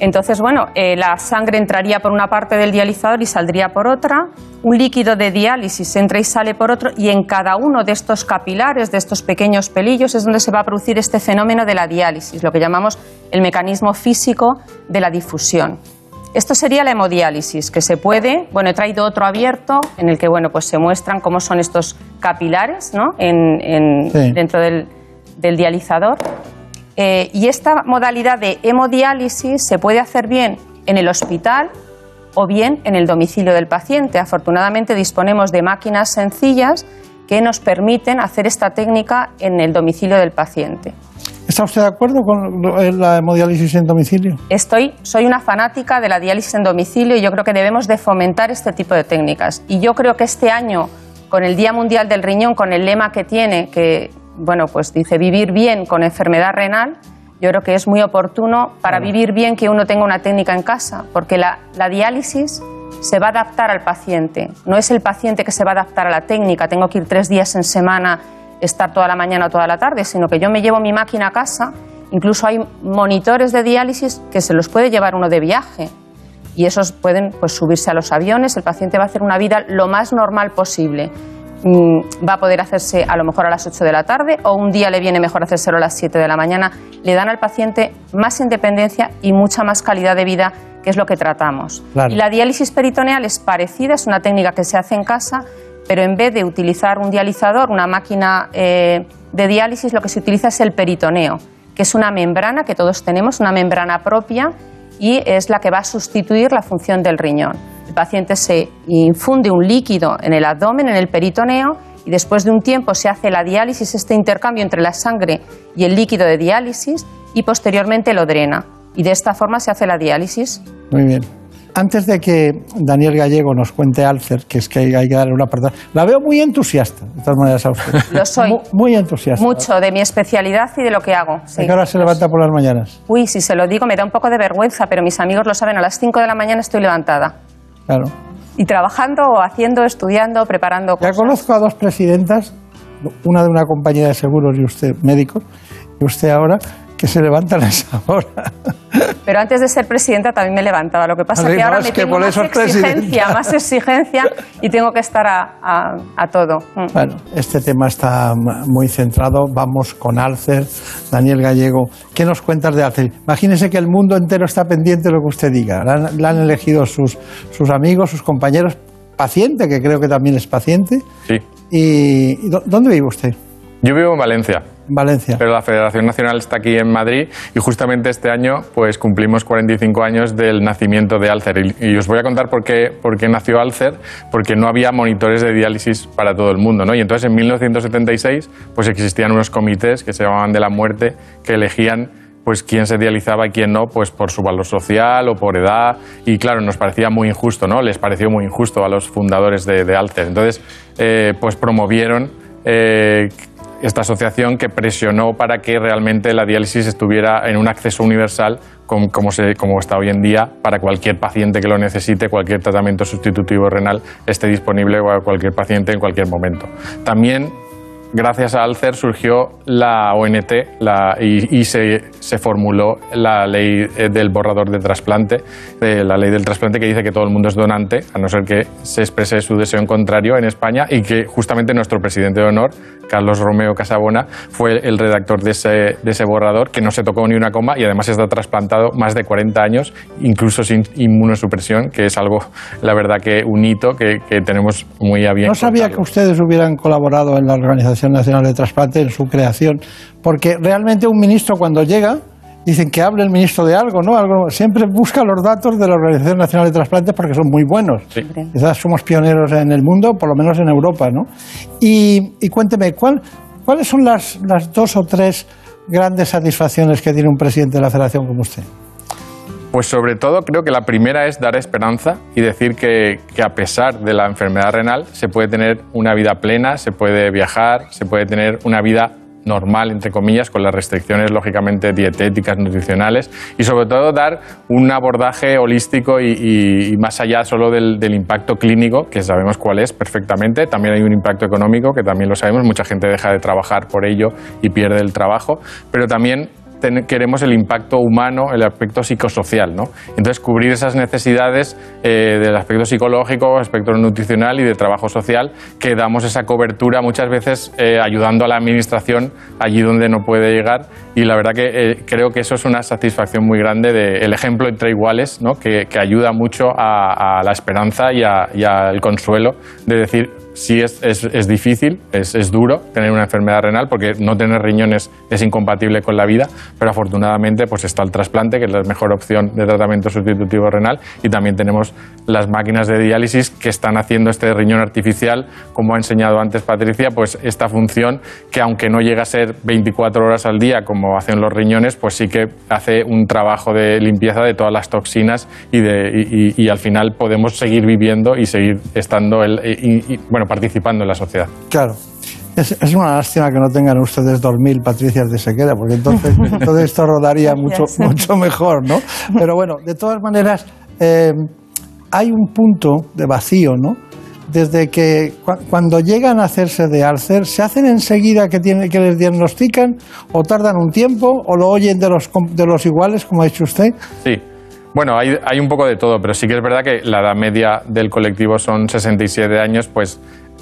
Entonces, bueno, eh, la sangre entraría por una parte del dializador y saldría por otra. Un líquido de diálisis entra y sale por otro. Y en cada uno de estos capilares, de estos pequeños pelillos, es donde se va a producir este fenómeno de la diálisis, lo que llamamos el mecanismo físico de la difusión. Esto sería la hemodiálisis, que se puede, bueno, he traído otro abierto en el que, bueno, pues se muestran cómo son estos capilares, ¿no? En- en- Sí. Dentro del, del dializador. Eh, y esta modalidad de hemodiálisis se puede hacer bien en el hospital o bien en el domicilio del paciente. Afortunadamente disponemos de máquinas sencillas que nos permiten hacer esta técnica en el domicilio del paciente. ¿Está usted de acuerdo con eh, la hemodiálisis en domicilio? Estoy, soy una fanática de la diálisis en domicilio y yo creo que debemos de fomentar este tipo de técnicas. Y yo creo que este año, con el Día Mundial del Riñón, con el lema que tiene, que bueno, pues dice vivir bien con enfermedad renal, yo creo que es muy oportuno para vivir bien que uno tenga una técnica en casa, porque la, la diálisis se va a adaptar al paciente. No es el paciente que se va a adaptar a la técnica, tengo que ir tres días en semana, estar toda la mañana o toda la tarde, sino que yo me llevo mi máquina a casa. Incluso hay monitores de diálisis que se los puede llevar uno de viaje y esos pueden pues, subirse a los aviones. El paciente va a hacer una vida lo más normal posible. Mm, va a poder hacerse a lo mejor a las 8 de la tarde o un día le viene mejor hacérselo a las 7 de la mañana. Le dan al paciente más independencia y mucha más calidad de vida, que es lo que tratamos. Claro. Y la diálisis peritoneal es parecida, es una técnica que se hace en casa, pero en vez de utilizar un dializador, una máquina eh, de diálisis, lo que se utiliza es el peritoneo, que es una membrana que todos tenemos, una membrana propia y es la que va a sustituir la función del riñón. El paciente se infunde un líquido en el abdomen, en el peritoneo, y después de un tiempo se hace la diálisis, este intercambio entre la sangre y el líquido de diálisis, y posteriormente lo drena. Y de esta forma se hace la diálisis. Muy bien. Antes de que Daniel Gallego nos cuente Alcer, que es que hay que darle una apartado, la veo muy entusiasta, de todas maneras, a usted. Lo soy. Mu- Muy, entusiasta. Mucho de mi especialidad y de lo que hago. sí. ¿A qué hora se levanta por las mañanas? Uy, si se lo digo me da un poco de vergüenza, pero mis amigos lo saben, a las 5 de la mañana estoy levantada. Claro. Y trabajando o haciendo, estudiando, preparando Ya cosas. conozco a dos presidentas, una de una compañía de seguros y usted médico, y usted ahora, que se levantan a esa hora. Pero antes de ser presidenta también me levantaba. Lo que pasa es que no, ahora es me que tengo más exigencia, presidenta. más exigencia y tengo que estar a, a- a todo. Mm. Bueno, este tema está muy centrado. Vamos con Alcer. Daniel Gallego, ¿qué nos cuentas de Alcer? Imagínese que el mundo entero está pendiente de lo que usted diga. La han, la han elegido sus, sus amigos, sus compañeros, paciente, que creo que también es paciente. Sí. ¿Y, y dó- dónde vive usted? Yo vivo en Valencia. Valencia. Pero la Federación Nacional está aquí en Madrid y justamente este año pues cumplimos 45 años del nacimiento de Alcer. Y, os voy a contar por qué, por qué nació Alcer, porque no había monitores de diálisis para todo el mundo. ¿no? Y entonces en 1976 pues existían unos comités que se llamaban de la muerte que elegían pues quién se dializaba y quién no, pues por su valor social o por edad. Y claro, nos parecía muy injusto, ¿no? Les pareció muy injusto a los fundadores de, de Alcer. Entonces, eh, pues promovieron eh, esta asociación que presionó para que realmente la diálisis estuviera en un acceso universal com- como, está hoy en día para cualquier paciente que lo necesite, cualquier tratamiento sustitutivo renal esté disponible a cualquier paciente en cualquier momento. También gracias a Alcer surgió la ONT y, se, formuló la ley eh, del borrador de trasplante, la ley del trasplante que dice que todo el mundo es donante, a no ser que se exprese su deseo en contrario en España y que justamente nuestro presidente de honor, Carlos Romeo Casabona, fue el redactor de ese, de ese borrador que no se tocó ni una coma y además está trasplantado más de 40 años, incluso sin inmunosupresión, que es algo, la verdad, que un hito que, que tenemos muy a bien. No sabía que ustedes hubieran colaborado en la Organización Nacional de Trasplante en su creación, porque realmente un ministro cuando llega dicen que hable el ministro de algo, ¿no? Algo, siempre busca los datos de la Organización Nacional de Trasplantes porque son muy buenos. Quizás somos pioneros en el mundo, por lo menos en Europa, ¿no? Y, y cuénteme, ¿cuál- ¿cuáles son las, las dos o tres grandes satisfacciones que tiene un presidente de la Federación como usted? Pues sobre todo creo que la primera es dar esperanza y decir que, que a pesar de la enfermedad renal se puede tener una vida plena, se puede viajar, se puede tener una vida normal, entre comillas, con las restricciones lógicamente dietéticas, nutricionales y sobre todo dar un abordaje holístico y, más allá solo del impacto clínico, que sabemos cuál es perfectamente, también hay un impacto económico, que también lo sabemos, mucha gente deja de trabajar por ello y pierde el trabajo, pero también queremos el impacto humano, el aspecto psicosocial, ¿no? Entonces, cubrir esas necesidades eh, del aspecto psicológico, aspecto nutricional y de trabajo social, que damos esa cobertura muchas veces eh, ayudando a la administración allí donde no puede llegar. Y la verdad que eh, creo que eso es una satisfacción muy grande del ejemplo entre iguales, ¿no? que, que ayuda mucho a, a la esperanza y al consuelo de decir, sí es, es, es difícil, es, es duro tener una enfermedad renal porque no tener riñones es incompatible con la vida, pero afortunadamente pues está el trasplante, que es la mejor opción de tratamiento sustitutivo renal, y también tenemos las máquinas de diálisis que están haciendo este riñón artificial, como ha enseñado antes Patricia, pues esta función que aunque no llega a ser 24 horas al día como hacen los riñones, pues sí que hace un trabajo de limpieza de todas las toxinas y, de, y, y- y al final podemos seguir viviendo y seguir estando el- y- y, bueno, participando en la sociedad. Claro. Es, es una lástima que no tengan ustedes 2.000 patricias de sequera, porque entonces todo esto rodaría mucho, mucho mejor, ¿no? Pero bueno, de todas maneras, eh, hay un punto de vacío, ¿no? Desde que cua- cuando llegan a hacerse de Alcer, ¿se hacen enseguida que, tiene, que les diagnostican o tardan un tiempo o lo oyen de los, com- de los iguales, como ha dicho usted? Sí. Bueno, hay, hay un poco de todo, pero sí que es verdad que la edad media del colectivo son 67 años, pues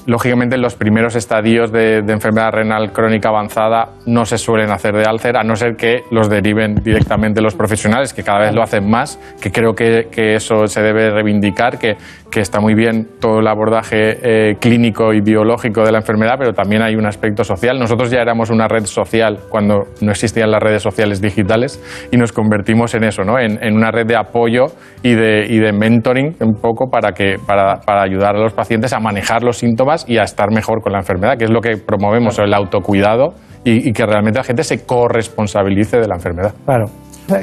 Lógicamente, en los primeros estadios de, enfermedad renal crónica avanzada no se suelen hacer de álcer, a no ser que los deriven directamente los profesionales, que cada vez lo hacen más, que creo que, eso se debe reivindicar, que, está muy bien todo el abordaje eh, clínico y biológico de la enfermedad, pero también hay un aspecto social. Nosotros ya éramos una red social cuando no existían las redes sociales digitales y nos convertimos en eso, ¿no? en, una red de apoyo y de, mentoring un poco para ayudar a los pacientes a manejar los síntomas y a estar mejor con la enfermedad, que es lo que promovemos, el autocuidado y, y que realmente la gente se corresponsabilice de la enfermedad. Claro.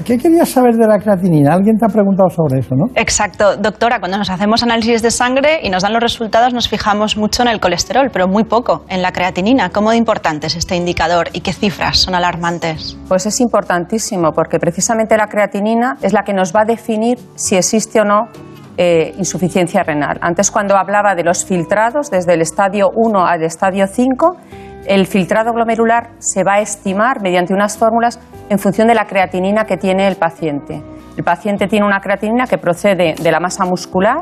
¿Qué querías saber de la creatinina? Alguien te ha preguntado sobre eso, ¿no? Exacto. Doctora, cuando nos hacemos análisis de sangre y nos dan los resultados, nos fijamos mucho en el colesterol, pero muy poco en la creatinina. ¿Cómo de importante es este indicador y qué cifras son alarmantes? Pues es importantísimo, porque precisamente la creatinina es la que nos va a definir si existe o no eh, insuficiencia renal. Antes, cuando hablaba de los filtrados, desde el estadio 1 al estadio 5, el filtrado glomerular se va a estimar mediante unas fórmulas en función de la creatinina que tiene el paciente. El paciente tiene una creatinina que procede de la masa muscular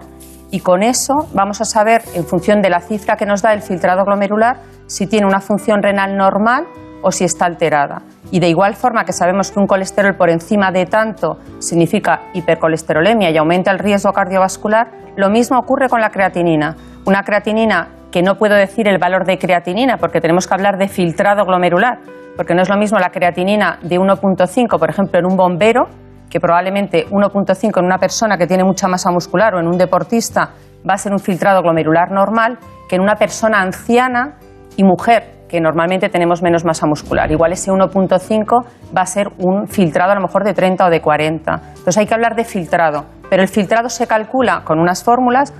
y con eso vamos a saber, en función de la cifra que nos da el filtrado glomerular, si tiene una función renal normal o si está alterada. Y de igual forma que sabemos que un colesterol por encima de tanto significa hipercolesterolemia y aumenta el riesgo cardiovascular, lo mismo ocurre con la creatinina. Una creatinina que no puedo decir el valor de creatinina porque tenemos que hablar de filtrado glomerular, porque no es lo mismo la creatinina de 1.5, por ejemplo, en un bombero, que probablemente 1.5 en una persona que tiene mucha masa muscular o en un deportista va a ser un filtrado glomerular normal, que en una persona anciana y mujer, que normalmente tenemos menos masa muscular. Igual ese 1.5 va a ser un filtrado a lo mejor de 30 o de 40. Entonces hay que hablar de filtrado, pero el filtrado se calcula con unas fórmulas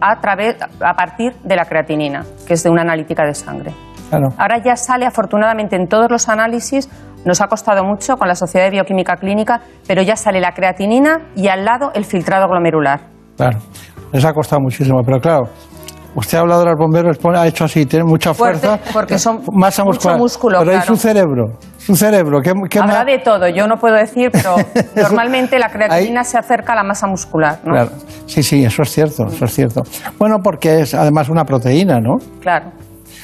a, través, a partir de la creatinina, que es de una analítica de sangre. Claro. Ahora ya sale afortunadamente en todos los análisis, nos ha costado mucho con la Sociedad de Bioquímica Clínica, pero ya sale la creatinina y al lado el filtrado glomerular. Claro, les ha costado muchísimo, pero claro, usted ha hablado de los bomberos, ha hecho así, tiene mucha Fuerte, fuerza, porque son masa mucho muscular, músculo, pero claro. hay su cerebro, su cerebro, ¿qué, qué Habrá más? de todo, yo no puedo decir, pero normalmente la creatinina se acerca a la masa muscular, ¿no? Claro. Sí, sí, eso es cierto, eso es cierto. Bueno, porque es además una proteína, ¿no? Claro.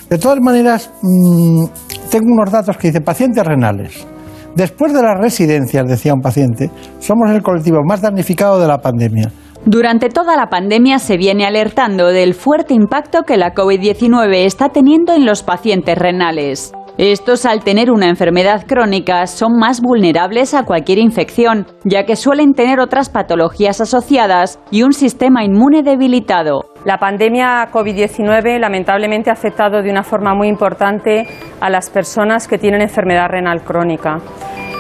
De todas maneras, mmm, tengo unos datos que dicen pacientes renales. Después de las residencias, decía un paciente, somos el colectivo más damnificado de la pandemia. Durante toda la pandemia se viene alertando del fuerte impacto que la COVID-19 está teniendo en los pacientes renales. Estos, al tener una enfermedad crónica, son más vulnerables a cualquier infección, ya que suelen tener otras patologías asociadas y un sistema inmune debilitado. La pandemia COVID-19 lamentablemente ha afectado de una forma muy importante a las personas que tienen enfermedad renal crónica,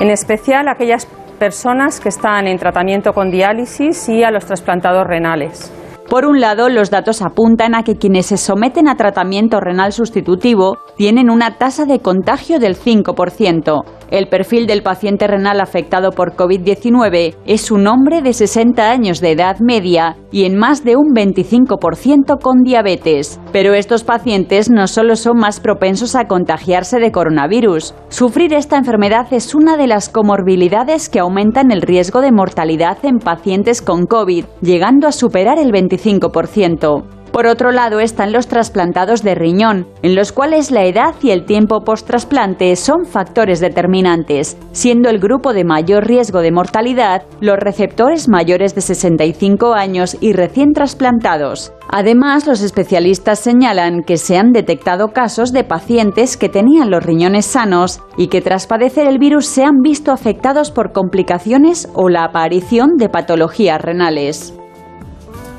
en especial aquellas personas que están en tratamiento con diálisis y a los trasplantados renales. Por un lado, los datos apuntan a que quienes se someten a tratamiento renal sustitutivo tienen una tasa de contagio del 5%. El perfil del paciente renal afectado por COVID-19 es un hombre de 60 años de edad media y en más de un 25% con diabetes. Pero estos pacientes no solo son más propensos a contagiarse de coronavirus. Sufrir esta enfermedad es una de las comorbilidades que aumentan el riesgo de mortalidad en pacientes con COVID, llegando a superar el 25%. Por otro lado están los trasplantados de riñón, en los cuales la edad y el tiempo post-trasplante son factores determinantes, siendo el grupo de mayor riesgo de mortalidad los receptores mayores de 65 años y recién trasplantados. Además, los especialistas señalan que se han detectado casos de pacientes que tenían los riñones sanos y que tras padecer el virus se han visto afectados por complicaciones o la aparición de patologías renales.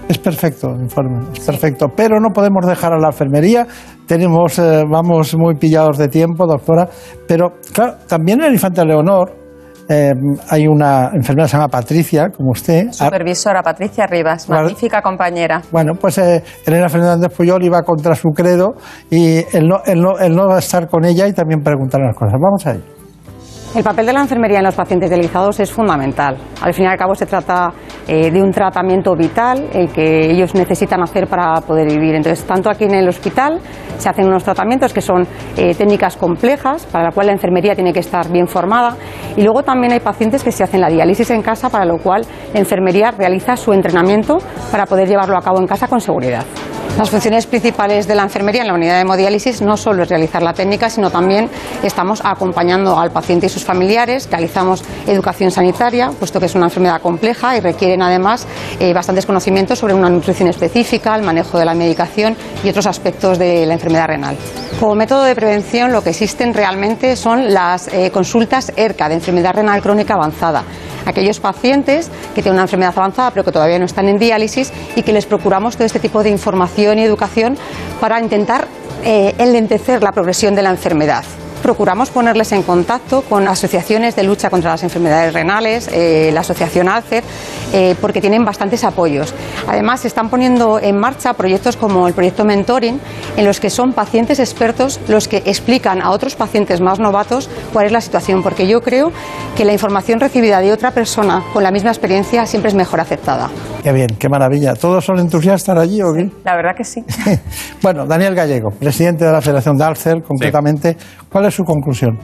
Es perfecto el informe, es perfecto. Pero no podemos dejar a la enfermería. Tenemos, eh, vamos muy pillados de tiempo, doctora. Pero claro, también en el Infante Leonor eh, hay una enfermera que se llama Patricia, como usted. Supervisora Patricia Rivas, magnífica compañera. Bueno, pues eh, Elena Fernández Puyol iba contra su credo y el no, el, no, el no va a estar con ella y también preguntar las cosas. Vamos a ello. El papel de la enfermería en los pacientes dializados es fundamental. Al fin y al cabo se trata eh, de un tratamiento vital el que ellos necesitan hacer para poder vivir. Entonces, tanto aquí en el hospital se hacen unos tratamientos que son eh, técnicas complejas, para la cual la enfermería tiene que estar bien formada. Y luego también hay pacientes que se hacen la diálisis en casa, para lo cual la enfermería realiza su entrenamiento para poder llevarlo a cabo en casa con seguridad. Las funciones principales de la enfermería en la unidad de hemodiálisis no solo es realizar la técnica, sino también estamos acompañando al paciente y familiares, realizamos educación sanitaria, puesto que es una enfermedad compleja y requieren además eh, bastantes conocimientos sobre una nutrición específica, el manejo de la medicación y otros aspectos de la enfermedad renal. Como método de prevención, lo que existen realmente son las eh, consultas ERCA de enfermedad renal crónica avanzada aquellos pacientes que tienen una enfermedad avanzada pero que todavía no están en diálisis y que les procuramos todo este tipo de información y educación para intentar eh, enlentecer la progresión de la enfermedad procuramos ponerles en contacto con asociaciones de lucha contra las enfermedades renales, eh, la Asociación Alcer, eh, porque tienen bastantes apoyos. Además, se están poniendo en marcha proyectos como el proyecto Mentoring, en los que son pacientes expertos los que explican a otros pacientes más novatos cuál es la situación, porque yo creo que la información recibida de otra persona con la misma experiencia siempre es mejor aceptada. Qué bien, qué maravilla. ¿Todos son entusiastas allí o qué? La verdad que sí. bueno, Daniel Gallego, presidente de la Federación de Alcer, concretamente, ¿cuál es su conclusión?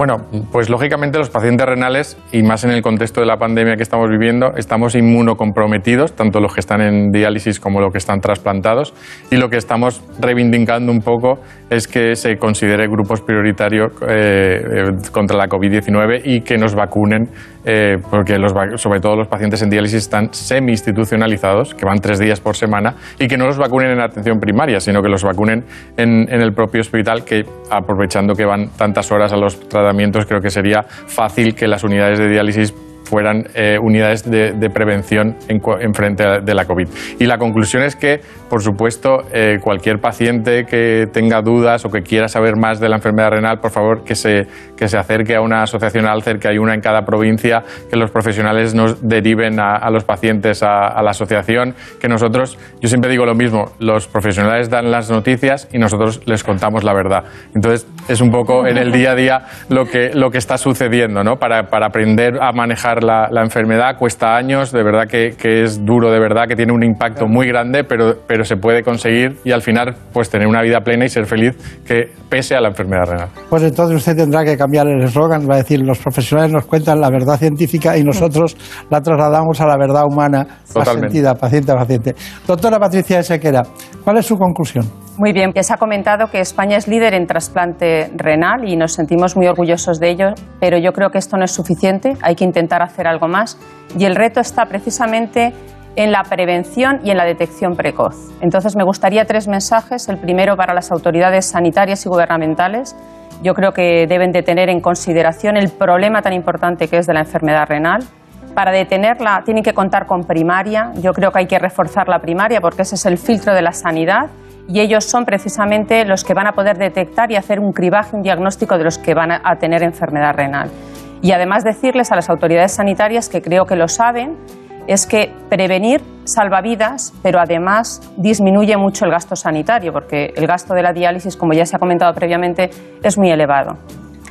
Bueno, pues lógicamente los pacientes renales, y más en el contexto de la pandemia que estamos viviendo, estamos inmunocomprometidos, tanto los que están en diálisis como los que están trasplantados, y lo que estamos reivindicando un poco es que se considere grupos prioritarios eh, eh, contra la COVID-19 y que nos vacunen, eh, porque los, sobre todo los pacientes en diálisis están semi-institucionalizados, que van tres días por semana, y que no los vacunen en atención primaria, sino que los vacunen en, en el propio hospital, que aprovechando que van tantas horas a los tratamientos, creo que sería fácil que las unidades de diálisis fueran eh, unidades de, prevención en, frente de la COVID. Y la conclusión es que, por supuesto, eh, cualquier paciente que tenga dudas o que quiera saber más de la enfermedad renal, por favor, que se, que se acerque a una asociación Alcer, que hay una en cada provincia, que los profesionales nos deriven a, los pacientes a, la asociación, que nosotros, yo siempre digo lo mismo, los profesionales dan las noticias y nosotros les contamos la verdad. Entonces, es un poco en el día a día lo que, lo que está sucediendo, ¿no? Para, para aprender a manejar la, enfermedad, cuesta años, de verdad que, es duro, de verdad que tiene un impacto muy grande, pero, pero se puede conseguir y al final pues tener una vida plena y ser feliz que pese a la enfermedad renal. Pues entonces usted tendrá que cambiar el eslogan, va a decir, los profesionales nos cuentan la verdad científica y nosotros la trasladamos a la verdad humana, más sentida, paciente a paciente. Doctora Patricia Sequera, ¿cuál es su conclusión? Muy bien, ya se ha comentado que España es líder en trasplante renal y nos sentimos muy orgullosos de ello, pero yo creo que esto no es suficiente, hay que intentar hacer algo más y el reto está precisamente en la prevención y en la detección precoz. Entonces me gustaría tres mensajes. El primero para las autoridades sanitarias y gubernamentales. Yo creo que deben de tener en consideración el problema tan importante que es de la enfermedad renal. Para detenerla tienen que contar con primaria. Yo creo que hay que reforzar la primaria porque ese es el filtro de la sanidad y ellos son precisamente los que van a poder detectar y hacer un cribaje, un diagnóstico de los que van a tener enfermedad renal. Y además decirles a las autoridades sanitarias, que creo que lo saben, es que prevenir salva vidas, pero además disminuye mucho el gasto sanitario, porque el gasto de la diálisis, como ya se ha comentado previamente, es muy elevado.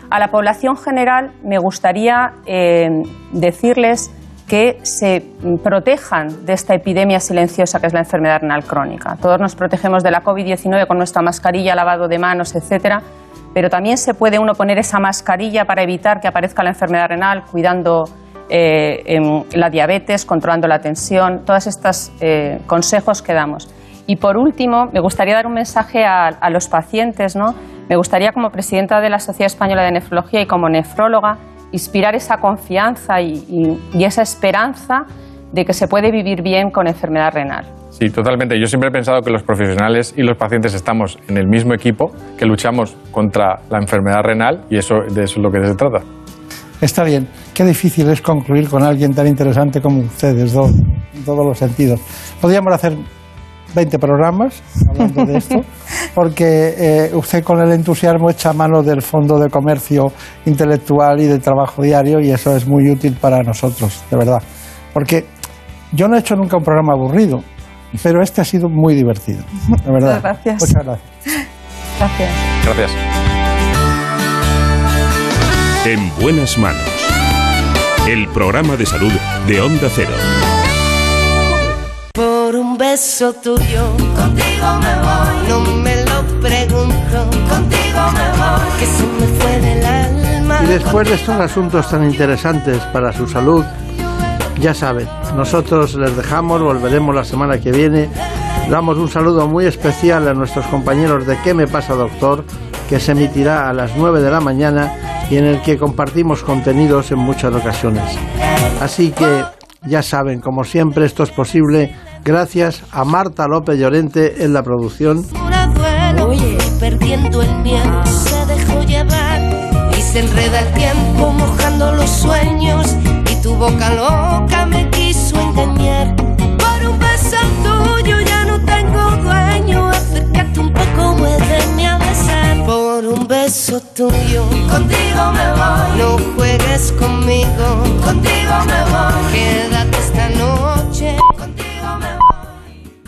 A la población general me gustaría eh, decirles que se protejan de esta epidemia silenciosa que es la enfermedad renal crónica. Todos nos protegemos de la COVID-19 con nuestra mascarilla, lavado de manos, etcétera, pero también se puede uno poner esa mascarilla para evitar que aparezca la enfermedad renal, cuidando eh, la diabetes, controlando la tensión, todos estos eh, consejos que damos. Y por último, me gustaría dar un mensaje a, los pacientes, ¿no? Me gustaría, como presidenta de la Sociedad Española de Nefrología y como nefróloga, inspirar esa confianza y, esa esperanza de que se puede vivir bien con enfermedad renal. Sí, totalmente. Yo siempre he pensado que los profesionales y los pacientes estamos en el mismo equipo, que luchamos contra la enfermedad renal y eso, de eso es lo que se trata. Está bien. Qué difícil es concluir con alguien tan interesante como ustedes, en todos los sentidos. Podríamos hacer 20 programas hablando de esto, porque eh, usted con el entusiasmo echa mano del Fondo de Comercio Intelectual y de Trabajo Diario y eso es muy útil para nosotros, de verdad. Porque yo no he hecho nunca un programa aburrido, pero este ha sido muy divertido, de verdad. Muchas gracias. Muchas gracias. Gracias. Gracias. En buenas manos. El programa de salud de Onda Cero beso tuyo. Contigo me voy. No me lo pregunto. Contigo me voy. Que se me fue del alma. Y después de estos asuntos tan interesantes para su salud, ya saben, nosotros les dejamos, volveremos la semana que viene Damos un saludo muy especial a nuestros compañeros de ¿Qué me pasa, doctor? Que se emitirá a las 9 de la mañana y en el que compartimos contenidos en muchas ocasiones. Así que ya saben, como siempre, esto es posible gracias a Marta López Llorente en la producción. un beso tuyo. Contigo me voy. No juegues conmigo. Contigo me voy. Quédate esta noche.